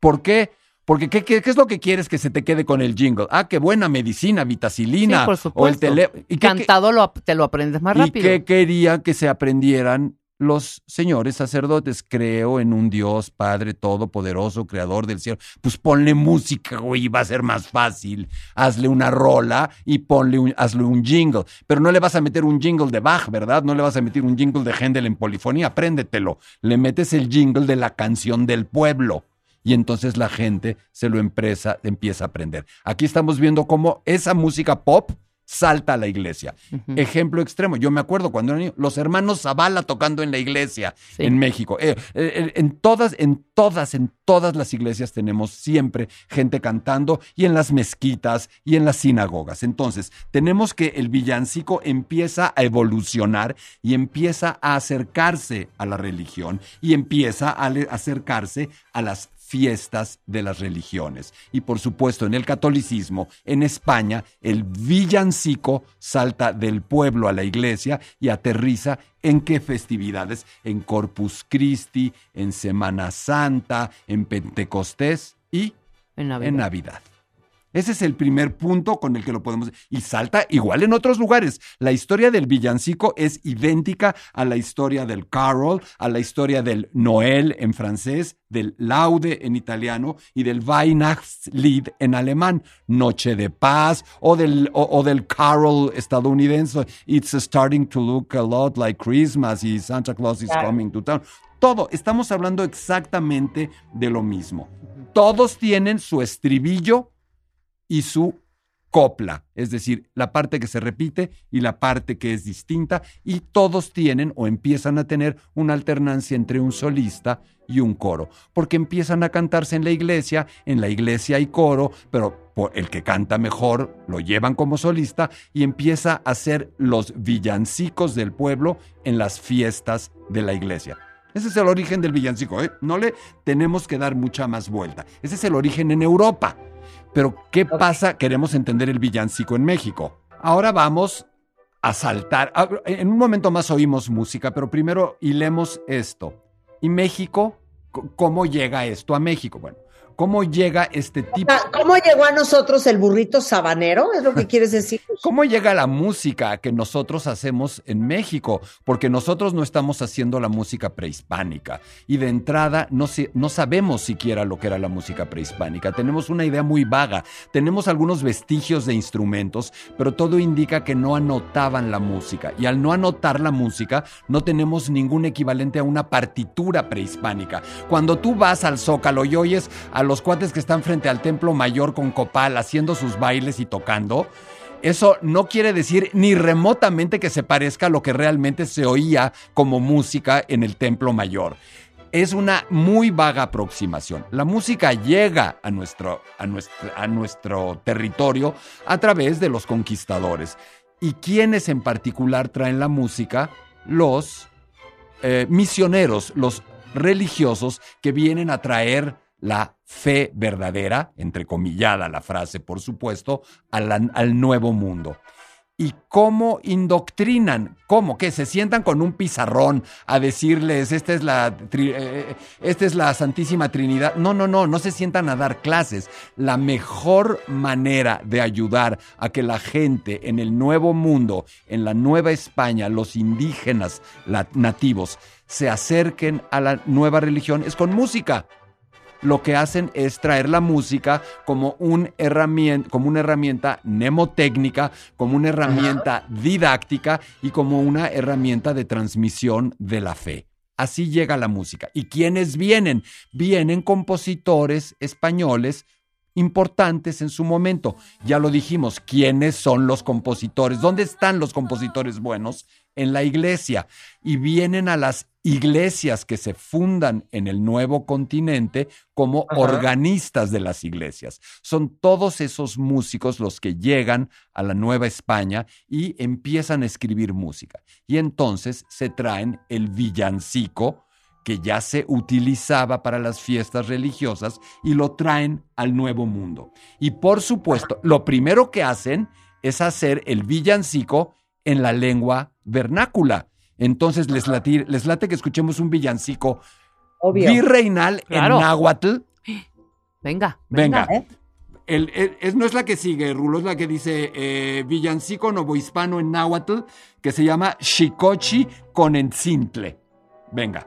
¿Por qué? Porque ¿qué, qué, qué es lo que quieres que se te quede con el jingle? Ah, qué buena medicina, vitacilina.
Sí, por
o el
supuesto.
tele... ¿Y qué-
Cantado lo, te lo aprendes más
¿Y
rápido.
qué quería que se aprendieran los señores sacerdotes? Creo en un Dios Padre Todopoderoso, Creador del cielo. Pues ponle música, güey, y va a ser más fácil. Hazle una rola y ponle un, hazle un jingle. Pero no le vas a meter un jingle de Bach, ¿verdad? No le vas a meter un jingle de Händel en polifonía. Apréndetelo. Le metes el jingle de la canción del pueblo. Y entonces la gente se lo empresa, empieza a aprender. Aquí estamos viendo cómo esa música pop salta a la iglesia. Ejemplo extremo, yo me acuerdo cuando era niño, los hermanos Zavala tocando en la iglesia
Sí.
en México. Eh, eh, en todas, en todas, en todas las iglesias tenemos siempre gente cantando y en las mezquitas y en las sinagogas. Entonces, tenemos que el villancico empieza a evolucionar y empieza a acercarse a la religión y empieza a acercarse a las fiestas de las religiones. Y por supuesto, en el catolicismo, en España, el villancico salta del pueblo a la iglesia y aterriza en qué festividades? En Corpus Christi, en Semana Santa, en Pentecostés y
En Navidad.
en Navidad. Ese es el primer punto con el que lo podemos... Y salta igual en otros lugares. La historia del villancico es idéntica a la historia del carol, a la historia del Noel en francés, del Laude en italiano y del Weihnachtslied en alemán, Noche de Paz, o del, o, o del carol estadounidense, It's starting to look a lot like Christmas y Santa Claus is coming to town. Todo, estamos hablando exactamente de lo mismo. Todos tienen su estribillo y su copla, es decir, la parte que se repite y la parte que es distinta, y todos tienen o empiezan a tener una alternancia entre un solista y un coro, porque empiezan a cantarse en la iglesia, en la iglesia hay coro, pero el que canta mejor lo llevan como solista y empieza a hacer los villancicos del pueblo en las fiestas de la iglesia. Ese es el origen del villancico, ¿eh? No le tenemos que dar mucha más vuelta. Ese es el origen en Europa. Pero, ¿qué pasa? Queremos entender el villancico en México. Ahora vamos a saltar. Ah, En un momento más oímos música, pero primero hilemos esto. ¿Y México? ¿Cómo llega esto a México? Bueno, ¿cómo llega este tipo?
¿Cómo llegó a nosotros el burrito sabanero? ¿Es lo que quieres decir? [LAUGHS]
¿Cómo llega la música que nosotros hacemos en México? Porque nosotros no estamos haciendo la música prehispánica y de entrada no, no sabemos siquiera lo que era la música prehispánica. Tenemos una idea muy vaga, tenemos algunos vestigios de instrumentos, pero todo indica que no anotaban la música y al no anotar la música no tenemos ningún equivalente a una partitura prehispánica. Cuando tú vas al Zócalo y oyes a los cuates que están frente al Templo Mayor con copal haciendo sus bailes y tocando, eso no quiere decir ni remotamente que se parezca a lo que realmente se oía como música en el Templo Mayor. Es una muy vaga aproximación. La música llega a nuestro, a a nuestro territorio a través de los conquistadores. ¿Y quiénes en particular traen la música? Los eh, misioneros, los religiosos que vienen a traer la fe verdadera, entrecomillada la frase, por supuesto, a la- al nuevo mundo. y cómo indoctrinan, cómo que se sientan con un pizarrón a decirles esta es la tri- eh, esta es la Santísima Trinidad. No, no, no, no se sientan a dar clases. La mejor manera de ayudar a que la gente en el nuevo mundo, en la nueva España, los indígenas nativos se acerquen a la nueva religión es con música lo que hacen es traer la música como, un como una herramienta mnemotécnica, como una herramienta didáctica y como una herramienta de transmisión de la fe. Así llega la música. ¿Y quiénes vienen? Vienen compositores españoles importantes en su momento. Ya lo dijimos, ¿quiénes son los compositores? ¿Dónde están los compositores buenos? En la iglesia. Y vienen a las iglesias que se fundan en el nuevo continente como
Ajá.
organistas de las iglesias. Son todos esos músicos los que llegan a la Nueva España y empiezan a escribir música. Y entonces se traen el villancico, que ya se utilizaba para las fiestas religiosas y lo traen al nuevo mundo. Y por supuesto, lo primero que hacen es hacer el villancico en la lengua vernácula. Entonces les, lati- les late que escuchemos un villancico
Obvio.
virreinal
Claro.
en náhuatl.
Venga,
Venga.
¿Eh?
El- el- es, no es la que sigue, Rulo, es la que dice eh, villancico novohispano en náhuatl, que se llama Xicochi con Entzintle. Venga.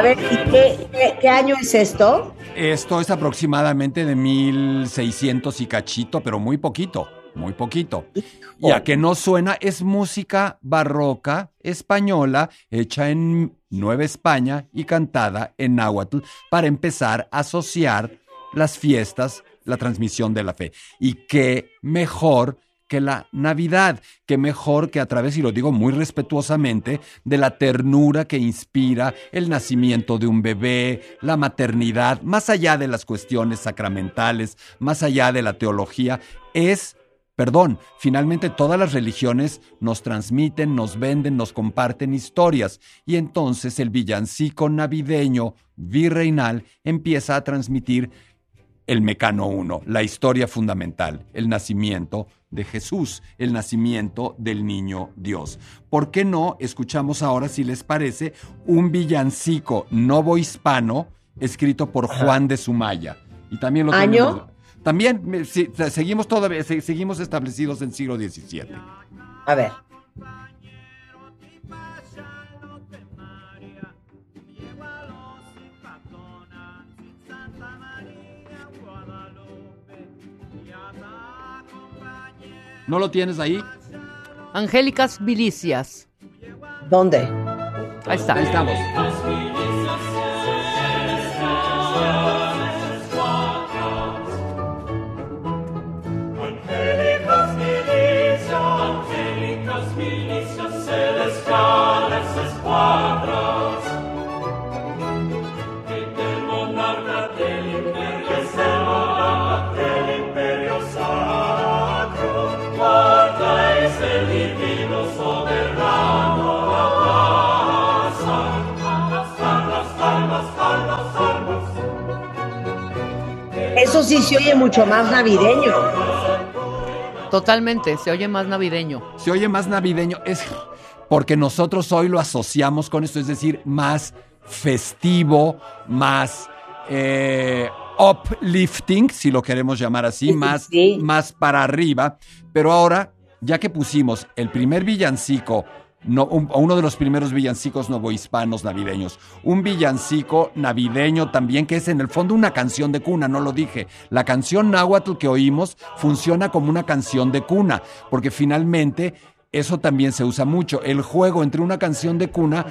A ver, ¿y qué, qué- qué año es esto?
Esto es aproximadamente de 1600 y cachito, pero muy poquito, muy poquito. Y a que no suena, es música barroca española hecha en Nueva España y cantada en náhuatl para empezar a asociar las fiestas, la transmisión de la fe. Y qué mejor que la Navidad, qué mejor que a través, y lo digo muy respetuosamente, de la ternura que inspira el nacimiento de un bebé, la maternidad, más allá de las cuestiones sacramentales, más allá de la teología, es Perdón, finalmente todas las religiones nos transmiten, nos venden, nos comparten historias. Y entonces el villancico navideño virreinal empieza a transmitir el mecano uno, la historia fundamental, el nacimiento de Jesús, el nacimiento del niño Dios. ¿Por qué no escuchamos ahora, si les parece, un villancico novohispano escrito por Juan de Sumaya? Y también lo
¿Año?
También me- sí, seguimos todavía, se- seguimos establecidos en siglo XVII.
A ver.
¿No lo tienes ahí?
Angélicas Vilicias.
¿Dónde?
Ahí está.
Ahí estamos.
Eso sí se oye mucho más navideño.
Totalmente, se oye más navideño.
Se oye más navideño, es porque nosotros hoy lo asociamos con esto, es decir, más festivo, más eh, uplifting, si lo queremos llamar así,
Sí,
más,
sí.
más para arriba. Pero ahora, ya que pusimos el primer villancico, no, un- uno de los primeros villancicos novohispanos navideños, un villancico navideño también, que es en el fondo una canción de cuna, no lo dije. La canción náhuatl que oímos funciona como una canción de cuna, porque finalmente eso también se usa mucho. El juego entre una canción de cuna,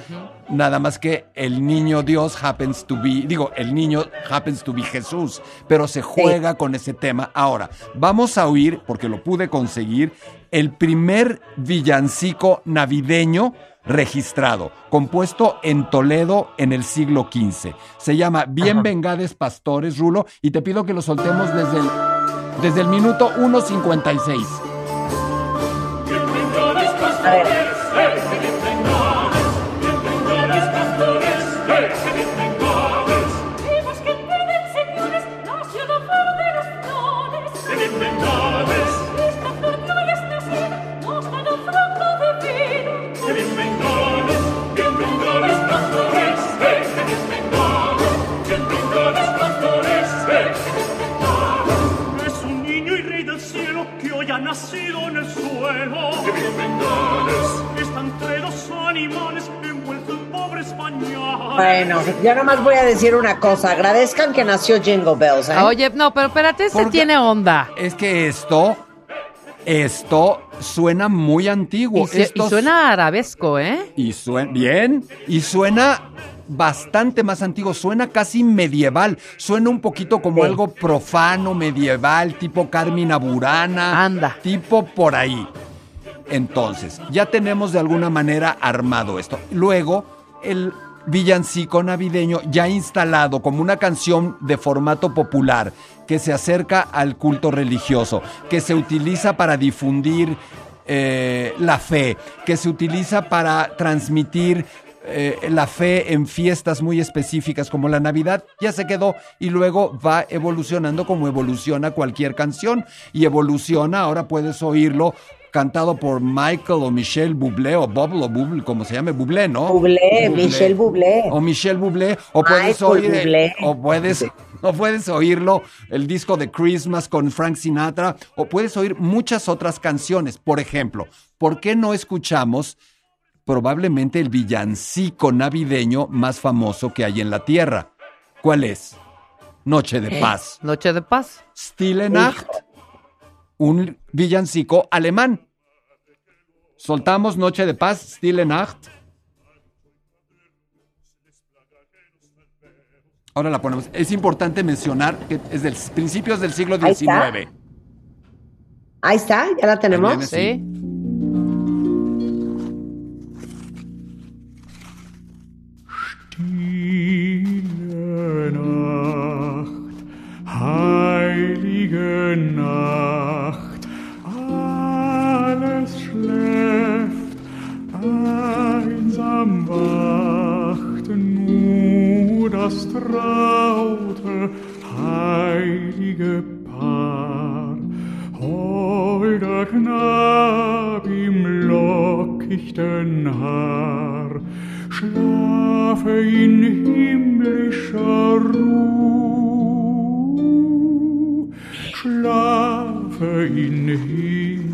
nada más que el niño Dios happens to be, digo, el niño happens to be Jesús, pero se juega con ese tema. Ahora, vamos a oír, porque lo pude conseguir, el primer villancico navideño registrado, compuesto en Toledo en el siglo XV. Se llama Bien Vengades Pastores, Rulo, y te pido que lo soltemos desde el, desde el minuto 1.56.
A ver. Bueno, yo nomás voy a decir una cosa. Agradezcan que nació Jingle Bells, ¿eh?
Oye, no, pero espérate, ese
Porque-
tiene onda.
Es que esto, esto suena muy antiguo.
Y, se- suena arabesco, ¿eh?
Y suena bien, y suena bastante más antiguo, suena casi medieval, suena un poquito como
Sí.
algo profano, medieval, tipo Carmina Burana,
Anda.
tipo por ahí. Entonces, ya tenemos de alguna manera armado esto. Luego, el villancico navideño ya instalado como una canción de formato popular que se acerca al culto religioso, que se utiliza para difundir eh, la fe, que se utiliza para transmitir eh, la fe en fiestas muy específicas como la Navidad, ya se quedó y luego va evolucionando como evoluciona cualquier canción y evoluciona, ahora puedes oírlo cantado por Michael o Michelle Bublé o Bob o Bublé, como se llame, Bublé, ¿no?
Bublé, Michelle Bublé.
O Michelle Bublé, o puedes
Michael
oír,
Bublé.
o puedes, [LAUGHS] o puedes oírlo, el disco de Christmas con Frank Sinatra, o puedes oír muchas otras canciones. Por ejemplo, ¿por qué no escuchamos probablemente el villancico navideño más famoso que hay en la Tierra? ¿Cuál es? Noche de Paz.
Noche de paz.
Stille Nacht, un villancico alemán. Soltamos Noche de Paz, Stille Nacht. Ahora la ponemos. Es importante mencionar que es de principios del siglo
Ahí está.
XIX.
Ahí está, ya la tenemos.
viene, sí.
Sí.
Stille Nacht, heilige Nacht, schläft, einsam wacht nur das traute, heilige Paar. Holder Knab im lockichten Haar, schlafe in himmlischer Ruh, schlafe in himmlischer.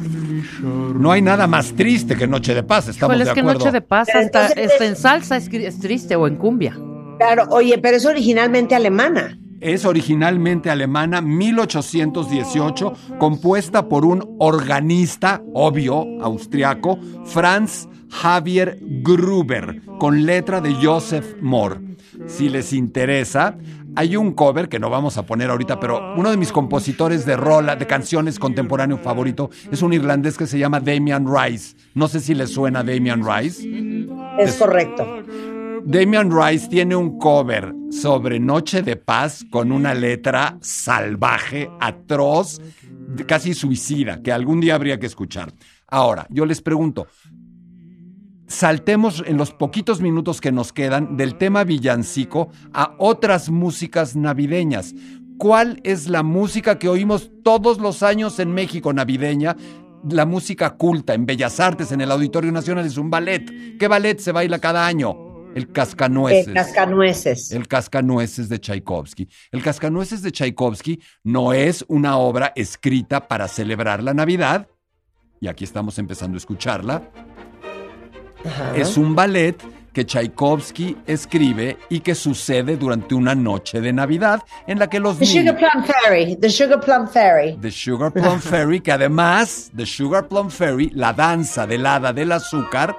No hay nada más triste que Noche de Paz, estamos
Híjole,
de
es que
acuerdo.
Noche de paz
Pero
hasta,
entonces-
hasta en salsa es, es triste o en cumbia.
Claro, oye, pero es originalmente alemana.
Es originalmente alemana, 1818, compuesta por un organista, obvio, austriaco, Franz Javier Gruber, con letra de Joseph Mohr. Si les interesa, hay un cover que no vamos a poner ahorita, pero uno de mis compositores de rola, de canciones contemporáneo favorito, es un irlandés que se llama Damian Rice. No sé si les suena Damian Rice.
Es correcto.
Damian Rice tiene un cover sobre Noche de Paz con una letra salvaje, atroz, casi suicida, que algún día habría que escuchar. Ahora, yo les pregunto, saltemos en los poquitos minutos que nos quedan del tema villancico a otras músicas navideñas. ¿Cuál es la música que oímos todos los años en México navideña? La música culta en Bellas Artes, en el Auditorio Nacional, es un ballet. ¿Qué ballet se baila cada año? El Cascanueces.
El cascanueces.
El Cascanueces de Tchaikovsky. El Cascanueces de Tchaikovsky no es una obra escrita para celebrar la Navidad, y aquí estamos empezando a escucharla.
Ajá.
Es un ballet que Tchaikovsky escribe y que sucede durante una noche de Navidad en la que los
The
niños...
Sugar Plum Fairy, The Sugar Plum Fairy.
The Sugar Plum Fairy, que además, The Sugar Plum Fairy, la danza del hada del azúcar,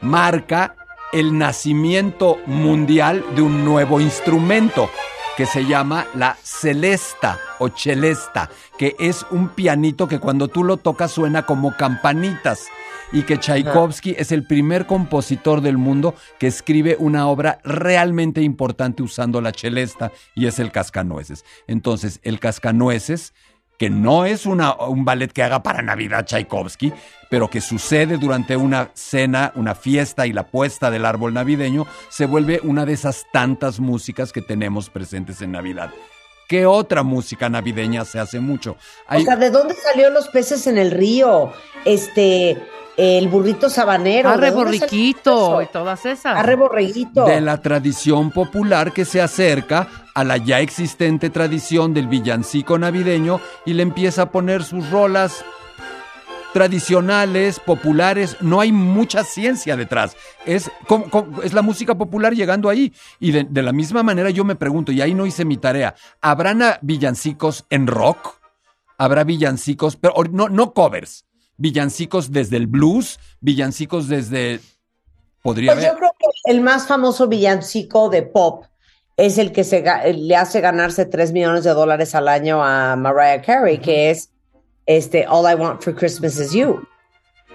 marca el nacimiento mundial de un nuevo instrumento que se llama la celesta o celesta, que es un pianito que cuando tú lo tocas suena como campanitas y que Tchaikovsky es el primer compositor del mundo que escribe una obra realmente importante usando la celesta y es el Cascanueces. Entonces, el Cascanueces que no es un ballet que haga para Navidad Tchaikovsky, pero que sucede durante una cena, una fiesta y la puesta del árbol navideño, se vuelve una de esas tantas músicas que tenemos presentes en Navidad. ¿Qué otra música navideña se hace mucho?
O sea, ¿de dónde salió los peces en el río? Este, el burrito sabanero.
Arre
¿de dónde salió
borriquito y todas esas.
Arre borreguito.
de la tradición popular que se acerca a la ya existente tradición del villancico navideño y le empieza a poner sus rolas tradicionales, populares, no hay mucha ciencia detrás. Es, es la música popular llegando ahí. Y de, de la misma manera yo me pregunto, y ahí no hice mi tarea, ¿habrán villancicos en rock? ¿Habrá villancicos, pero no, no covers? Villancicos desde el blues, villancicos desde... Podría
Pues yo creo que el más famoso villancico de pop es el que se, ga- le hace ganarse 3 millones de dólares al año a Mariah Carey, que es este All I Want for Christmas Is You,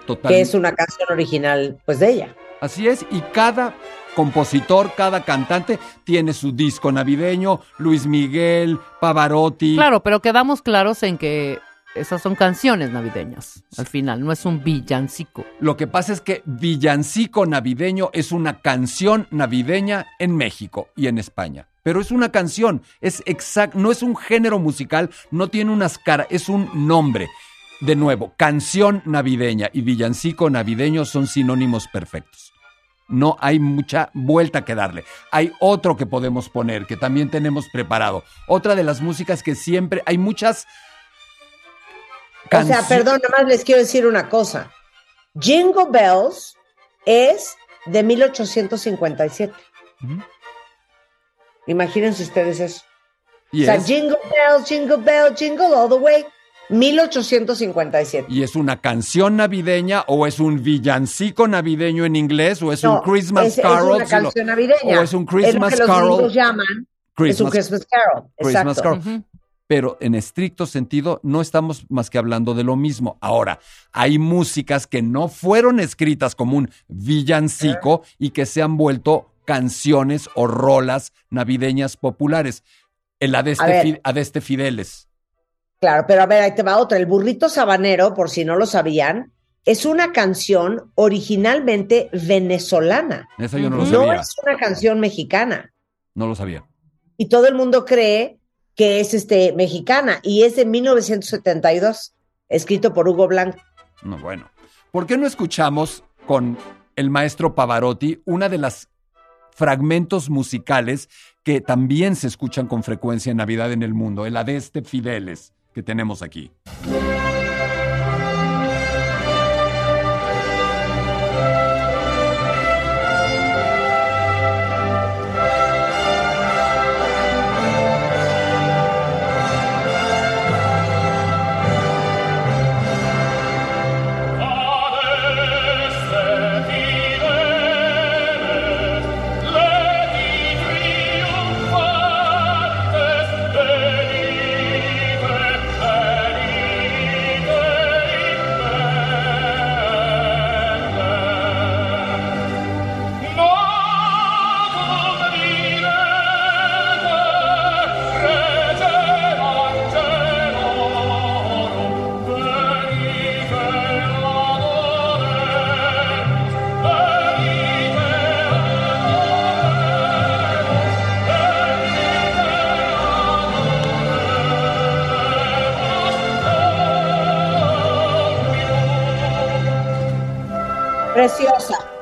total-
que es una canción original pues de ella.
Así es, y cada compositor, cada cantante tiene su disco navideño, Luis Miguel, Pavarotti.
Claro, pero quedamos claros en que esas son canciones navideñas. Al final, no es un villancico.
Lo que pasa es que Villancico Navideño es una canción navideña en México y en España. Pero es una canción, es exact, no es un género musical, no tiene unas caras, es un nombre. De nuevo, canción navideña y villancico navideño son sinónimos perfectos. No hay mucha vuelta que darle. Hay otro que podemos poner, que también tenemos preparado. Otra de las músicas que siempre hay muchas.
O sea, perdón, nada más les quiero decir una cosa. Jingle Bells es de 1857.
Ujú.
Imagínense ustedes eso. O sea, Jingle Bells, Jingle Bell, Jingle All the Way, 1857.
¿Y es una canción navideña o es un villancico navideño en inglés o es
No,
un Christmas
es, es
Carol?
una canción navideña.
o es un
Es lo
Christmas
que
Carol.
llaman es un Christmas Carol.
Christmas
Exacto.
Carol. Pero en estricto sentido no estamos más que hablando de lo mismo. Ahora, hay músicas que no fueron escritas como un villancico y que se han vuelto canciones o rolas navideñas populares. El Adeste, Adeste Fideles.
Claro, pero a ver, ahí te va otra. El burrito sabanero, por si no lo sabían, es una canción originalmente venezolana.
Esa yo no lo
No
sabía.
es una canción mexicana.
No lo sabía.
Y todo el mundo cree que es este, mexicana y es de 1972, escrito por Hugo Blanco.
No, bueno. ¿Por qué no escuchamos con el maestro Pavarotti una de las fragmentos musicales que también se escuchan con frecuencia en Navidad en el mundo, el Adeste Fideles que tenemos aquí?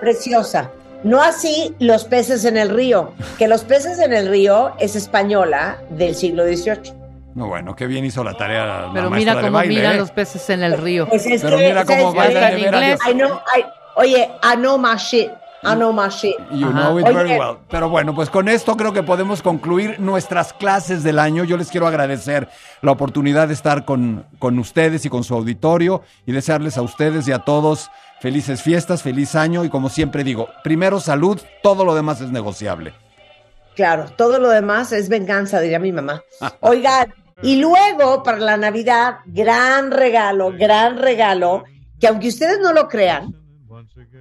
Preciosa. No así los peces en el río, que los peces en el río es española del siglo XVIII.
No, bueno, qué bien hizo la tarea la
Pero mira
de
cómo
baile,
miran
¿eh?
los peces en el río.
Pues es
Pero
que,
mira
¿sabes
cómo
en inglés.
I know, I- oye, I know my shit. I know my shit.
You
Ajá.
know it very
Oye.
well. Pero bueno, pues con esto creo que podemos concluir nuestras clases del año. Yo les quiero agradecer la oportunidad de estar con, con ustedes y con su auditorio y desearles a ustedes y a todos felices fiestas, feliz año y como siempre digo, primero salud, todo lo demás es negociable.
Claro, todo lo demás es venganza, diría mi mamá. Oigan, y luego para la Navidad, gran regalo, gran regalo, que aunque ustedes no lo crean,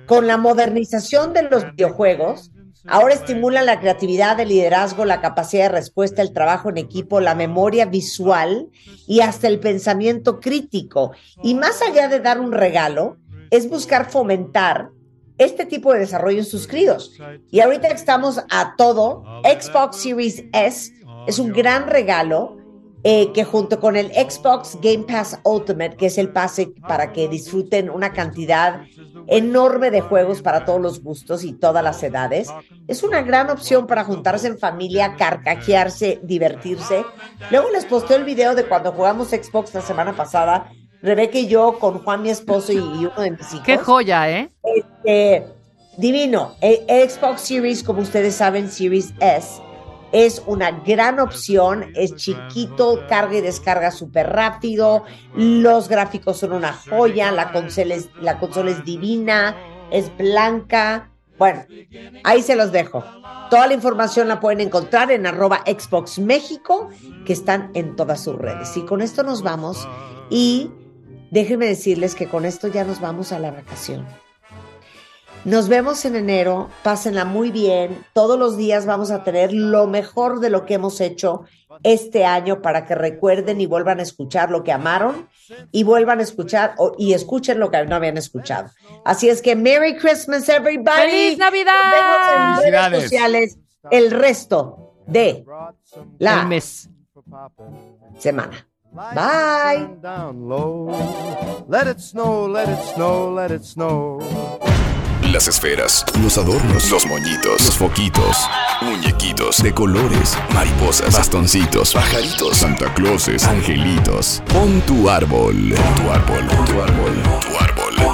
con la modernización de los videojuegos, ahora estimulan la creatividad, el liderazgo, la capacidad de respuesta, el trabajo en equipo, la memoria visual y hasta el pensamiento crítico. Y más allá de dar un regalo, es buscar fomentar este tipo de desarrollo en sus críos. Y ahorita estamos a todo, Xbox Series S es un gran regalo eh, que junto con el Xbox Game Pass Ultimate, que es el pase para que disfruten una cantidad enorme de juegos para todos los gustos y todas las edades, es una gran opción para juntarse en familia, carcajearse, divertirse. Luego les posteo el video de cuando jugamos Xbox la semana pasada, Rebeca y yo con Juan, mi esposo y uno de mis hijos.
Qué joya, ¿eh?
Este, divino. El Xbox Series, como ustedes saben, Series S, es una gran opción. Es chiquito, carga y descarga súper rápido. Los gráficos son una joya. La consola, es, la consola es divina, es blanca. Bueno, ahí se los dejo. Toda la información la pueden encontrar en arroba Xbox México, que están en todas sus redes. Y con esto nos vamos. Y déjenme decirles que con esto ya nos vamos a la vacación. Nos vemos en enero, pásenla muy bien. Todos los días vamos a tener lo mejor de lo que hemos hecho este año para que recuerden y vuelvan a escuchar lo que amaron y vuelvan a escuchar o- y escuchen lo que no habían escuchado. Así es que Merry Christmas everybody.
¡Feliz Navidad!
Nos vemos en redes
Felicidades.
sociales el resto de la
mes.
semana. Bye.
Down low. Let it snow, let it snow, let it snow.
Las esferas, los adornos, los moñitos, los foquitos, muñequitos de colores, mariposas, bastoncitos, pajaritos, Santa Clauses, angelitos. Pon tu árbol, pon tu árbol, pon tu árbol, pon tu árbol, pon tu árbol.